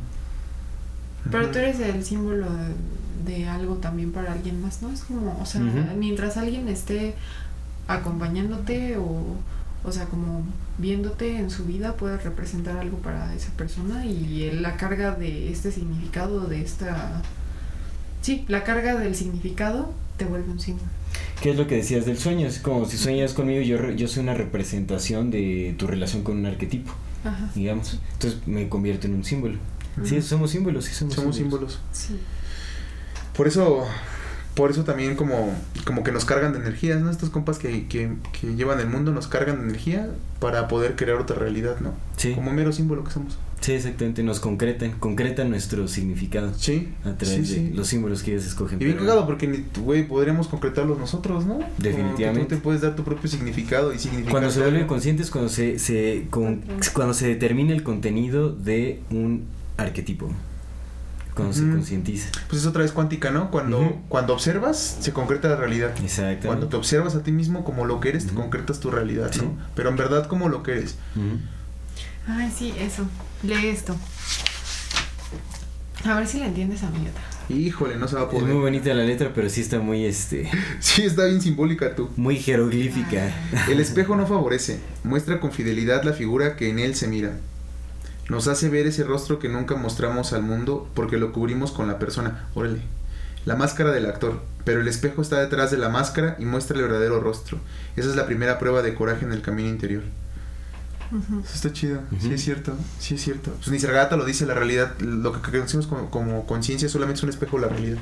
Pero tú eres el símbolo de, algo también para alguien más, ¿no? Es como, o sea, mientras alguien esté acompañándote o, o sea, como viéndote en su vida, puedes representar algo para esa persona y la carga de este significado, de esta... Sí, la carga del significado te vuelve un símbolo. ¿Qué es lo que decías del sueño? Es como si sueñas conmigo, yo, yo soy una representación de tu relación con un arquetipo, digamos. Entonces me convierto en un símbolo. Sí, somos símbolos, sí somos, somos símbolos. Sí. Por eso, por eso también como, como que nos cargan de energías, ¿no? Estos compas que, que, que llevan el mundo nos cargan de energía para poder crear otra realidad, ¿no? Sí. Como mero símbolo que somos. Sí, exactamente, nos concretan, concretan nuestro significado. Sí. A través de los símbolos que ellos escogen. Y bien cagado porque, güey, podríamos concretarlos nosotros, ¿no? Definitivamente. tú te puedes dar tu propio significado y significado. Cuando se vuelven conscientes, cuando se, se cuando se determina el contenido de un arquetipo. Cuando se concientiza. Pues es otra vez cuántica, ¿no? Cuando, cuando observas, se concreta la realidad. Exacto. Cuando te observas a ti mismo como lo que eres, te concretas tu realidad, ¿no? Pero en verdad como lo que eres. Ay, sí, eso. Lee esto. A ver si la entiendes, amiga. Híjole, no se va a poder. Es muy bonita la letra, pero sí está muy este. sí, está bien simbólica tú. Muy jeroglífica. El espejo no favorece, muestra con fidelidad la figura que en él se mira. Nos hace ver ese rostro que nunca mostramos al mundo porque lo cubrimos con la persona. Órale. La máscara del actor, pero el espejo está detrás de la máscara y muestra el verdadero rostro. Esa es la primera prueba de coraje en el camino interior. Eso está chido, sí es cierto, sí es cierto. Pues Nisargata lo dice, la realidad, lo que conocemos como, conciencia solamente es un espejo de la realidad,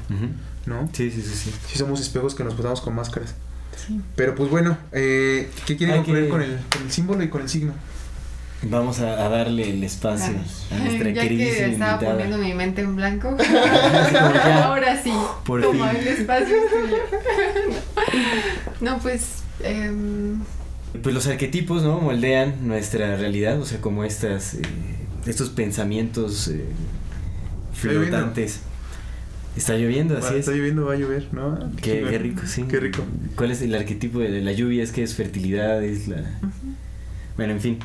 ¿no? Sí, sí, sí, sí. Sí somos espejos que nos ponemos con máscaras. Sí. Pero pues bueno, eh, ¿qué quieren concluir con, el, con el símbolo y con el signo? Vamos a, darle el espacio a nuestra ya queridísima que estaba poniendo mi mente en blanco. Ahora sí. Por toma el espacio no, pues... Eh, pues los arquetipos, ¿no? Moldean nuestra realidad, o sea, como estas, eh, estos pensamientos eh, flotantes. Está lloviendo, así es. Está lloviendo, va a llover, ¿no? Qué, rico, sí. Qué rico. ¿Cuál es el arquetipo de la lluvia? Es que es fertilidad, es la... Bueno, en fin.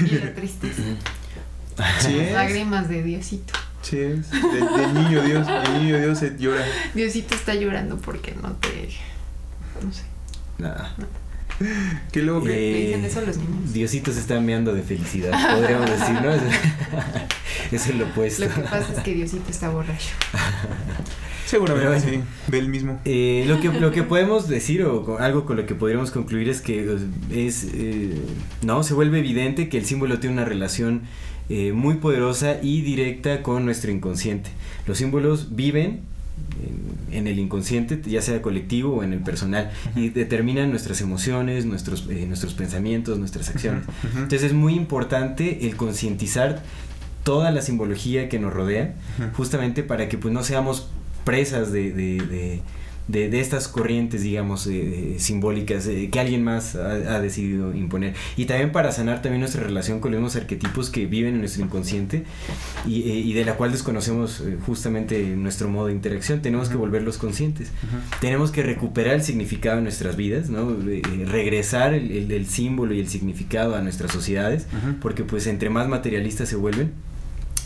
Y la tristeza. Sí Lágrimas de Diosito. Sí es. De, niño Dios, el niño Dios se llora. Diosito está llorando porque no te... No sé. Nada. Qué loco que dicen eso los niños. Diosito se está enviando de felicidad, podríamos decir, ¿no? es lo opuesto. Lo que pasa es que Diosito está borracho. Seguramente sí, del mismo. Eh, lo, que, lo que podemos decir o algo con lo que podríamos concluir es que es, eh, no, se vuelve evidente que el símbolo tiene una relación eh, muy poderosa y directa con nuestro inconsciente. Los símbolos viven en, el inconsciente, ya sea colectivo o en el personal, y determinan nuestras emociones, nuestros, nuestros pensamientos, nuestras acciones. Entonces es muy importante el concientizar toda la simbología que nos rodea, justamente para que pues no seamos presas de, de, de, de estas corrientes, digamos, simbólicas que alguien más ha, decidido imponer. Y también para sanar también nuestra relación con los arquetipos que viven en nuestro inconsciente y, eh, y de la cual desconocemos eh, justamente nuestro modo de interacción. Tenemos que volverlos conscientes. Tenemos que recuperar el significado de nuestras vidas, ¿no? Eh, regresar el, el, símbolo y el significado a nuestras sociedades, porque pues entre más materialistas se vuelven,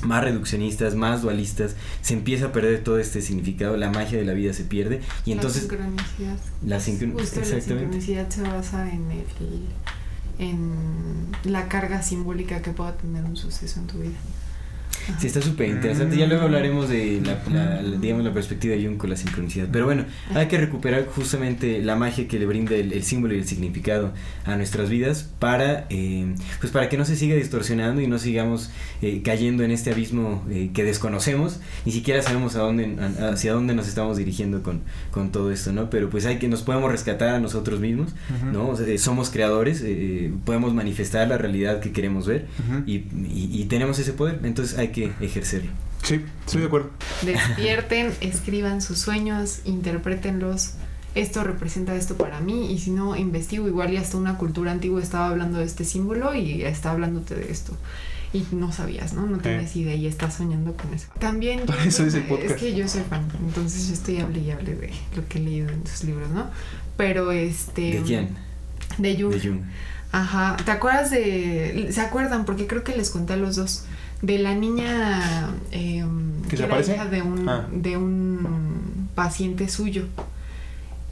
más reduccionistas, más dualistas, se empieza a perder todo este significado, la magia de la vida se pierde y entonces... La sincronicidad. La, sincronicidad se basa en, el, en la carga simbólica que pueda tener un suceso en tu vida. Sí, está súper interesante. Ya luego hablaremos de la, digamos, la perspectiva de Jung con la sincronicidad. Pero bueno, hay que recuperar justamente la magia que le brinda el, símbolo y el significado a nuestras vidas para, eh, pues para que no se siga distorsionando y no sigamos eh, cayendo en este abismo eh, que desconocemos. Ni siquiera sabemos a dónde, hacia dónde nos estamos dirigiendo con, con todo esto, ¿no? Pero pues hay que nos podemos rescatar a nosotros mismos, ¿no? somos creadores, podemos manifestar la realidad que queremos ver y, y, y tenemos ese poder. Entonces hay que ejercerlo. Sí, estoy de acuerdo. Despierten, escriban sus sueños, interprétenlos. Esto representa esto para mí y si no investigo igual y hasta una cultura antigua estaba hablando de este símbolo y está hablándote de esto y no sabías, ¿no? No tienes idea y estás soñando con eso. También eso es, el podcast. es que yo soy fan, entonces yo estoy hable y hable de lo que he leído en tus libros, ¿no? Pero este ¿De quién? De Jung. De Jung. Ajá, ¿te acuerdas de se acuerdan porque creo que les conté a los dos de la niña eh, que era hija de un, ah. de un paciente suyo.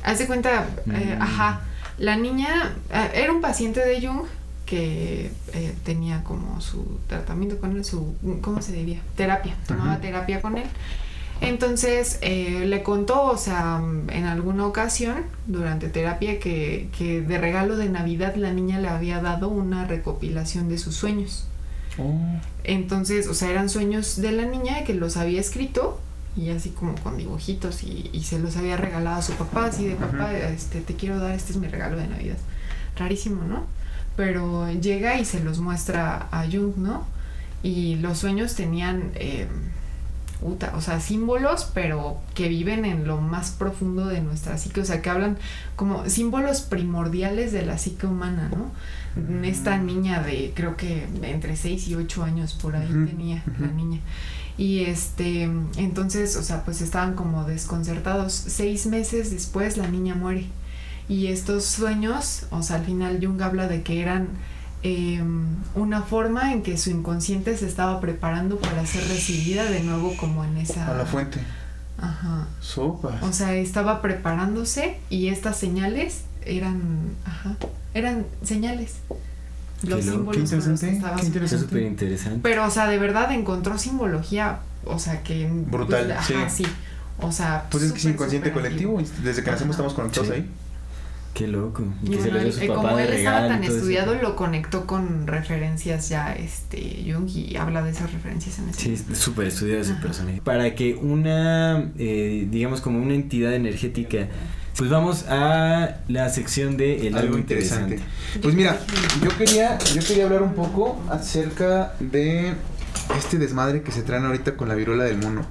Haz de cuenta, eh, mm. ajá, la niña eh, era un paciente de Jung que eh, tenía como su tratamiento con él, su, ¿cómo se diría? Terapia, tomaba terapia con él. Entonces le contó, o sea, en alguna ocasión durante terapia que, que de regalo de Navidad la niña le había dado una recopilación de sus sueños. Oh. Entonces, o sea, eran sueños de la niña que los había escrito y así como con dibujitos y, se los había regalado a su papá, así de papá, este, te quiero dar, este es mi regalo de Navidad. Rarísimo, ¿no? Pero llega y se los muestra a Jung, ¿no? Y los sueños tenían, eh, o sea, símbolos, pero que viven en lo más profundo de nuestra psique, o sea, que hablan como símbolos primordiales de la psique humana, ¿no? esta niña de creo que entre 6 y 8 años por ahí tenía la niña. Y este, entonces, o sea, pues estaban como desconcertados. Seis meses después la niña muere. Y estos sueños, o sea, al final Jung habla de que eran em, una forma en que su inconsciente se estaba preparando para ser recibida de nuevo como en esa... A la fuente. Ajá. Sopas. O sea, estaba preparándose y estas señales eran, ajá, eran señales. Los símbolos. Qué interesante. Qué interesante. Súper interesante. Pero, o sea, de verdad encontró simbología, o sea, que... Brutal, pues, ajá, sí. O sea, pues es que es inconsciente colectivo, desde que nacemos estamos conectados ahí. Qué loco. Y, que se él, su papá como él estaba tan estudiado, lo conectó con referencias ya, este, Jung, y habla de esas referencias en este Sí, súper estudiado ese personaje. Para que una, eh, digamos, como una entidad energética pues vamos a la sección de el algo, interesante. Pues mira, yo quería, yo quería hablar un poco acerca de este desmadre que se traen ahorita con la viruela del mono.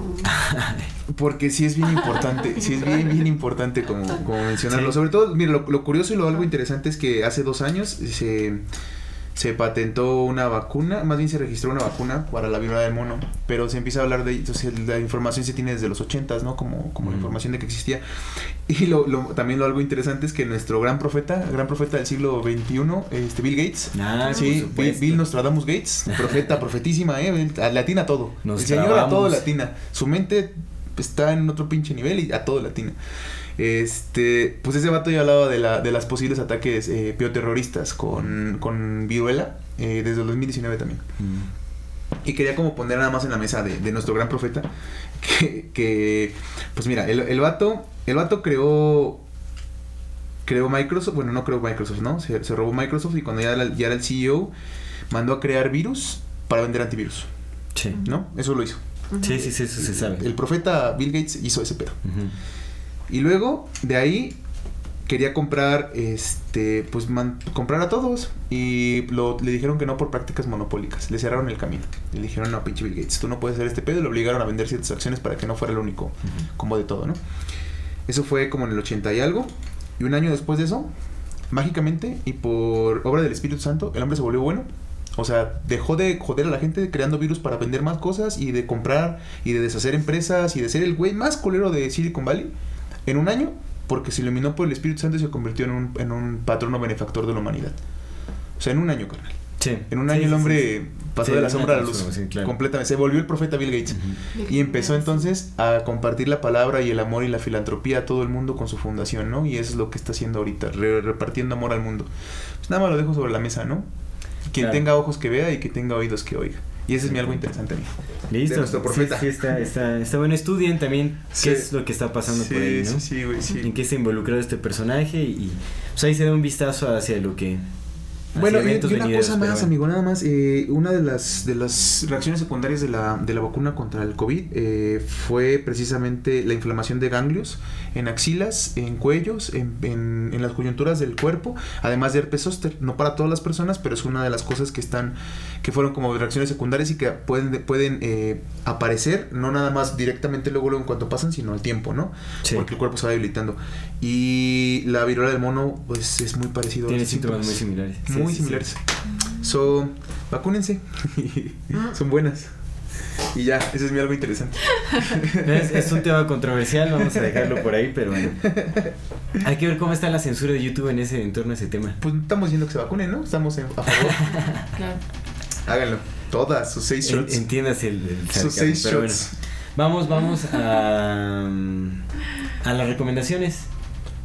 Porque sí es bien importante, sí es bien, bien importante como, como mencionarlo. Sobre todo, mira, lo, lo, curioso y lo algo interesante es que hace dos años se se patentó una vacuna, más bien se registró una vacuna para la viruela del mono, pero se empieza a hablar de, entonces la información se tiene desde los 80, ¿no? Como, como la información de que existía. Y lo, lo, también lo algo interesante es que nuestro gran profeta, gran profeta del siglo XXI, este Bill Gates, ah, sí, Bill, Bill, Nostradamus Gates, profeta, profetísima, ¿eh? Latina todo. el señor a todo latina. Su mente está en otro pinche nivel y a todo latina. Este, pues ese vato ya hablaba de, la, de las posibles ataques eh, bioterroristas con, con viruela eh, desde el 2019 también. Mm. Y quería como poner nada más en la mesa de, nuestro gran profeta. Que, pues mira, el, el vato, el vato creó creó Microsoft, bueno, no creó Microsoft, ¿no? Se, robó Microsoft y cuando ya era, ya era, el CEO, mandó a crear virus para vender antivirus. Sí. ¿No? Eso lo hizo. Sí, sí, sí, eso se sabe. El profeta Bill Gates hizo ese pedo. Y luego, de ahí, quería comprar, este, pues, comprar a todos. Y lo, le dijeron que no por prácticas monopólicas. Le cerraron el camino. Le dijeron, no, pinche Bill Gates, tú no puedes hacer este pedo. Y le obligaron a vender ciertas acciones para que no fuera el único, como de todo, ¿no? Eso fue como en el 80 y algo. Y un año después de eso, mágicamente y por obra del Espíritu Santo, el hombre se volvió bueno o sea, dejó de joder a la gente creando virus para vender más cosas y de comprar y de deshacer empresas y de ser el güey más colero de Silicon Valley en un año porque se iluminó por el Espíritu Santo y se convirtió en un, en un patrono benefactor de la humanidad. O sea, en un año, carnal. Sí. En un año el hombre pasó de la sombra a la luz. Completamente. Se volvió el profeta Bill Gates. Y empezó entonces a compartir la palabra y el amor y la filantropía a todo el mundo con su fundación, ¿no? Y eso es lo que está haciendo ahorita, repartiendo amor al mundo. Pues nada más lo dejo sobre la mesa, ¿no? Quien tenga ojos que vea y que tenga oídos que oiga. Y ese es mi algo interesante a mí. Listo. De nuestro profeta. Sí, está, está, está, bueno. Estudien también qué es lo que está pasando por ahí, ¿no? Sí, sí, güey, sí. En qué está involucrado este personaje y pues ahí se da un vistazo hacia lo que bueno, y, una cosa más, amigo, nada más. Eh, una de las, de las reacciones secundarias de la, de la vacuna contra el COVID eh, fue precisamente la inflamación de ganglios en axilas, en cuellos, en, en, las coyunturas del cuerpo, además de herpes zóster. No para todas las personas, pero es una de las cosas que están, que fueron como reacciones secundarias y que pueden, pueden eh, aparecer, no nada más directamente luego, luego en cuanto pasan, sino al tiempo, ¿no? Porque el cuerpo se va debilitando. Y la viruela del mono, pues es muy parecido Tiene síntomas muy similares muy similares. So, vacúnense. Son buenas. Y ya, ese es mi algo interesante. Es, un tema controversial, vamos a dejarlo por ahí, pero bueno. Hay que ver cómo está la censura de YouTube en ese entorno, ese tema. Pues estamos diciendo que se vacunen, ¿no? Estamos a favor. claro. Háganlo. Todas, sus seis shots. Entiendas el, sus seis pero shots. Bueno, vamos, vamos a, a las recomendaciones.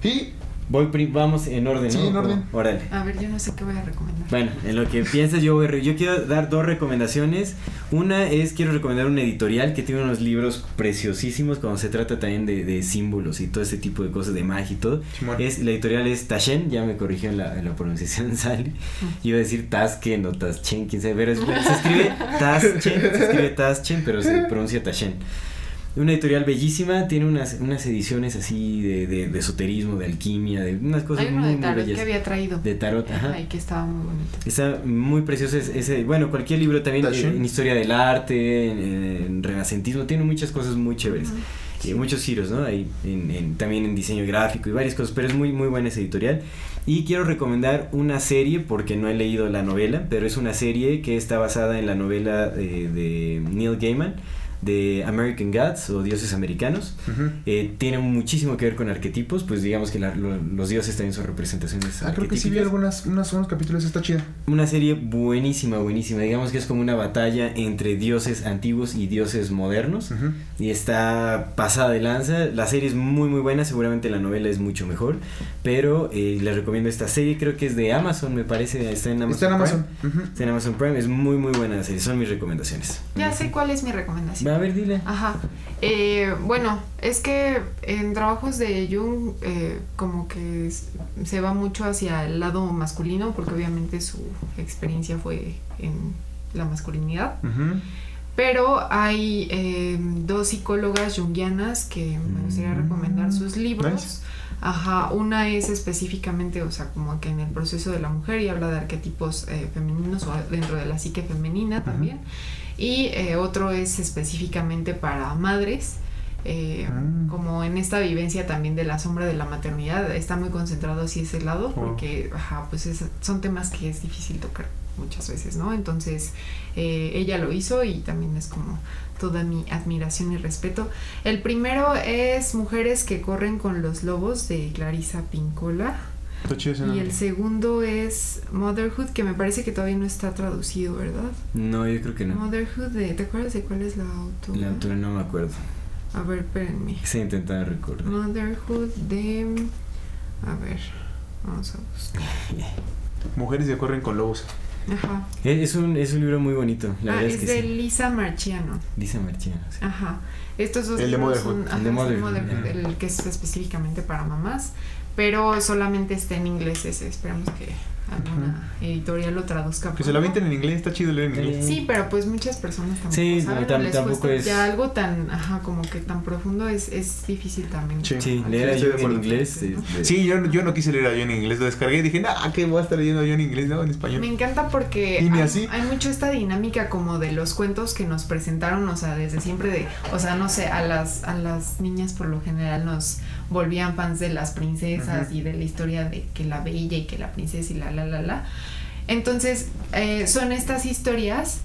Sí, Voy vamos en orden, sí, en orden. Órale. A ver, yo no sé qué voy a recomendar. Bueno, en lo que piensas yo voy yo quiero dar dos recomendaciones. Una es quiero recomendar un editorial que tiene unos libros preciosísimos cuando se trata también de, de símbolos y todo ese tipo de cosas de magia y todo. Es la editorial es Tashen, ya me corrigió en la, en la pronunciación sale. Iba a decir Tasken o Taschen, quién sabe, pero se escribe Taschen, se escribe Taschen, pero se pronuncia Tashen. Una editorial bellísima, tiene unas, unas ediciones así de, de, esoterismo, de alquimia, de unas cosas Hay uno muy, de tarot que había traído. De tarot, ajá. Ay, que estaba muy bonito. Está muy precioso ese, bueno, cualquier libro también en, historia del arte, en, renacentismo, tiene muchas cosas muy chéveres. y muchos giros, ¿no? Hay en, también en diseño gráfico y varias cosas, pero es muy, muy buena esa editorial. Y quiero recomendar una serie, porque no he leído la novela, pero es una serie que está basada en la novela de, de Neil Gaiman de American Gods o dioses americanos. Eh, tiene muchísimo que ver con arquetipos, pues digamos que los dioses también son representaciones. Ah, creo que sí vi algunas, unos, unos, capítulos, está chida. Una serie buenísima, buenísima. Digamos que es como una batalla entre dioses antiguos y dioses modernos. Y está pasada de lanza. La serie es muy, muy buena. Seguramente la novela es mucho mejor. Pero eh, les recomiendo esta serie. Creo que es de Amazon, me parece. Está en Amazon. Está en Amazon. Está en Amazon Prime. Es muy, muy buena la serie. Son mis recomendaciones. Ya sé cuál es mi recomendación. A ver, dile. Ajá. Eh, bueno, es que en trabajos de Jung eh, como que se va mucho hacia el lado masculino porque obviamente su experiencia fue en la masculinidad. Pero hay eh, dos psicólogas jungianas que me gustaría mm. recomendar sus libros. Ajá, una es específicamente, o sea, como que en el proceso de la mujer y habla de arquetipos femeninos o dentro de la psique femenina también y eh, otro es específicamente para madres. Eh, ah. como en esta vivencia también de la sombra de la maternidad está muy concentrado así ese lado oh. porque ajá, pues son temas que es difícil tocar muchas veces no entonces eh, ella lo hizo y también es como toda mi admiración y respeto el primero es mujeres que corren con los lobos de Clarisa Pincola y el segundo es Motherhood, que me parece que todavía no está traducido, ¿verdad? No, yo creo que no. Motherhood, de, ¿te acuerdas de cuál es la autora? La autora no me acuerdo. A ver, espérenme. Se intenta recordar. Motherhood de... A ver, vamos a buscar. Mujeres que corren con lobos. Ajá. Es un, es un libro muy bonito. La ah, es, es de Lisa Marchiano. Lisa Marchiano, sí. Ajá. Estos dos el libros son el, de Motherhood, el que es específicamente para mamás, pero solamente está en inglés ese. Esperamos que alguna editorial lo traduzca. Que se lo avienten en inglés, está chido leer en inglés. Sí, pero pues muchas personas tampoco sí, saben, tampoco es... Ya algo tan, ajá, como que tan profundo es, es difícil también. Sí, leer yo en inglés. Sí, yo, yo no quise leer a yo en inglés, lo descargué y dije, nah, ¿qué voy a estar leyendo yo en inglés? No, en español. Me encanta porque hay, así? hay mucho esta dinámica como de los cuentos que nos presentaron, o sea, desde siempre de, o sea, no sé, a las, a las niñas por lo general nos volvían fans de las princesas y de la historia de que la bella y que la princesa y la la la la. Entonces, eh, son estas historias,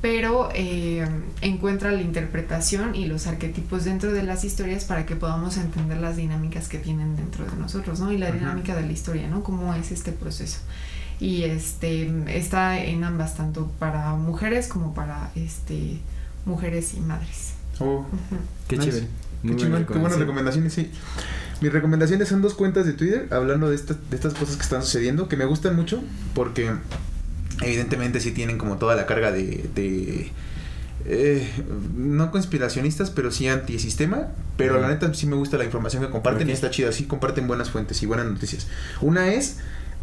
pero eh, encuentra la interpretación y los arquetipos dentro de las historias para que podamos entender las dinámicas que tienen dentro de nosotros, ¿no? Y la dinámica de la historia, ¿no? Cómo es este proceso. Y este está en ambas, tanto para mujeres como para este mujeres y madres. Oh, Qué chévere. Qué, qué buenas recomendaciones, sí. Mis recomendaciones son dos cuentas de Twitter hablando de, de estas cosas que están sucediendo, que me gustan mucho, porque evidentemente sí tienen como toda la carga de... de eh, no conspiracionistas, pero sí antisistema. Pero la neta sí me gusta la información que comparten y está chida. Sí comparten buenas fuentes y buenas noticias. Una es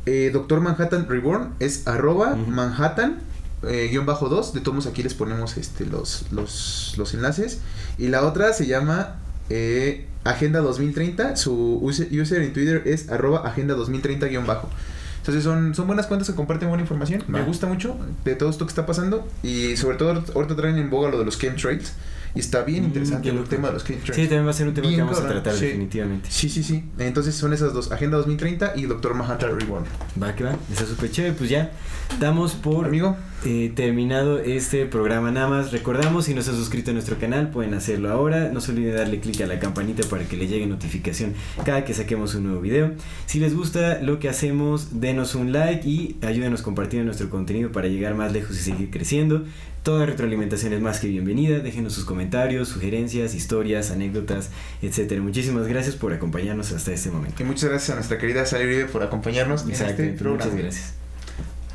eh, Doctor Manhattan Reborn, es arroba Manhattan eh, guion bajo 2. De todos aquí les ponemos este, los, los, los enlaces. Y la otra se llama eh, Agenda 2030. Su user en Twitter es arroba Agenda 2030 guion bajo. Entonces son, son buenas cuentas que comparten buena información. Me gusta mucho de todo esto que está pasando. Y sobre todo ahorita traen en boga lo de los chemtrails. Y está bien mm, interesante el tema de los chemtrails. Sí, también va a ser un tema que vamos a tratar definitivamente. Sí, sí, sí. Entonces son esas dos, Agenda 2030 y Doctor Manhattan Reborn. Va, que va. Está súper chévere. Pues ya damos por Amigo. Eh, terminado este programa. Nada más recordamos, si no se han suscrito a nuestro canal, pueden hacerlo ahora. No se olviden darle clic a la campanita para que le llegue notificación cada que saquemos un nuevo video. Si les gusta lo que hacemos, denos un like y ayúdenos compartiendo nuestro contenido para llegar más lejos y seguir creciendo. Toda retroalimentación es más que bienvenida. Déjenos sus comentarios, sugerencias, historias, anécdotas, etcétera. Muchísimas gracias por acompañarnos hasta este momento. Y muchas gracias a nuestra querida Sally Uribe por acompañarnos en este programa. Muchas gracias.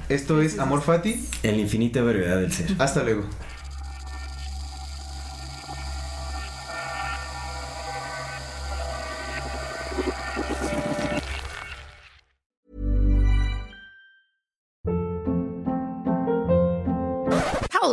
Esto es Amor Fati. En la infinita variedad del ser. Hasta luego.